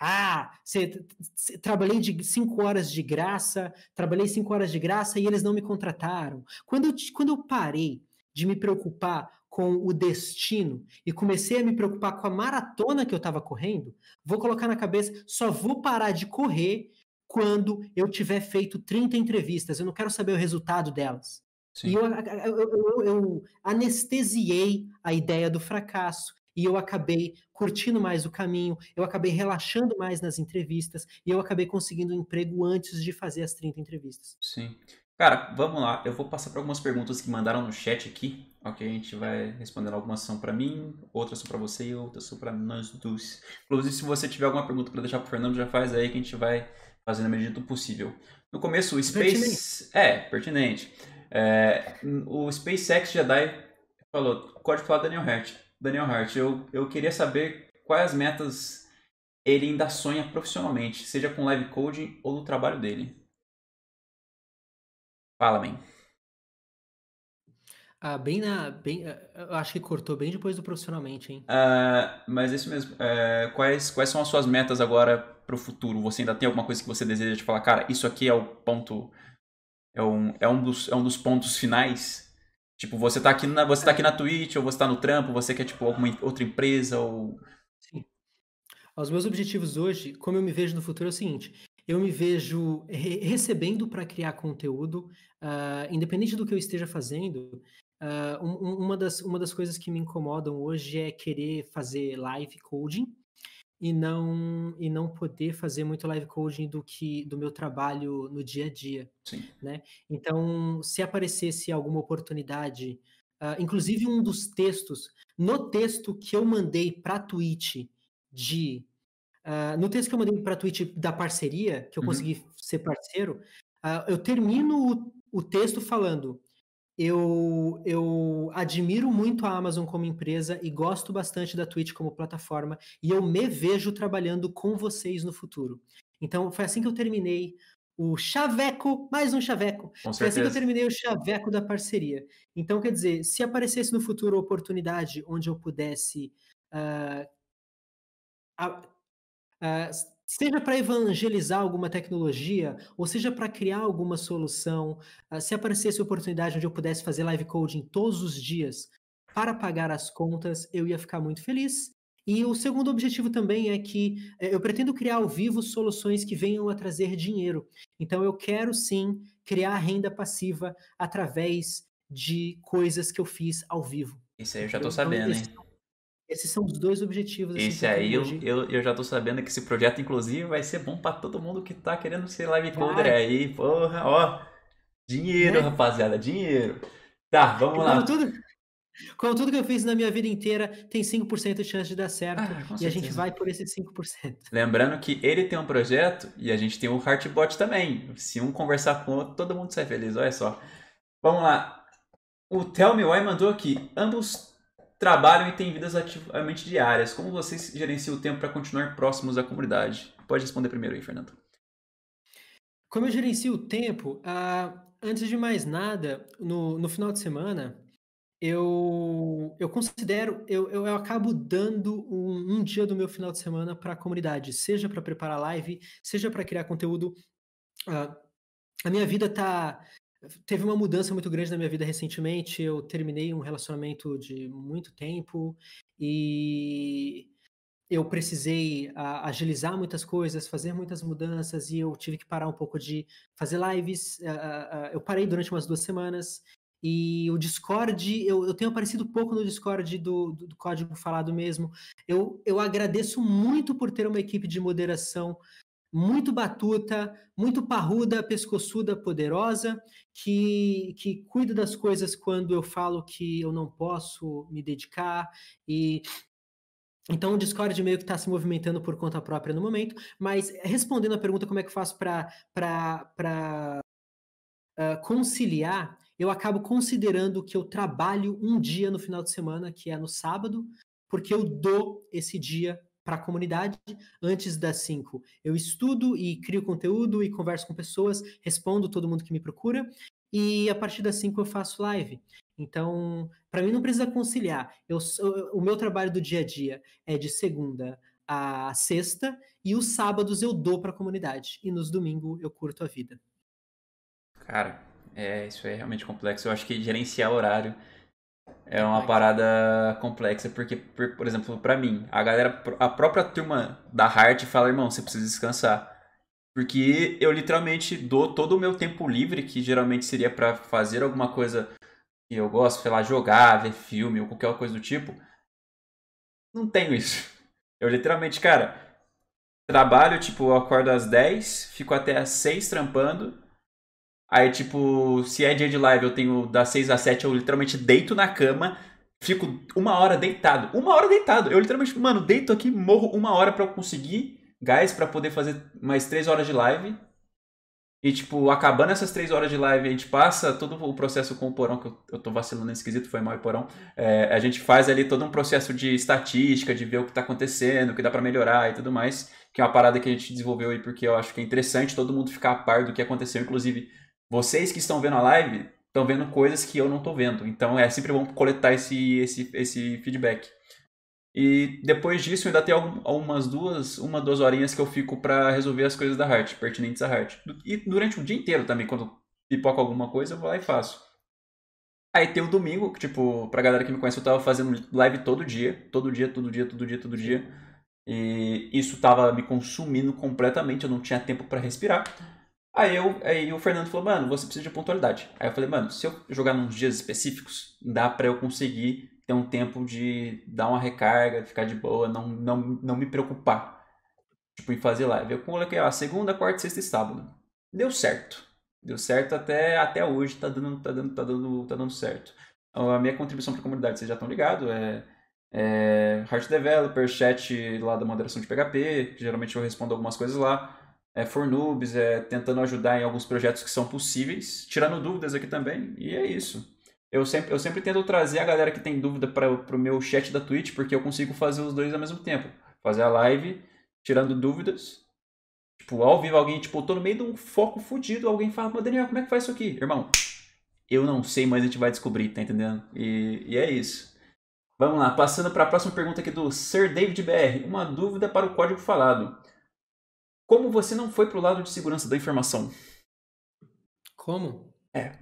Ah, cê, cê, trabalhei de cinco horas de graça, trabalhei cinco horas de graça e eles não me contrataram. Quando eu, quando eu parei de me preocupar com o destino e comecei a me preocupar com a maratona que eu estava correndo, vou colocar na cabeça, só vou parar de correr quando eu tiver feito 30 entrevistas. Eu não quero saber o resultado delas. Sim. E eu, eu, eu, eu, anestesiei a ideia do fracasso. E eu acabei curtindo mais o caminho, eu acabei relaxando mais nas entrevistas, e eu acabei conseguindo um emprego antes de fazer as 30 entrevistas. Sim. Cara, vamos lá. Eu vou passar para algumas perguntas que mandaram no chat aqui. Ok, a gente vai respondendo. Algumas são para mim, outras são para você e outras são para nós dois. Inclusive, se você tiver alguma pergunta para deixar para Fernando, já faz aí que a gente vai fazendo a medida do possível. No começo, o Space. Pertinente. É, pertinente. É, o SpaceX Jedi falou, pode falar Daniel Hart. Daniel Hart, eu, eu queria saber quais metas ele ainda sonha profissionalmente, seja com live coding ou no trabalho dele. Fala, bem. Ah, bem na. Bem, eu acho que cortou bem depois do profissionalmente, hein? Uh, mas isso mesmo. Uh, quais, quais são as suas metas agora para o futuro? Você ainda tem alguma coisa que você deseja de falar, cara, isso aqui é o ponto, é um, é um, dos, é um dos pontos finais? Tipo, você tá aqui na, você tá aqui na Twitch, ou você tá no trampo, você quer, tipo, alguma outra empresa, ou... Sim. Os meus objetivos hoje, como eu me vejo no futuro, é o seguinte, eu me vejo re recebendo para criar conteúdo, uh, independente do que eu esteja fazendo, uh, um, uma, das, uma das coisas que me incomodam hoje é querer fazer live coding, e não e não poder fazer muito live coding do que do meu trabalho no dia a dia, Sim. né? Então, se aparecesse alguma oportunidade, uh, inclusive um dos textos, no texto que eu mandei para a Twitch de uh, no texto que eu mandei para Twitch da parceria, que eu uhum. consegui ser parceiro, uh, eu termino o, o texto falando eu, eu admiro muito a Amazon como empresa e gosto bastante da Twitch como plataforma e eu me vejo trabalhando com vocês no futuro. Então, foi assim que eu terminei o chaveco, mais um chaveco. Com foi assim que eu terminei o chaveco da parceria. Então, quer dizer, se aparecesse no futuro oportunidade onde eu pudesse uh, uh, seja para evangelizar alguma tecnologia, ou seja para criar alguma solução, uh, se aparecesse oportunidade onde eu pudesse fazer live coding todos os dias para pagar as contas, eu ia ficar muito feliz. E o segundo objetivo também é que eh, eu pretendo criar ao vivo soluções que venham a trazer dinheiro. Então eu quero sim criar renda passiva através de coisas que eu fiz ao vivo. Isso aí eu já então, sabendo, hein? Esses são os dois objetivos. Assim, esse aí eu, eu, eu, já tô sabendo que esse projeto, inclusive, vai ser bom para todo mundo que tá querendo ser live coder aí. Porra, ó. Dinheiro, né? rapaziada, dinheiro. Tá, vamos lá. Tudo, como tudo que eu fiz na minha vida inteira, tem 5% de chance de dar certo. Ah, e a gente vai por esses 5%. Lembrando que ele tem um projeto e a gente tem um Heartbot também. Se um conversar com o outro, todo mundo sai feliz. Olha só. Vamos lá. O Tell Me Why mandou aqui. Ambos trabalham e têm vidas ativamente diárias. Como vocês gerenciam o tempo para continuar próximos da comunidade? Pode responder primeiro aí, Fernando. Como eu gerencio o tempo? Uh, antes de mais nada, no, no final de semana, eu, eu considero, eu, eu, eu acabo dando um, um, dia do meu final de semana para a comunidade, seja para preparar live, seja para criar conteúdo. Uh, a minha vida tá. Teve uma mudança muito grande na minha vida recentemente. Eu terminei um relacionamento de muito tempo e eu precisei uh, agilizar muitas coisas, fazer muitas mudanças e eu tive que parar um pouco de fazer lives. Eu parei durante umas duas semanas e o Discord, eu, eu tenho aparecido pouco no Discord do, do, do, código falado mesmo. Eu, eu agradeço muito por ter uma equipe de moderação muito batuta, muito parruda, pescoçuda, poderosa, que, que cuida das coisas quando eu falo que eu não posso me dedicar. E então o Discord meio que está se movimentando por conta própria no momento. Mas respondendo a pergunta como é que faço para uh, conciliar eu acabo considerando que eu trabalho um dia no final de semana, que é no sábado, porque eu dou esse dia para a comunidade antes das 5. Eu estudo e crio conteúdo e converso com pessoas, respondo todo mundo que me procura, e a partir das 5 eu faço live. Então, para mim não precisa conciliar. Eu, o meu trabalho do dia a dia é de segunda a sexta, e os sábados eu dou para a comunidade, e nos domingos eu curto a vida. Cara, é, isso é realmente complexo. Eu acho que gerenciar horário é uma parada complexa, porque, por, por exemplo, para mim, a galera, a própria turma da Heart fala, irmão, você precisa descansar. Porque eu literalmente dou todo o meu tempo livre, que geralmente seria para fazer alguma coisa que eu gosto, sei lá, jogar, ver filme ou qualquer coisa do tipo. Não tenho isso. Eu literalmente, cara, trabalho, tipo, eu acordo às 10, fico até às 6 trampando Aí, tipo, se é dia de live, eu tenho das 6 às 7, eu literalmente deito na cama, fico uma hora deitado. Uma hora deitado. Eu literalmente, mano, deito aqui, morro uma hora para eu conseguir gás para poder fazer mais 3 horas de live. E, tipo, acabando essas 3 horas de live, a gente passa todo o processo com o porão, que eu, eu tô vacilando nesse quesito, foi mal o porão. É, a gente faz ali todo um processo de estatística, de ver o que tá acontecendo, o que dá para melhorar e tudo mais. Que é uma parada que a gente desenvolveu aí, porque eu acho que é interessante todo mundo ficar a par do que aconteceu, inclusive vocês que estão vendo a live estão vendo coisas que eu não estou vendo. Então é sempre bom coletar esse, esse, esse feedback. E depois disso ainda tem algumas duas, uma, duas horinhas que eu fico para resolver as coisas da Heart, pertinentes à Heart. E durante o dia inteiro também, quando pipoca alguma coisa, eu vou lá e faço. Aí tem o domingo, que tipo, pra galera que me conhece, eu tava fazendo live todo dia, todo dia, todo dia, todo dia, todo dia. E isso tava me consumindo completamente, eu não tinha tempo para respirar. Aí, eu, aí o Fernando falou, mano, você precisa de pontualidade. Aí eu falei, mano, se eu jogar nos dias específicos, dá para eu conseguir ter um tempo de dar uma recarga, ficar de boa, não, não, não me preocupar. Tipo, em fazer live. Eu coloquei, ó, segunda, quarta, sexta e sábado. Deu certo. Deu certo até, até hoje, tá dando, tá, dando, tá, dando, tá dando certo. A minha contribuição para a comunidade, vocês já estão ligados, é, é Heart Developer, chat lá da moderação de PHP, geralmente eu respondo algumas coisas lá é, Fornubes, é, tentando ajudar em alguns projetos que são possíveis, tirando dúvidas aqui também, e é isso. Eu sempre, eu sempre tento trazer a galera que tem dúvida para o meu chat da Twitch, porque eu consigo fazer os dois ao mesmo tempo. Fazer a live, tirando dúvidas. Tipo, ao vivo alguém, tipo, tô no meio de um foco fudido, alguém fala, mas Daniel, como é que faz isso aqui? Irmão, eu não sei, mas a gente vai descobrir, tá entendendo? E, e é isso. Vamos lá, passando para a próxima pergunta aqui do Sir David BR. Uma dúvida para o código falado. Como você não foi pro lado de segurança da informação? Como? É.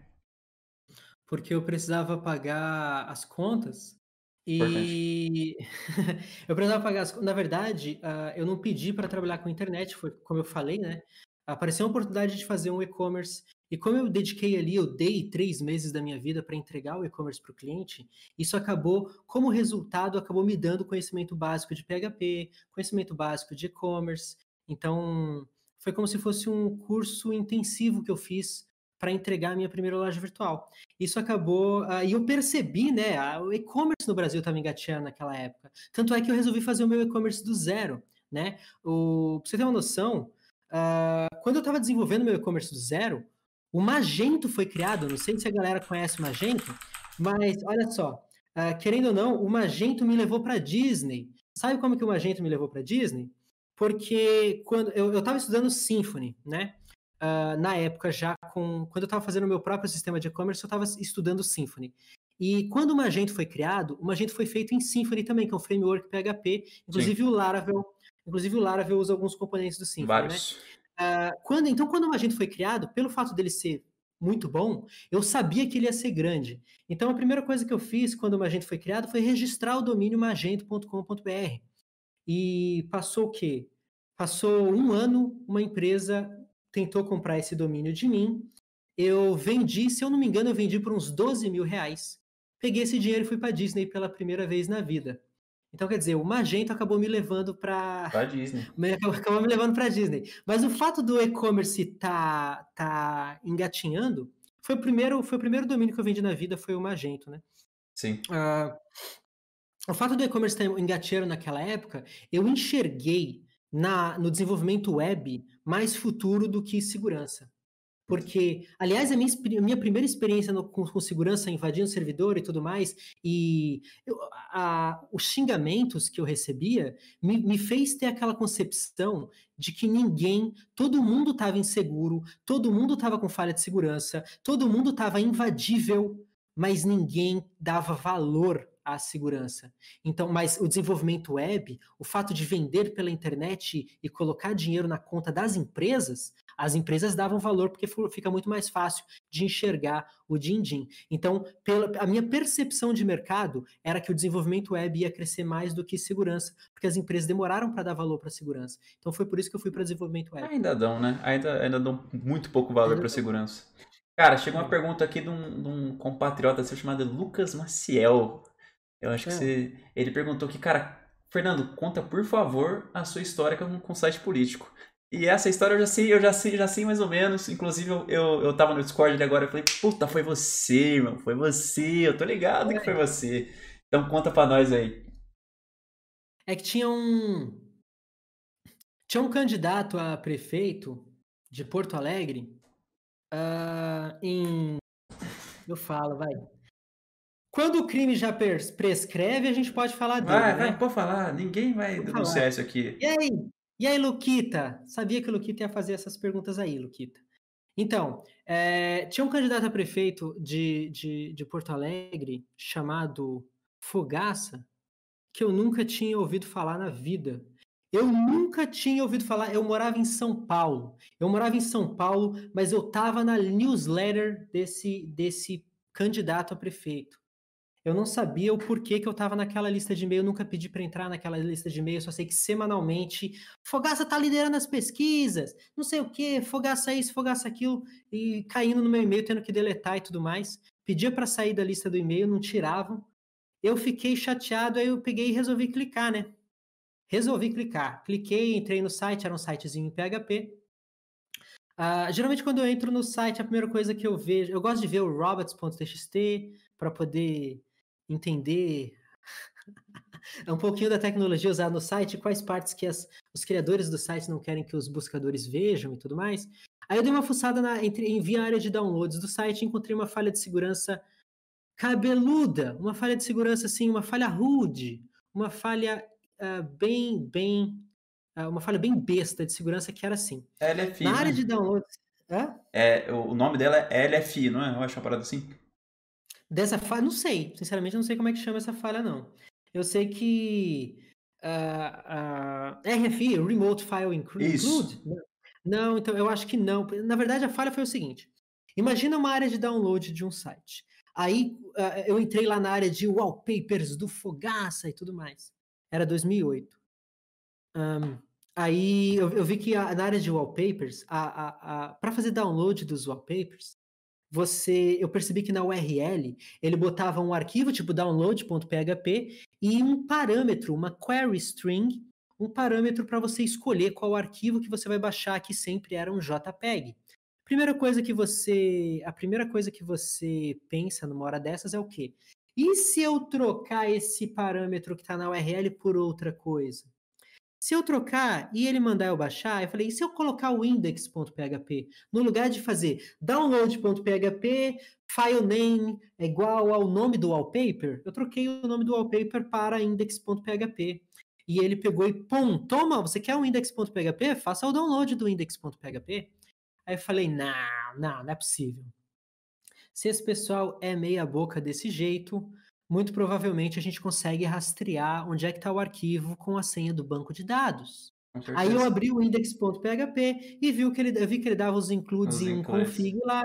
Porque eu precisava pagar as contas e eu precisava pagar as Na verdade, uh, eu não pedi para trabalhar com internet, foi como eu falei, né? apareceu a oportunidade de fazer um e-commerce. E como eu dediquei ali, eu dei três meses da minha vida para entregar o e-commerce para o cliente, isso acabou, como resultado, acabou me dando conhecimento básico de PHP, conhecimento básico de e-commerce. Então, foi como se fosse um curso intensivo que eu fiz para entregar a minha primeira loja virtual. Isso acabou, uh, e eu percebi, né, a, o e-commerce no Brasil estava engateando naquela época. Tanto é que eu resolvi fazer o meu e-commerce do zero, né? O, pra você ter uma noção, uh, quando eu estava desenvolvendo meu e-commerce do zero, o Magento foi criado, não sei se a galera conhece o Magento, mas olha só, uh, querendo ou não, o Magento me levou para Disney. Sabe como que o Magento me levou para Disney? Porque quando eu estava estudando Symfony, né? Uh, na época já com quando eu estava fazendo o meu próprio sistema de e-commerce, eu estava estudando Symfony. E quando o Magento foi criado, o Magento foi feito em Symfony também, que é um framework PHP. Inclusive Sim. o Laravel, inclusive o Laravel usa alguns componentes do Symfony, né? Vários. né? Uh, quando, então, quando o Magento foi criado, pelo fato dele ser muito bom, eu sabia que ele ia ser grande. Então, a primeira coisa que eu fiz quando o Magento foi criado foi registrar o domínio magento.com.br. E passou o quê? Passou um ano, uma empresa tentou comprar esse domínio de mim. Eu vendi, se eu não me engano, eu vendi por uns 12 mil reais. Peguei esse dinheiro e fui para Disney pela primeira vez na vida. Então, quer dizer, o Magento acabou me levando para. Para Disney. Acabou me levando para Disney. Mas o fato do e-commerce tá, tá engatinhando foi o, primeiro, foi o primeiro domínio que eu vendi na vida, foi o Magento, né? Sim. Uh, o fato do e-commerce estar engateando naquela época, eu enxerguei na, no desenvolvimento web mais futuro do que segurança. Porque, aliás, a minha, a minha primeira experiência no, com, com, segurança invadindo servidor e tudo mais, e eu, a, os xingamentos que eu recebia me, me fez ter aquela concepção de que ninguém, todo mundo estava inseguro, todo mundo estava com falha de segurança, todo mundo estava invadível, mas ninguém dava valor à segurança. Então, mas o desenvolvimento web, o fato de vender pela internet e colocar dinheiro na conta das empresas, as empresas davam valor porque fica muito mais fácil de enxergar o din-din. Então, pela, a minha percepção de mercado era que o desenvolvimento web ia crescer mais do que segurança, porque as empresas demoraram para dar valor para segurança. Então, foi por isso que eu fui para desenvolvimento web. Ainda dão, né? Ainda, ainda dão muito pouco valor para segurança. Cara, chegou uma pergunta aqui de um, de um compatriota seu chamado Lucas Maciel. Eu acho que é. você. Ele perguntou que, cara, Fernando, conta por favor a sua história com, com site político. E essa história eu já sei, eu já sei, já sei mais ou menos. Inclusive, eu, eu, eu tava no Discord ali agora, eu falei, puta, foi você, irmão, foi você, eu tô ligado que foi você. Então conta pra nós aí. É que tinha um. Tinha um candidato a prefeito de Porto Alegre uh, em. Eu falo, vai. Quando o crime já prescreve, a gente pode falar dele. Vai, né? vai, pode falar. Ninguém vai denunciar isso aqui. E aí? E aí, Luquita? Sabia que o Luquita ia fazer essas perguntas aí, Luquita. Então, é, tinha um candidato a prefeito de, de, de Porto Alegre chamado Fogaça, que eu nunca tinha ouvido falar na vida. Eu nunca tinha ouvido falar. Eu morava em São Paulo. Eu morava em São Paulo, mas eu estava na newsletter desse, desse candidato a prefeito. Eu não sabia o porquê que eu estava naquela lista de e-mail, nunca pedi para entrar naquela lista de e-mail, só sei que semanalmente Fogaça tá liderando as pesquisas, não sei o que, Fogaça isso, Fogaça aquilo, e caindo no meu e-mail, tendo que deletar e tudo mais. Pedia para sair da lista do e-mail, não tiravam. Eu fiquei chateado, aí eu peguei e resolvi clicar, né? Resolvi clicar. Cliquei, entrei no site, era um sitezinho em PHP. Uh, ah, geralmente, quando eu entro no site, a primeira coisa que eu vejo, eu gosto de ver o robots.txt para poder entender um pouquinho da tecnologia usada no site, quais partes que as, os criadores do site não querem que os buscadores vejam e tudo mais. Aí eu dei uma fuçada na, entre, em via área de downloads do site e encontrei uma falha de segurança cabeluda, uma falha de segurança assim, uma falha rude, uma falha uh, bem, bem, uh, uma falha bem besta de segurança que era assim. LFI. Na área né? de downloads. É, o nome dela é LFI, não é? Eu acho uma parada assim. Dessa falha, não sei. Sinceramente, não sei como é que chama essa falha, não. Eu sei que uh, uh, RFI, Remote File Include. Isso. Não, então eu acho que não. Na verdade, a falha foi o seguinte: imagina uma área de download de um site. Aí uh, eu entrei lá na área de wallpapers do Fogaça e tudo mais. Era 2008. Um, Aí eu, eu vi que a, na área de wallpapers, a, a, para fazer download dos wallpapers, você, eu percebi que na URL ele botava um arquivo tipo download.php e um parâmetro, uma query string, um parâmetro para você escolher qual arquivo que você vai baixar, que sempre era um JPEG. Primeira coisa que você, a primeira coisa que você pensa numa hora dessas é o quê? E se eu trocar esse parâmetro que está na URL por outra coisa? Se eu trocar e ele mandar eu baixar, eu falei, e se eu colocar o index.php? No lugar de fazer download.php, file name é igual ao nome do wallpaper, eu troquei o nome do wallpaper para index.php. E ele pegou e, pum, toma, você quer o index.php? Faça o download do index.php. Aí eu falei, não, não, não é possível. Se esse pessoal é meia boca desse jeito, muito provavelmente a gente consegue rastrear onde é que está o arquivo com a senha do banco de dados. Aí eu abri o index.php e vi que ele, vi que ele dava os includes os em includes. config lá.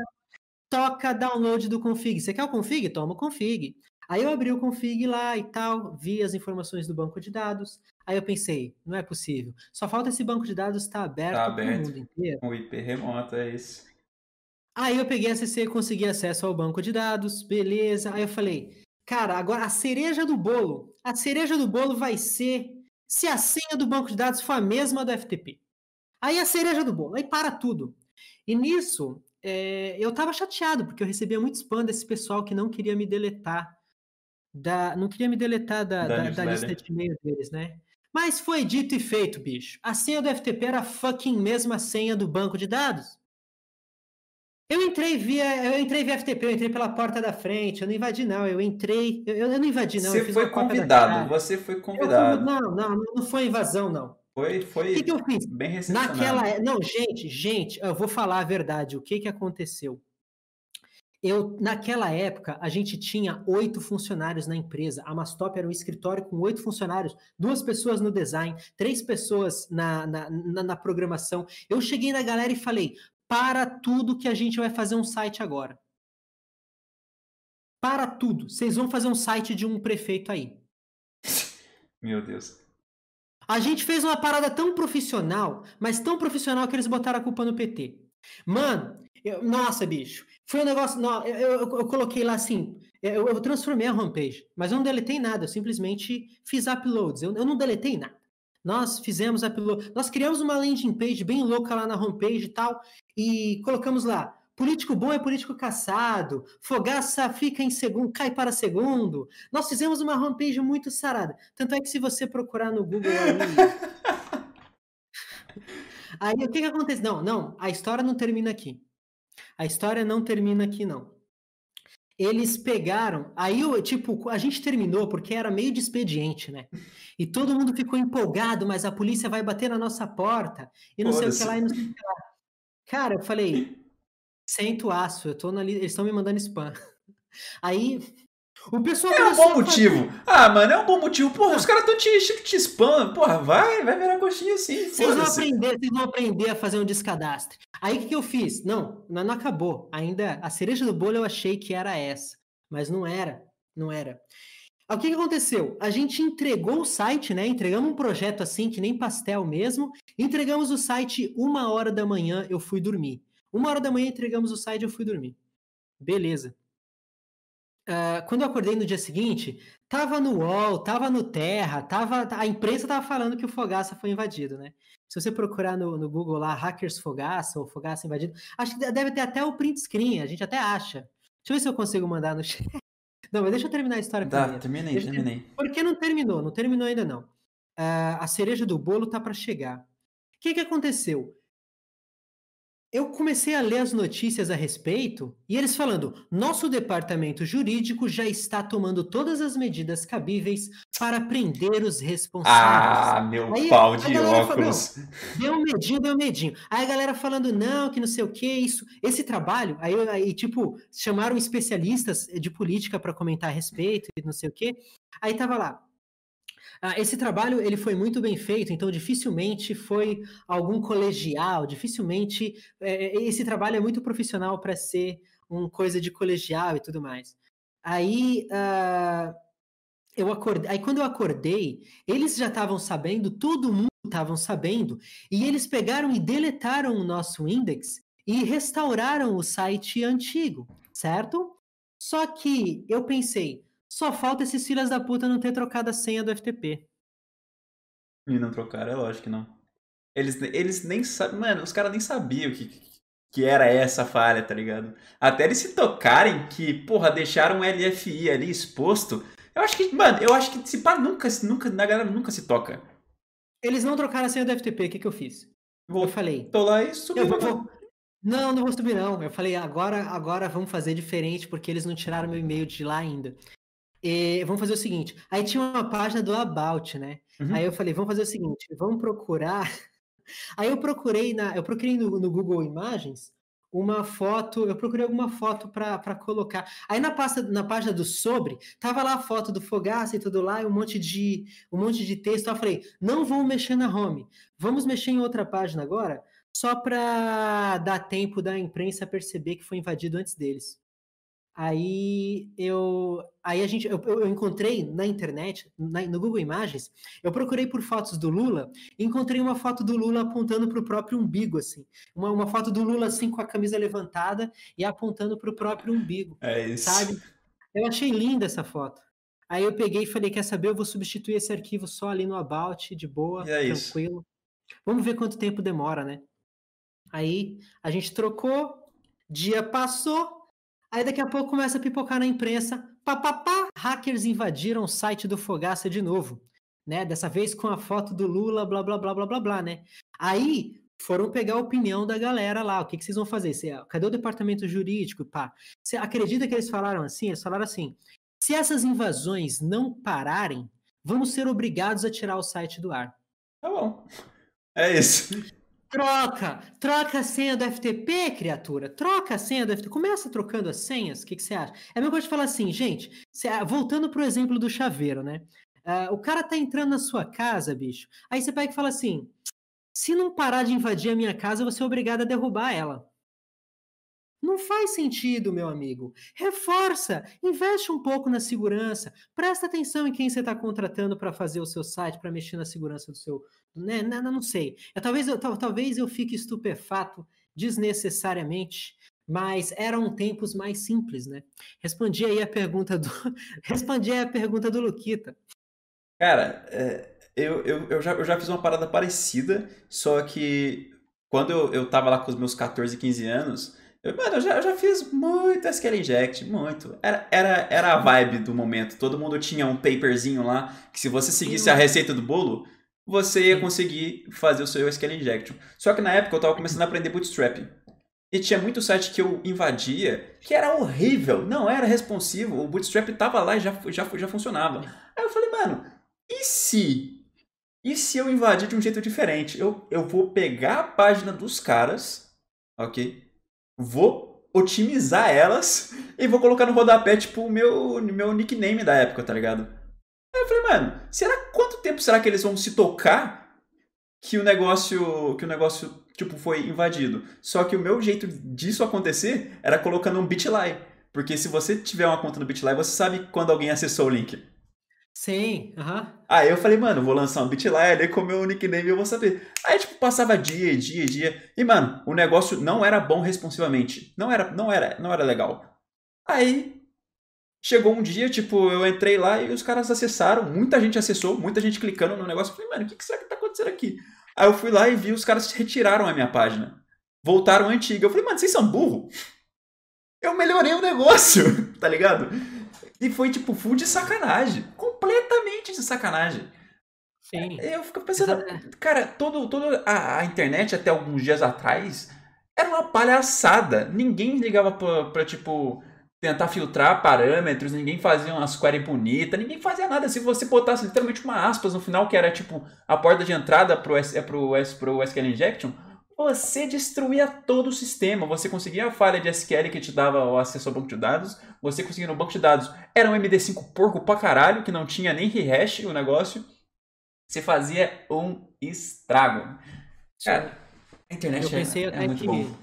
Toca download do config. Você quer o config? Toma o config. Aí eu abri o config lá e tal, vi as informações do banco de dados. Aí eu pensei, não é possível. Só falta esse banco de dados estar tá aberto, tá aberto para o mundo inteiro. O IP remoto, é isso. Aí eu peguei a CC, consegui acesso ao banco de dados, beleza. Aí eu falei, cara, agora a cereja do bolo, a cereja do bolo vai ser se a senha do banco de dados for a mesma do FTP. Aí a cereja do bolo, aí para tudo. E nisso, é, eu tava chateado, porque eu recebia muito spam desse pessoal que não queria me deletar. Da, não queria me deletar da, da, da, da lista de e-mail deles, né? Mas foi dito e feito, bicho. A senha do FTP era a fucking mesma senha do banco de dados. Eu entrei via, eu entrei via FTP, eu entrei pela porta da frente, eu não invadi não, eu entrei, eu, eu não invadi não. Você foi convidado, você foi convidado. Eu, não, não, não foi invasão não. Foi, foi. O que, que eu fiz? Bem. Naquela, é, não, gente, gente, eu vou falar a verdade. O que que aconteceu? Eu, naquela época, a gente tinha oito funcionários na empresa. A Mastop era um escritório com oito funcionários, duas pessoas no design, três pessoas na, na, na, na programação. Eu cheguei na galera e falei: para tudo que a gente vai fazer um site agora. Para tudo. Vocês vão fazer um site de um prefeito aí. Meu Deus. A gente fez uma parada tão profissional, mas tão profissional que eles botaram a culpa no PT. Mano, eu, nossa, bicho. Foi um negócio. Não, eu, eu, eu, coloquei lá assim. Eu, transformei a homepage, mas eu não deletei nada. Eu simplesmente fiz uploads. Eu, eu não deletei nada. Nós fizemos upload. Nós criamos uma landing page bem louca lá na homepage e tal, e colocamos lá. Político bom é político caçado. Fogaça fica em segundo, cai para segundo. Nós fizemos uma homepage muito sarada. Tanto é que se você procurar no Google aí, aí o que, que acontece? Não, não, a história não termina aqui. A história não termina aqui, não eles pegaram. Aí, tipo, a gente terminou porque era meio de expediente, né? E todo mundo ficou empolgado, mas a polícia vai bater na nossa porta e não sei o que lá e não sei o que lá. Cara, eu falei, sento aço, eu tô na li... eles estão me mandando spam. Aí o pessoal É um bom motivo. Fazer... Ah, mano, é um bom motivo. Porra, os caras estão te, te spam. Porra, vai, vai virar coxinha assim. Vocês vão aprender, vocês vão aprender a fazer um descadastre. Aí o que, que eu fiz? Não, não, não acabou. Ainda a cereja do bolo eu achei que era essa, mas não era, não era. O que, que aconteceu? A gente entregou o site, né? Entregamos um projeto assim, que nem pastel mesmo. Entregamos o site uma hora da manhã, eu fui dormir. Uma hora da manhã entregamos o site, eu fui dormir. Beleza. Uh, quando eu acordei no dia seguinte, tava no UOL, tava no Terra, tava, a imprensa tava falando que o Fogaça foi invadido, né? Se você procurar no, no Google lá, hackers Fogaça ou Fogaça invadido, acho que deve ter até o print screen, a gente até acha. Deixa eu ver se eu consigo mandar no chat. Não, mas deixa eu terminar a história tá, terminei, deixa terminei. Porque não terminou, não terminou ainda não. Uh, a cereja do bolo tá para chegar. O que que aconteceu? Eu comecei a ler as notícias a respeito e eles falando: nosso departamento jurídico já está tomando todas as medidas cabíveis para prender os responsáveis. Ah, meu Aí, pau de óculos. Falou, deu medinho, deu medinho. Aí a galera falando: não, que não sei o que, isso. Esse trabalho, aí, aí tipo, chamaram especialistas de política para comentar a respeito e não sei o que. Aí tava lá: ah, esse trabalho ele foi muito bem feito, então dificilmente foi algum colegial, dificilmente é, é esse trabalho é muito profissional para ser uma coisa de colegial e tudo mais. Aí uh, eu acordei, aí quando eu acordei, eles já estavam sabendo, todo mundo estavam sabendo e eles pegaram e deletaram o nosso index e restauraram o site antigo, certo? Só que eu pensei, só falta esses filhas da puta não ter trocado a senha do FTP. E não trocaram, é lógico que não. Eles, eles nem sabem. Mano, os caras nem sabiam que, que era essa falha, tá ligado? Até eles se tocarem que, porra, deixaram um LFI ali exposto. Eu acho que, mano, eu acho que se pá, nunca, nunca, na galera nunca se toca. Ele não trocaram a senha do FTP, o que, que eu fiz? Vou, eu falei. Tô lá e subi. Eu vou, não, não vou subir, não. Eu falei, agora, agora vamos fazer diferente, porque eles não tiraram meu e-mail de lá ainda. E vamos fazer o seguinte. Aí tinha uma página do About, né? Uhum. Aí eu falei, vamos fazer o seguinte, vamos procurar. Aí eu procurei na, eu procurei no, no Google Imagens uma foto, eu procurei alguma foto para colocar. Aí na, pasta, na página do sobre, tava lá a foto do Fogaça e tudo lá, e um monte de um monte de texto. Eu falei, não vamos mexer na home, vamos mexer em outra página agora, só para dar tempo da imprensa perceber que foi invadido antes deles. Aí eu, aí a gente, eu, eu encontrei na internet, na, no Google Imagens, eu procurei por fotos do Lula, e encontrei uma foto do Lula apontando para o próprio umbigo, assim, uma, uma foto do Lula assim com a camisa levantada e apontando para o próprio umbigo, é isso. sabe? Eu achei linda essa foto. Aí eu peguei e falei, quer saber? Eu vou substituir esse arquivo só ali no About, de boa, é tranquilo. Isso. Vamos ver quanto tempo demora, né? Aí a gente trocou, dia passou, Aí daqui a pouco começa a pipocar na imprensa. Papapá, hackers invadiram o site do Fogaça de novo. Né? Dessa vez com a foto do Lula, blá, blá, blá, blá, blá, blá, né? Aí foram pegar a opinião da galera lá. O que, que vocês vão fazer? Você, cadê o departamento jurídico? Pá. Você acredita que eles falaram assim? Eles falaram assim: se essas invasões não pararem, vamos ser obrigados a tirar o site do ar. Tá bom. É isso. Troca! Troca a senha do FTP, criatura! Troca a senha do FTP. Começa trocando as senhas, o que, que você acha? É a mesma coisa de falar assim, gente, ah, voltando pro exemplo do chaveiro, né? Uh, o cara tá entrando na sua casa, bicho. Aí você pega e fala assim: se não parar de invadir a minha casa, eu vou ser obrigado a derrubar ela. Não faz sentido, meu amigo. Reforça, investe um pouco na segurança, presta atenção em quem você está contratando para fazer o seu site, para mexer na segurança do seu. Né? Não, não sei. Eu, talvez, eu, talvez eu fique estupefato desnecessariamente, mas eram tempos mais simples, né? Respondi aí a pergunta do. Respondi a pergunta do Luquita. Cara, é, eu, eu, eu, já, eu já fiz uma parada parecida, só que quando eu, eu tava lá com os meus 14, 15 anos eu, mano, eu já, eu já fiz muito SQL Inject, muito. Era, era, era a vibe do momento. Todo mundo tinha um paperzinho lá que se você seguisse a receita do bolo, você ia conseguir fazer o seu SQL Injection. Só que na época eu tava começando a aprender Bootstrap. E tinha muito site que eu invadia que era horrível, não era responsivo, o Bootstrap tava lá e já, já, já funcionava. Aí eu falei, mano, e se? E se eu invadir de um jeito diferente? Eu, eu vou pegar a página dos caras, ok? Vou otimizar elas e vou colocar no rodapé, tipo, o meu, meu nickname da época, tá ligado? Aí eu falei, mano, será quanto tempo será que eles vão se tocar que o negócio, que o negócio, tipo, foi invadido? Só que o meu jeito disso acontecer era colocando um bitly. Porque se você tiver uma conta no bitly, você sabe quando alguém acessou o link. Sim, aham. Uhum. Aí eu falei, mano, vou lançar um Bitly ali com o meu nickname eu vou saber. Aí, tipo, passava dia, dia, dia. E, mano, o negócio não era bom responsivamente. Não era, não era, não era legal. Aí, chegou um dia, tipo, eu entrei lá e os caras acessaram. Muita gente acessou, muita gente clicando no negócio. Eu falei, mano, o que, que será que tá acontecendo aqui? Aí eu fui lá e vi os caras retiraram a minha página. Voltaram à antiga. Eu falei, mano, vocês são burro? Eu melhorei o negócio, tá ligado? E foi, tipo, full de sacanagem. Completamente de sacanagem. Sim. Eu fico pensando, cara, todo, todo a, internet até alguns dias atrás era uma palhaçada. Ninguém ligava pra, pra, tipo, tentar filtrar parâmetros, ninguém fazia umas query bonitas, ninguém fazia nada. Se você botasse literalmente uma aspas no final, que era tipo a porta de entrada pro, pro, pro SQL Injection, você destruía todo o sistema. Você conseguia a falha de SQL que te dava o acesso ao banco de dados, você conseguia no banco de dados. Era um MD5 porco pra caralho, que não tinha nem rehash o negócio. Você fazia um estrago. Cara, a internet eu pensei é, até é muito que... bom.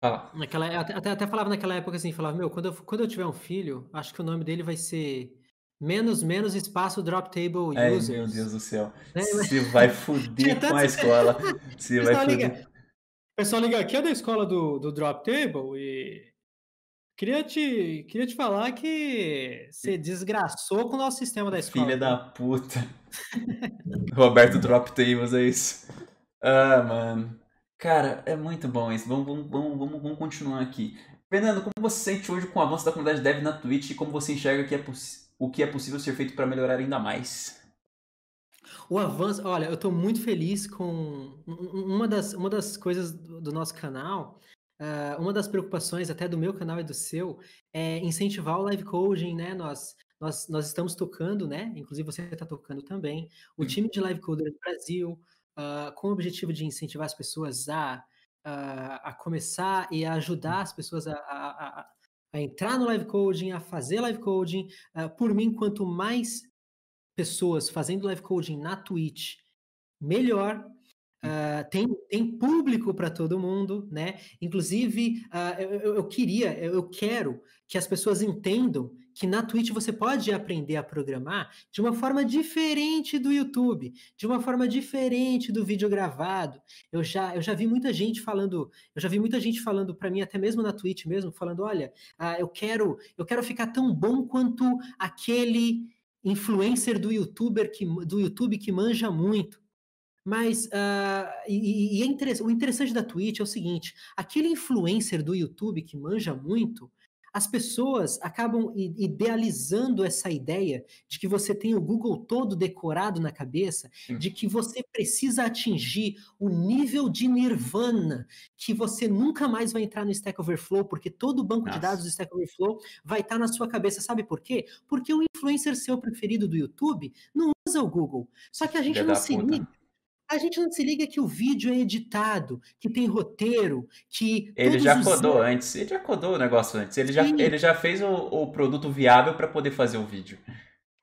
Fala. Naquela, até, até falava naquela época assim, falava, meu, quando eu, quando eu tiver um filho, acho que o nome dele vai ser menos, menos espaço drop table Ai, users. meu Deus do céu. É, Você vai foder com a escola. Você vai foder. O pessoal liga aqui é da escola do, do drop table e queria te, queria te falar que você desgraçou com o nosso sistema da escola. Filha da puta. Roberto Drop Tables, é isso. Ah, mano. Cara, é muito bom isso. Vamos, vamos, vamos, vamos, continuar aqui. Fernando, como você se sente hoje com o avanço da comunidade dev na Twitch e como você enxerga que é o que é possível ser feito para melhorar ainda mais? O avanço, olha, eu estou muito feliz com uma das, uma das coisas do, nosso canal. Uh, uma das preocupações até do meu canal e do seu é incentivar o live coding, né? Nós, nós, nós estamos tocando, né? Inclusive você está tocando também. O time de live coders do Brasil, uh, com o objetivo de incentivar as pessoas a a, a começar e a ajudar as pessoas a, a, a, entrar no live coding, a fazer live coding. Uh, por mim, quanto mais pessoas fazendo live coding na Twitch, melhor. Uh, tem, tem público para todo mundo, né? Inclusive, uh, eu, eu, queria, eu quero que as pessoas entendam que na Twitch você pode aprender a programar de uma forma diferente do YouTube, de uma forma diferente do vídeo gravado. Eu já, eu já vi muita gente falando, eu já vi muita gente falando para mim até mesmo na Twitch mesmo, falando, olha, uh, eu quero, eu quero ficar tão bom quanto aquele influencer do YouTuber que, do YouTube que manja muito. Mas uh, e, e é o interessante da Twitch é o seguinte: aquele influencer do YouTube que manja muito, as pessoas acabam idealizando essa ideia de que você tem o Google todo decorado na cabeça, de que você precisa atingir o nível de nirvana, que você nunca mais vai entrar no Stack Overflow, porque todo o banco Nossa. de dados do Stack Overflow vai estar na sua cabeça. Sabe por quê? Porque o influencer seu preferido do YouTube não usa o Google. Só que a gente não se liga a gente não se liga que o vídeo é editado, que tem roteiro, que. Ele já codou os... antes, ele já codou o negócio antes, ele, já, ele já fez o, o produto viável para poder fazer o vídeo.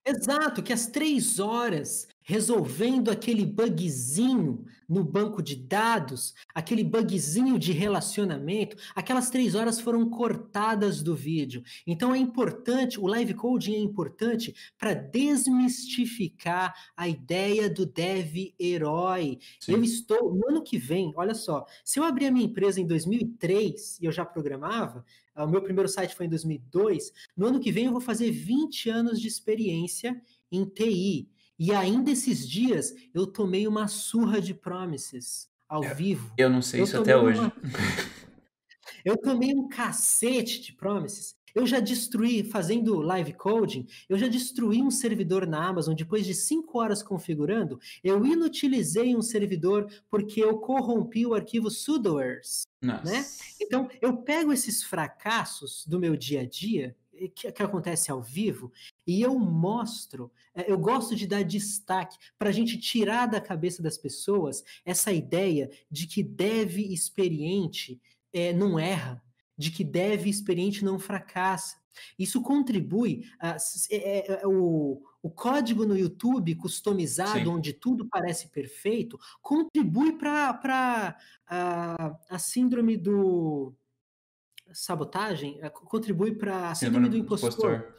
Exato, que às três horas resolvendo aquele bugzinho no banco de dados, aquele bugzinho de relacionamento, aquelas três horas foram cortadas do vídeo. Então é importante, o live coding é importante para desmistificar a ideia do dev herói. Sim. Eu estou, no ano que vem, olha só, se eu abrir a minha empresa em 2003 e eu já programava, o meu primeiro site foi em 2002, no ano que vem eu vou fazer 20 anos de experiência em TI. E ainda esses dias eu tomei uma surra de promises ao eu, vivo. Eu não sei eu isso até hoje. Uma... eu tomei um cacete de promises. Eu já destruí, fazendo live coding, eu já destruí um servidor na Amazon depois de cinco horas configurando. Eu inutilizei um servidor porque eu corrompi o arquivo sudoers. Né? Então, eu pego esses fracassos do meu dia a dia que, que acontece ao vivo e eu mostro, é, eu gosto de dar destaque para a gente tirar da cabeça das pessoas essa ideia de que deve experiente é, não erra, de que deve experiente não fracassa. Isso contribui a, é, é, o, o código no YouTube customizado, Sim. onde tudo parece perfeito, contribui para a, a síndrome do sabotagem é, contribui para a síndrome do impostor. impostor.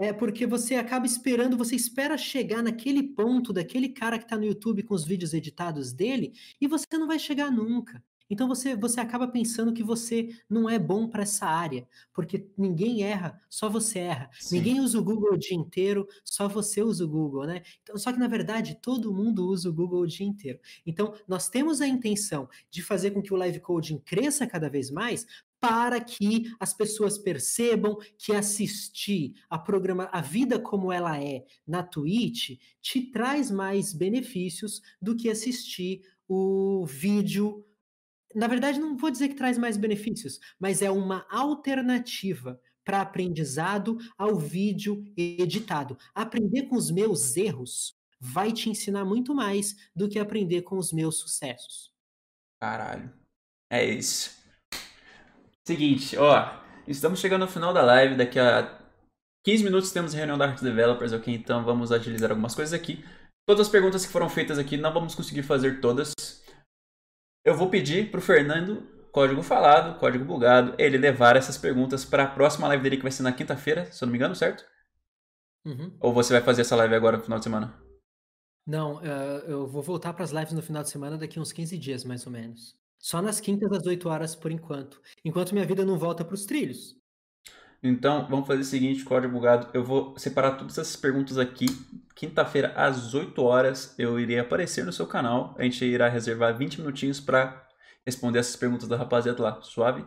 É porque você acaba esperando, você espera chegar naquele ponto daquele cara que está no YouTube com os vídeos editados dele e você não vai chegar nunca. Então você, você acaba pensando que você não é bom para essa área, porque ninguém erra, só você erra. Sim. Ninguém usa o Google o dia inteiro, só você usa o Google, né? Então, só que na verdade todo mundo usa o Google o dia inteiro. Então nós temos a intenção de fazer com que o live coding cresça cada vez mais, para que as pessoas percebam que assistir a programa a vida como ela é na Twitch te traz mais benefícios do que assistir o vídeo. Na verdade, não vou dizer que traz mais benefícios, mas é uma alternativa para aprendizado ao vídeo editado. Aprender com os meus erros vai te ensinar muito mais do que aprender com os meus sucessos. Caralho. É isso. Seguinte, ó, estamos chegando ao final da live, daqui a 15 minutos temos a reunião da Art Developers, ok? Então vamos agilizar algumas coisas aqui. Todas as perguntas que foram feitas aqui não vamos conseguir fazer todas. Eu vou pedir pro Fernando, código falado, código bugado, ele levar essas perguntas para a próxima live dele que vai ser na quinta-feira, se eu não me engano, certo? Uhum. Ou você vai fazer essa live agora no final de semana? Não, uh, eu vou voltar para as lives no final de semana daqui uns 15 dias, mais ou menos. Só nas quintas às 8 horas por enquanto. Enquanto minha vida não volta para os trilhos. Então, vamos fazer o seguinte, código bugado. Eu vou separar todas essas perguntas aqui. Quinta-feira, às 8 horas, eu irei aparecer no seu canal. A gente irá reservar 20 minutinhos para responder essas perguntas da rapaziada lá. Suave?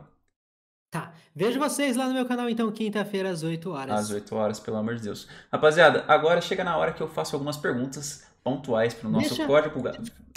Tá. Vejo vocês lá no meu canal, então, quinta-feira, às 8 horas. Às 8 horas, pelo amor de Deus. Rapaziada, agora chega na hora que eu faço algumas perguntas pontuais para o nosso Deixa... código.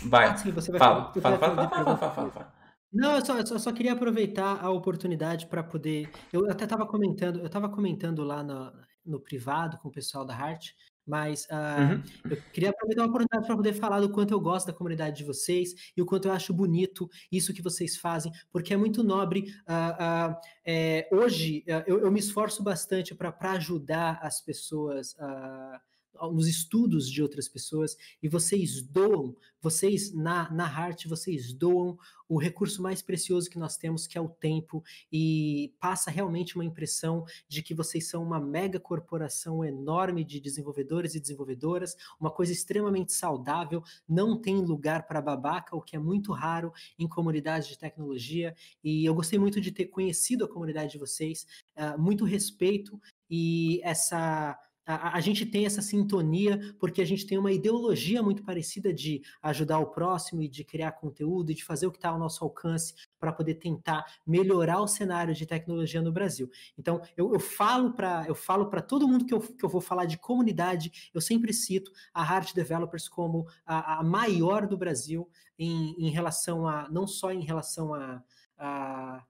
Vai. Ah, sim, você vai fala, fala, fala, fala, fala, fala, fala, fala. Não, eu só, eu só queria aproveitar a oportunidade para poder. Eu até estava comentando, eu estava comentando lá no, no privado com o pessoal da Heart, mas uh, uhum. eu queria aproveitar a oportunidade para poder falar do quanto eu gosto da comunidade de vocês e o quanto eu acho bonito isso que vocês fazem, porque é muito nobre. Uh, uh, é, hoje eu, eu, me esforço bastante para ajudar as pessoas. Uh, nos estudos de outras pessoas e vocês doam, vocês na, na Heart, vocês doam o recurso mais precioso que nós temos, que é o tempo, e passa realmente uma impressão de que vocês são uma mega corporação enorme de desenvolvedores e desenvolvedoras, uma coisa extremamente saudável, não tem lugar para babaca, o que é muito raro em comunidades de tecnologia, e eu gostei muito de ter conhecido a comunidade de vocês, uh, muito respeito e essa a, a, gente tem essa sintonia porque a gente tem uma ideologia muito parecida de ajudar o próximo e de criar conteúdo e de fazer o que está ao nosso alcance para poder tentar melhorar o cenário de tecnologia no Brasil. Então, eu, eu falo para eu falo para todo mundo que eu, que eu vou falar de comunidade, eu sempre cito a Hard Developers como a, a maior do Brasil em, em relação a não só em relação a, a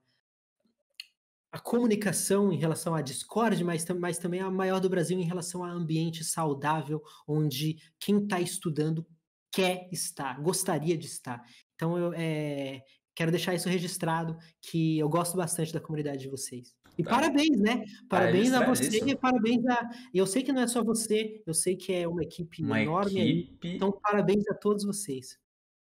a comunicação em relação à Discord, mas, mas também a maior do Brasil em relação a ambiente saudável, onde quem está estudando quer estar, gostaria de estar. Então eu é, quero deixar isso registrado, que eu gosto bastante da comunidade de vocês. E tá. parabéns, né? Parabéns a você, isso. parabéns a. Eu sei que não é só você, eu sei que é uma equipe uma enorme. Equipe... Aí, então, parabéns a todos vocês.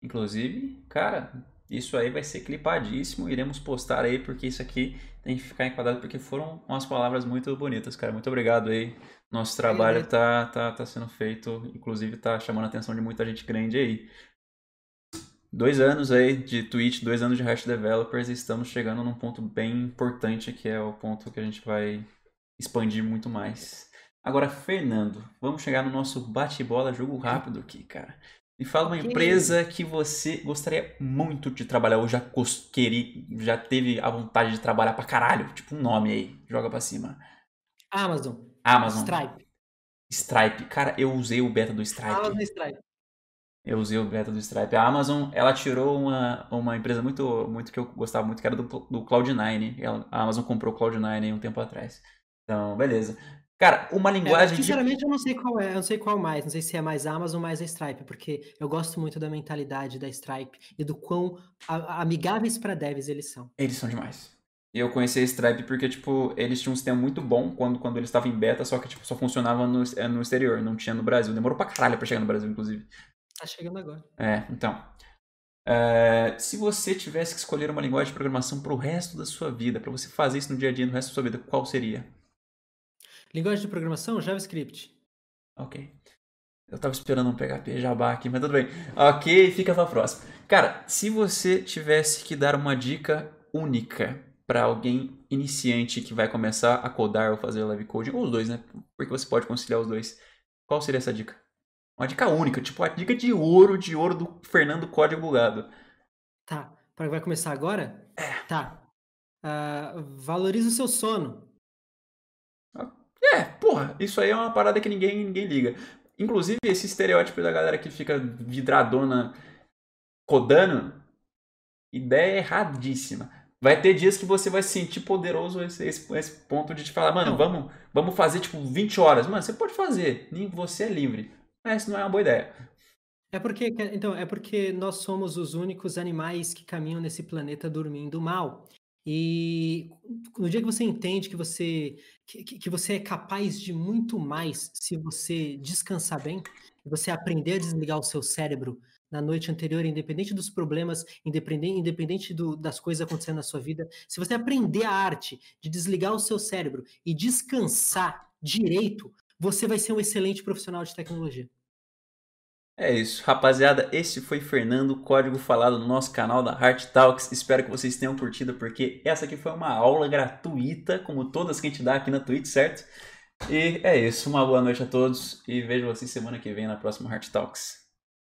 Inclusive, cara, isso aí vai ser clipadíssimo, iremos postar aí, porque isso aqui tem que ficar enquadrado, porque foram umas palavras muito bonitas, cara. Muito obrigado aí. Nosso trabalho é, tá, tá, tá sendo feito, inclusive tá chamando a atenção de muita gente grande aí. Dois anos aí de Twitch, dois anos de Hash Developers e estamos chegando num ponto bem importante, que é o ponto que a gente vai expandir muito mais. Agora, Fernando, vamos chegar no nosso bate-bola jogo rápido aqui, cara. Me fala uma empresa que você gostaria muito de trabalhar ou já queria, já teve a vontade de trabalhar pra caralho. Tipo um nome aí, joga pra cima. Amazon. Amazon. Stripe. Stripe. Cara, eu usei o beta do Stripe. Amazon Stripe. Eu usei o beta do Stripe. A Amazon, ela tirou uma, uma empresa muito, muito que eu gostava muito, que era do, do Cloud9. a Amazon comprou o Cloud9 um tempo atrás. Então, beleza. Cara, uma é, linguagem. É, sinceramente, de... eu não sei qual é, eu não sei qual mais, não sei se é mais Amazon ou mais a Stripe, porque eu gosto muito da mentalidade da Stripe e do quão amigáveis para devs eles são. Eles são demais. Eu conheci a Stripe porque, tipo, eles tinham um sistema muito bom quando, quando eles estavam em beta, só que, tipo, só funcionava no, é, no exterior, não tinha no Brasil. Demorou pra caralho pra chegar no Brasil, inclusive. Tá chegando agora. É, então. É, se você tivesse que escolher uma linguagem de programação pro resto da sua vida, para você fazer isso no dia a dia, no resto da sua vida, qual seria? Linguagem de programação, JavaScript. Ok. Eu tava esperando um PHP Jabá aqui, mas tudo bem. Ok, fica pra próxima. Cara, se você tivesse que dar uma dica única para alguém iniciante que vai começar a codar ou fazer live coding, ou os dois, né? Porque você pode conciliar os dois. Qual seria essa dica? Uma dica única, tipo a dica de ouro, de ouro do Fernando Código Bugado. Tá. Vai começar agora? É. Tá. Uh, valorize o seu sono. É, porra, isso aí é uma parada que ninguém, ninguém liga. Inclusive, esse estereótipo da galera que fica vidradona codando, ideia erradíssima. Vai ter dias que você vai se sentir poderoso esse, esse, esse ponto de te falar, mano, vamos, vamos fazer tipo 20 horas. Mano, você pode fazer, você é livre. Mas isso não é uma boa ideia. É porque, então, é porque nós somos os únicos animais que caminham nesse planeta dormindo mal. E no dia que você entende que você, que, que você é capaz de muito mais se você descansar bem, você aprender a desligar o seu cérebro na noite anterior, independente dos problemas, independente, independente do, das coisas acontecendo na sua vida, se você aprender a arte de desligar o seu cérebro e descansar direito, você vai ser um excelente profissional de tecnologia. É isso, rapaziada. Esse foi Fernando, código falado no nosso canal da Heart Talks. Espero que vocês tenham curtido, porque essa aqui foi uma aula gratuita, como todas que a gente dá aqui na Twitch, certo? E é isso. Uma boa noite a todos e vejo vocês semana que vem na próxima Heart Talks.